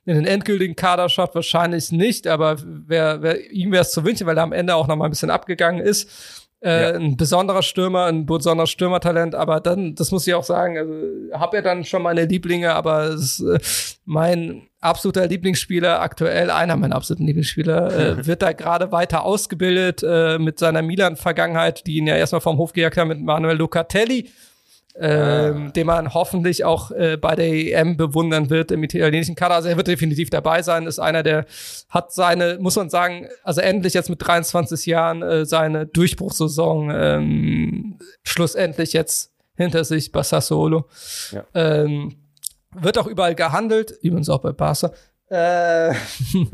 in den endgültigen Kader schafft. Wahrscheinlich nicht aber wer, wer ihm wäre es zu wünschen weil er am Ende auch noch mal ein bisschen abgegangen ist äh, ja. ein besonderer Stürmer, ein besonderes Stürmertalent, aber dann, das muss ich auch sagen, also habe ja dann schon meine Lieblinge, aber es, äh, mein absoluter Lieblingsspieler, aktuell einer meiner absoluten Lieblingsspieler, äh, [laughs] wird da gerade weiter ausgebildet äh, mit seiner Milan-Vergangenheit, die ihn ja erstmal vom Hof gejagt haben mit Manuel Locatelli ähm, ah. den man hoffentlich auch äh, bei der EM bewundern wird im italienischen Kader. Also er wird definitiv dabei sein, ist einer, der hat seine, muss man sagen, also endlich jetzt mit 23 Jahren äh, seine Durchbruchssaison ähm, schlussendlich jetzt hinter sich bei Sassuolo. Ja. Ähm, wird auch überall gehandelt, übrigens auch bei Barca. Äh,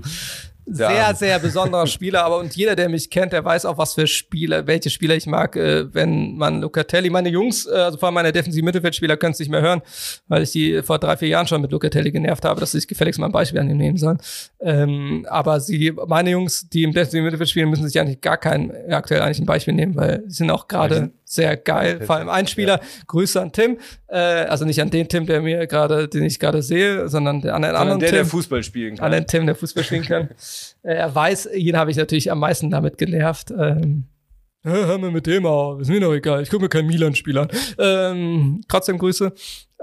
[laughs] sehr, ja. sehr besonderer Spieler, aber und jeder, der mich kennt, der weiß auch, was für Spieler, welche Spieler ich mag, äh, wenn man Locatelli, meine Jungs, äh, also vor allem meine defensiven Mittelfeldspieler können es nicht mehr hören, weil ich die vor drei, vier Jahren schon mit Locatelli genervt habe, dass sie sich gefälligst mal ein Beispiel an ihm nehmen sollen. Ähm, aber sie, meine Jungs, die im defensiven Mittelfeld spielen, müssen sich eigentlich gar kein, aktuell eigentlich ein Beispiel nehmen, weil sie sind auch gerade sehr geil. Vor allem ein Spieler, ja. Grüße an Tim, äh, also nicht an den Tim, der mir gerade, den ich gerade sehe, sondern an den anderen der, Tim. der Fußball spielen kann. An den Tim, der Fußball spielen kann. äh, er weiß, ihn habe ich natürlich am meisten damit genervt. Ähm, hör mir mit dem auf, ist mir doch egal, ich gucke mir keinen Milan-Spiel an. Ähm, trotzdem Grüße,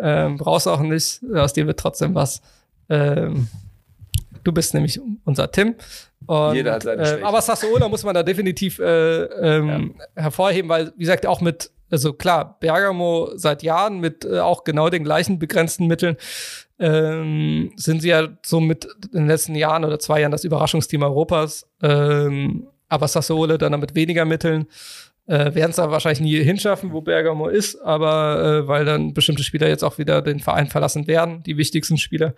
ähm, brauchst auch nicht, aus dir wird trotzdem was. Ähm, du bist nämlich unser Tim. Und, Jeder hat seine äh, Aber Sassuolo muss man da definitiv äh, ähm, ja. hervorheben, weil, wie gesagt, auch mit, also klar, Bergamo seit Jahren mit äh, auch genau den gleichen begrenzten Mitteln ähm, sind sie ja so mit in den letzten Jahren oder zwei Jahren das Überraschungsteam Europas. Ähm, aber Sassuolo dann mit weniger Mitteln äh, werden es da wahrscheinlich nie hinschaffen, wo Bergamo ist, aber äh, weil dann bestimmte Spieler jetzt auch wieder den Verein verlassen werden, die wichtigsten Spieler.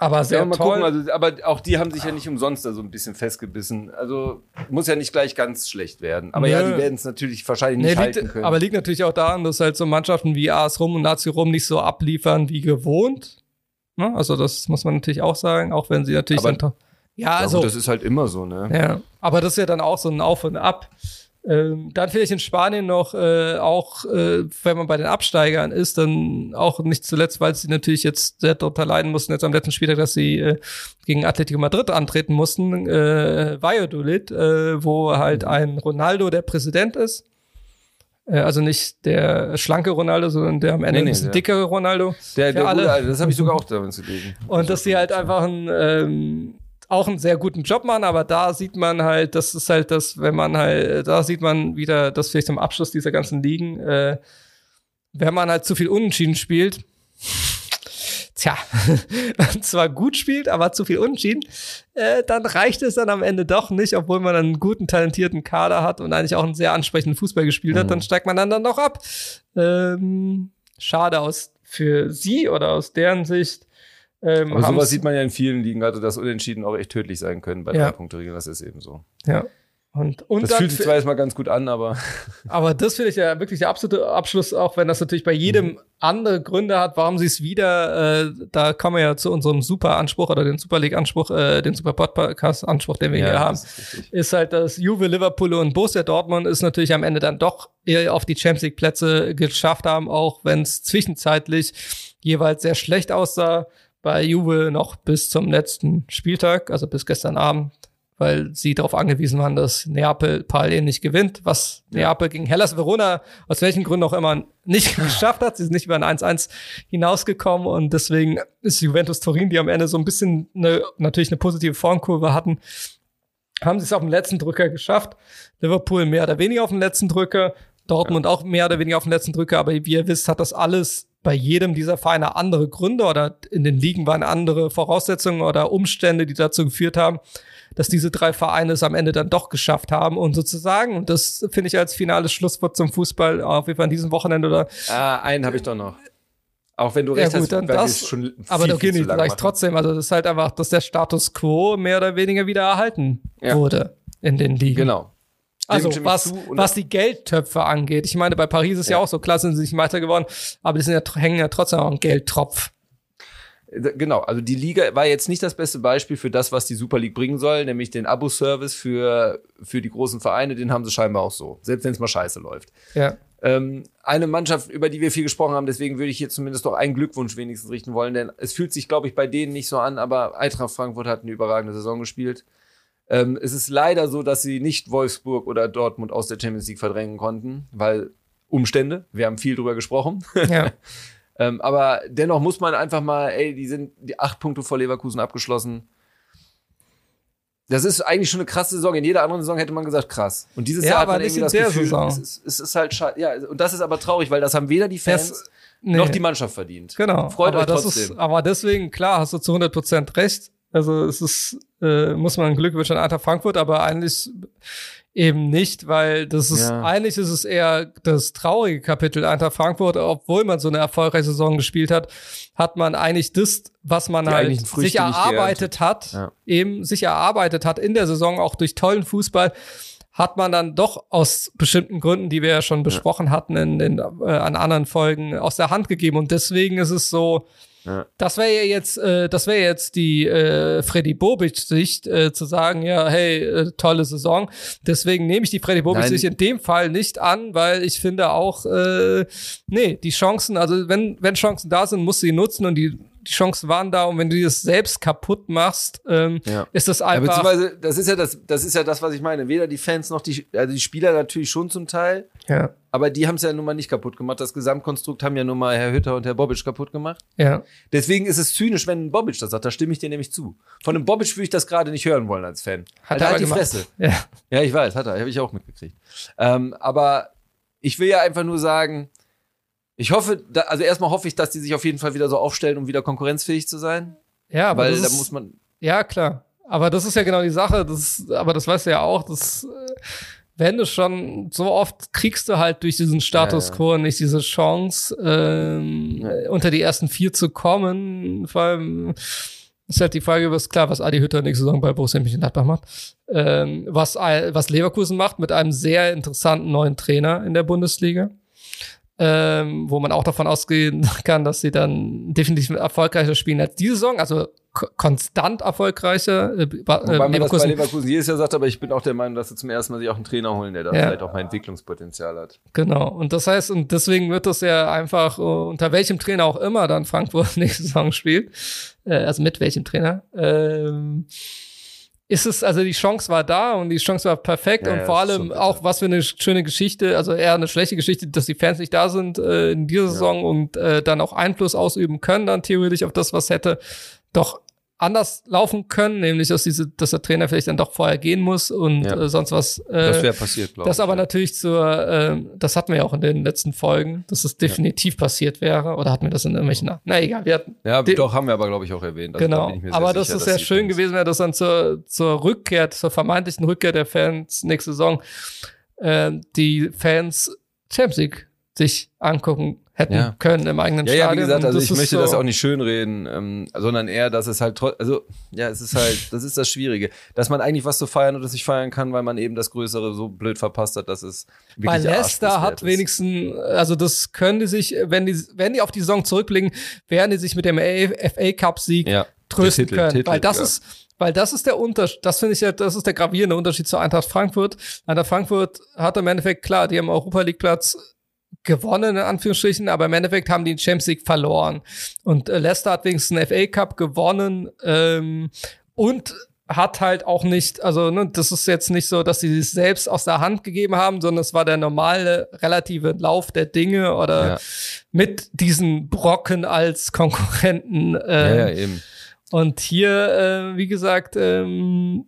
Aber sehr ja, mal toll. Gucken, also, aber auch die haben sich ja nicht umsonst da so ein bisschen festgebissen. Also muss ja nicht gleich ganz schlecht werden. Aber Nö. ja, die werden es natürlich wahrscheinlich nicht nee, halten liegt, können. Aber liegt natürlich auch daran, dass halt so Mannschaften wie AS Rom und Nazi Rom nicht so abliefern wie gewohnt. Ne? Also das muss man natürlich auch sagen, auch wenn sie natürlich aber, dann, ja, also das ist halt immer so, ne? Ja, aber das ist ja dann auch so ein Auf und Ab. Ähm, dann vielleicht in Spanien noch, äh, auch äh, wenn man bei den Absteigern ist, dann auch nicht zuletzt, weil sie natürlich jetzt sehr darunter leiden mussten, jetzt am letzten Spieltag, dass sie äh, gegen Atletico Madrid antreten mussten, äh, Valladolid, äh, wo halt ein Ronaldo der Präsident ist. Äh, also nicht der schlanke Ronaldo, sondern der am Ende nee, nee, ein bisschen dickere Ronaldo. Der, der alle. Gute, das habe ich sogar auch damals gelesen. Und dass sie halt einfach ein ähm, auch einen sehr guten Job machen, aber da sieht man halt, das ist halt das, wenn man halt, da sieht man wieder, das vielleicht zum Abschluss dieser ganzen Ligen, äh, wenn man halt zu viel Unentschieden spielt, tja, [laughs] zwar gut spielt, aber zu viel Unentschieden, äh, dann reicht es dann am Ende doch nicht, obwohl man einen guten, talentierten Kader hat und eigentlich auch einen sehr ansprechenden Fußball gespielt mhm. hat, dann steigt man dann, dann doch ab. Ähm, schade aus für sie oder aus deren Sicht. Ähm, Aber sowas sieht man ja in vielen Ligen, also dass Unentschieden auch echt tödlich sein können bei ja. drei Punkte Regeln. Das ist eben so. Ja. Und, und das fühlt sich zwar erstmal ganz gut an, aber. [laughs] Aber das finde ich ja wirklich der absolute Abschluss, auch wenn das natürlich bei jedem mhm. andere Gründe hat, warum sie es wieder, äh, da kommen wir ja zu unserem Super-Anspruch oder den Super League-Anspruch, äh, den Super Podcast-Anspruch, den wir ja, hier haben, ist, ist, halt, dass Juve, Liverpool und Borussia Dortmund ist natürlich am Ende dann doch eher auf die Champions League-Plätze geschafft haben, auch wenn es zwischenzeitlich jeweils sehr schlecht aussah bei Juve noch bis zum letzten Spieltag, also bis gestern Abend, weil sie darauf angewiesen waren, dass Neapel parallel nicht gewinnt, was. Neapel gegen Hellas Verona aus welchen Gründen auch immer nicht [laughs] geschafft hat. Sie sind nicht über ein 1-1 hinausgekommen und deswegen ist Juventus Turin, die am Ende so ein bisschen eine, natürlich eine positive Formkurve hatten, haben sie es auf dem letzten Drücker geschafft. Liverpool mehr oder weniger auf dem letzten Drücker, Dortmund ja. auch mehr oder weniger auf dem letzten Drücker, aber wie ihr wisst, hat das alles bei jedem dieser Vereine andere Gründe oder in den Ligen waren andere Voraussetzungen oder Umstände, die dazu geführt haben, dass diese drei Vereine es am Ende dann doch geschafft haben und sozusagen, und das finde ich als finales Schlusswort zum Fußball auf jeden Fall an diesem Wochenende oder. Ah, einen habe ich doch noch. Auch wenn du recht ja, gut, hast, dann das, schon viel, aber okay, viel nicht, sag ich trotzdem, also das ist halt einfach, dass der Status quo mehr oder weniger wieder erhalten Ja. wurde in den Ligen. Genau. Also was, was die Geldtöpfe angeht. Ich meine, bei Paris ist ja, Ja. auch so, klar sind sie nicht weiter geworden, aber die sind ja, hängen ja trotzdem auch am Geldtropf. Äh, Genau, also die Liga war jetzt nicht das beste Beispiel für das, was die Super League bringen soll, nämlich den Abo-Service für, für die großen Vereine, den haben sie scheinbar auch so, selbst wenn es mal scheiße läuft. Ja. Ähm, eine Mannschaft, über die wir viel gesprochen haben, deswegen würde ich hier zumindest doch einen Glückwunsch wenigstens richten wollen, denn es fühlt sich, glaube ich, bei denen nicht so an, aber Eintracht Frankfurt hat eine überragende Saison gespielt. Ähm, es ist leider so, dass sie nicht Wolfsburg oder Dortmund aus der Champions League verdrängen konnten, weil Umstände, wir haben viel drüber gesprochen. ja. [laughs] Ähm, aber dennoch muss man einfach mal, ey, die sind die acht Punkte vor Leverkusen abgeschlossen. Das ist eigentlich schon eine krasse Saison. In jeder anderen Saison hätte man gesagt, krass. Und dieses Ja, Jahr hat man nicht irgendwie das Gefühl, Saison. es ist, es ist halt schade. Ja, und das ist aber traurig, weil das haben weder die Fans Das- nee. noch die Mannschaft verdient. Genau. Freut aber euch trotzdem. Ist, aber deswegen, klar, hast du zu 100 Prozent recht. Also es ist, äh, muss man Glück wünschen an Eintracht Frankfurt, aber eigentlich eben nicht, weil das ist, Ja. eigentlich ist es eher das traurige Kapitel Eintracht Frankfurt, obwohl man so eine erfolgreiche Saison gespielt hat, hat man eigentlich das, was man Die halt sich erarbeitet hat, Ja. eben sich erarbeitet hat in der Saison, auch durch tollen Fußball, hat man dann doch aus bestimmten Gründen, die wir ja schon besprochen hatten in, in, äh, an anderen Folgen, aus der Hand gegeben. Und deswegen ist es so, Ja. das wäre ja jetzt, äh, das wäre jetzt die äh, Freddy Bobic-Sicht, äh, zu sagen, ja, hey, äh, tolle Saison. Deswegen nehme ich die Freddy Bobic-Sicht in dem Fall nicht an, weil ich finde auch, äh, nee, die Chancen, also wenn, wenn Chancen da sind, musst du sie nutzen und die, die Chancen waren da und wenn du das selbst kaputt machst, ähm, Ja. ist das Ja, einfach. beziehungsweise, das ist ja das, das ist ja das, was ich meine. Weder die Fans noch die, also die Spieler natürlich schon zum Teil, ja, aber die haben es ja nun mal nicht kaputt gemacht. Das Gesamtkonstrukt haben ja nun mal Herr Hütter und Herr Bobic kaputt gemacht. ja. Deswegen ist es zynisch, wenn ein Bobic das sagt. Da stimme ich dir nämlich zu. Von einem Bobic würde ich das gerade nicht hören wollen als Fan. Hat Alter, er halt die gemacht. Fresse. Ja. Ja, ich weiß, hat er. Habe ich auch mitgekriegt. Ähm, aber ich will ja einfach nur sagen, ich hoffe, da, also erstmal hoffe ich, dass die sich auf jeden Fall wieder so aufstellen, um wieder konkurrenzfähig zu sein. Ja, aber weil das da ist, muss man. Ja, klar. Aber das ist ja genau die Sache. Das, aber das weißt du ja auch. Das, äh, wenn du schon so oft kriegst du halt durch diesen Status Ja, ja. quo nicht diese Chance, ähm, Ja. unter die ersten vier zu kommen. Vor allem ist halt die Frage, was klar, was Adi Hütter nächste Saison bei Borussia Mönchengladbach macht. Ähm, was, was Leverkusen macht mit einem sehr interessanten neuen Trainer in der Bundesliga. Ähm, wo man auch davon ausgehen [laughs] kann, dass sie dann definitiv erfolgreicher spielen als diese Saison, also ko- konstant erfolgreicher. Äh, Wobei man äh, das bei Leverkusen, Leverkusen jedes Jahr sagt, aber ich bin auch der Meinung, dass sie zum ersten Mal sich auch einen Trainer holen, der da Ja. vielleicht auch mal Entwicklungspotenzial hat. genau. Und das heißt, und deswegen wird das ja einfach, äh, unter welchem Trainer auch immer dann Frankfurt [laughs] nächste Saison spielt, äh, also mit welchem Trainer, ähm, ist es, also die Chance war da und die Chance war perfekt Ja, und ja, vor allem bitter. auch, was für eine schöne Geschichte, also eher eine schlechte Geschichte, dass die Fans nicht da sind äh, in dieser Saison und äh, dann auch Einfluss ausüben können, dann theoretisch auf das, was hätte doch anders laufen können, nämlich dass diese, dass der Trainer vielleicht dann doch vorher gehen muss und Ja. äh, sonst was. Äh, Das wäre passiert, glaube ich. das aber ja. natürlich zur, ähm, das hatten wir ja auch in den letzten Folgen, dass es definitiv passiert wäre. Oder hatten wir das in irgendwelchen, na egal, wir hatten, Ja, doch, haben wir aber, glaube ich, auch erwähnt. Also da genau. bin ich mir sehr Aber das sicher, ist dass ja die schön gewesen, wäre das dann zur, zur Rückkehr, zur vermeintlichen Rückkehr der Fans nächste Saison, ähm, die Fans Champions League sich angucken hätten Ja. können im eigenen Ja, ja, Stadion. wie gesagt, Und also das ich möchte so, das auch nicht schönreden, ähm, sondern eher, dass es halt trotz, also ja, es ist halt, das ist das Schwierige, dass man eigentlich was zu feiern oder sich feiern kann, weil man eben das Größere so blöd verpasst hat, dass es wirklich Leicester hat wenigstens, also das können die sich, wenn die, wenn die auf die Saison zurückblicken, werden die sich mit dem FA Cup Sieg ja, trösten Titel, können. Titel, weil das ja. ist, weil das ist der Unterschied, das finde ich ja, das ist der gravierende Unterschied zur Eintracht Frankfurt. Eintracht Frankfurt hat im Endeffekt, klar, die haben Europa League Platz gewonnen, in Anführungsstrichen, aber im Endeffekt haben die den Champions League verloren. Und äh, Leicester hat wenigstens den FA Cup gewonnen, ähm, und hat halt auch nicht, also ne, das ist jetzt nicht so, dass sie sich selbst aus der Hand gegeben haben, sondern es war der normale relative Lauf der Dinge oder Ja. mit diesen Brocken als Konkurrenten. Ja, ähm, ja, eben. und hier, äh, wie gesagt, ähm,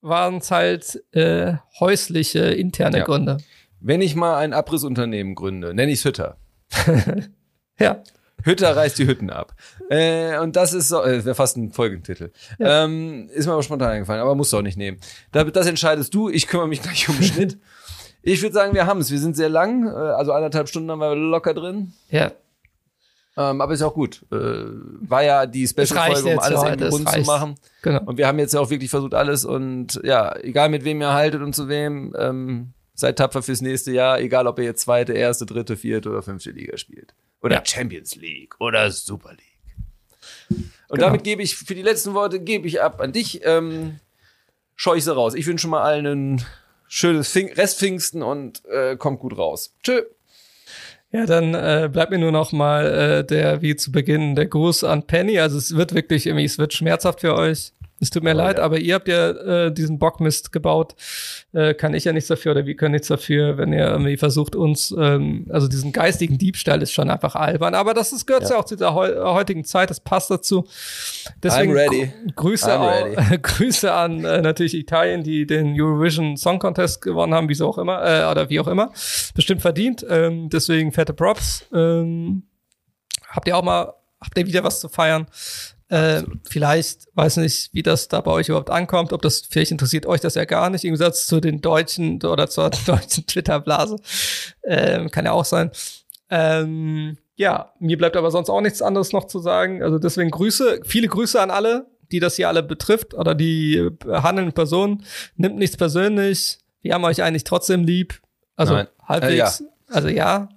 waren es halt äh, häusliche, interne Ja. Gründe. Wenn ich mal ein Abrissunternehmen gründe, nenne ich es Hütter. [laughs] Ja. Hütter reißt die Hütten ab. Äh, und das ist so, äh, wäre fast ein Folgentitel. Ja. Ähm, ist mir aber spontan eingefallen, aber musst du auch nicht nehmen. Da, das entscheidest du, ich kümmere mich gleich um den Schnitt. [laughs] Ich würde sagen, wir haben es. Wir sind sehr lang, äh, also anderthalb Stunden haben wir locker drin. Ja. Ähm, aber ist auch gut. Äh, war ja die Special-Folge, um alles irgendwie heute, es rund zu machen. Genau. Und wir haben jetzt ja auch wirklich versucht, alles und ja, egal mit wem ihr haltet und zu wem, ähm, seid tapfer fürs nächste Jahr, egal ob ihr jetzt zweite, erste, dritte, vierte oder fünfte Liga spielt. Oder Ja. Champions League oder Super League. Und Genau. damit gebe ich für die letzten Worte gebe ich ab an dich. Ähm, scheu ich sie raus. Ich wünsche mal allen ein schönes Pfing Restpfingsten und äh, kommt gut raus. Tschö. Ja, dann äh, bleibt mir nur noch mal äh, der, wie zu Beginn, der Gruß an Penny. Also es wird wirklich irgendwie, es wird schmerzhaft für euch. Es tut mir Oh, leid, ja. aber ihr habt ja äh, diesen Bockmist gebaut. Äh, kann ich ja nichts dafür oder wir können nichts dafür, wenn ihr irgendwie versucht uns, ähm, also diesen geistigen Diebstahl ist schon einfach albern. Aber das ist, gehört ja. Ja. auch zu dieser heu heutigen Zeit, das passt dazu. Deswegen I'm ready. gr- Grüße, I'm auch, ready. [laughs] Grüße an äh, natürlich Italien, die den Eurovision Song Contest gewonnen haben, wieso auch immer, äh, oder wie auch immer. Bestimmt verdient. Ähm, deswegen fette Props. Ähm, habt ihr auch mal, habt ihr wieder was zu feiern? Äh, vielleicht, weiß nicht, wie das da bei euch überhaupt ankommt, ob das, vielleicht interessiert euch das ja gar nicht, im Gegensatz zu den deutschen oder zur [laughs] deutschen Twitter-Blase. Ähm, kann ja auch sein. Ähm, ja, mir bleibt aber sonst auch nichts anderes noch zu sagen. Also deswegen Grüße, viele Grüße an alle, die das hier alle betrifft oder die handelnden Personen. Nimmt nichts persönlich. Wir haben euch eigentlich trotzdem lieb. Also Nein. halbwegs. Äh, Also ja.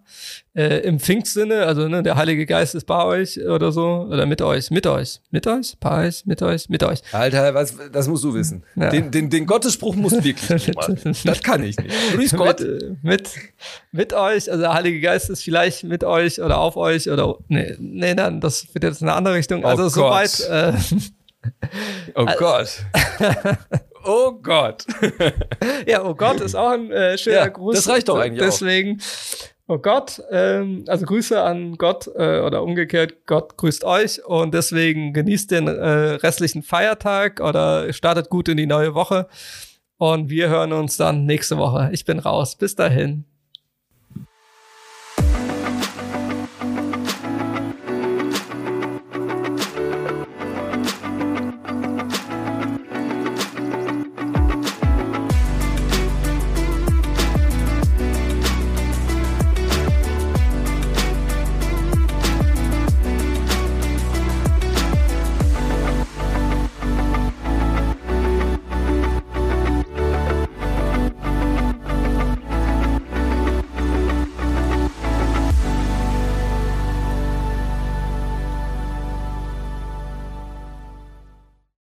Äh, Im Pfingstsinne, also ne, der Heilige Geist ist bei euch oder so. Oder mit euch. Mit euch. Mit euch? Bei euch? Mit euch? Mit euch. Alter, was, das musst du wissen. Ja. Den, den, den Gottesspruch musst du wirklich [laughs] nicht machen. Das kann ich nicht. Grüß Gott. Mit, äh, mit, mit euch, also der Heilige Geist ist vielleicht mit euch oder auf euch oder nee, nee, dann, das wird jetzt in eine andere Richtung. Oh Also Gott. soweit. Äh, [laughs] Oh Gott. oh [laughs] Gott. ja, oh Gott ist auch ein äh, schöner Ja, Gruß. das reicht doch eigentlich auch. Deswegen, oh Gott, ähm, also Grüße an Gott äh, oder umgekehrt, Gott grüßt euch und deswegen genießt den äh, restlichen Feiertag oder startet gut in die neue Woche und wir hören uns dann nächste Woche. Ich bin raus. Bis dahin.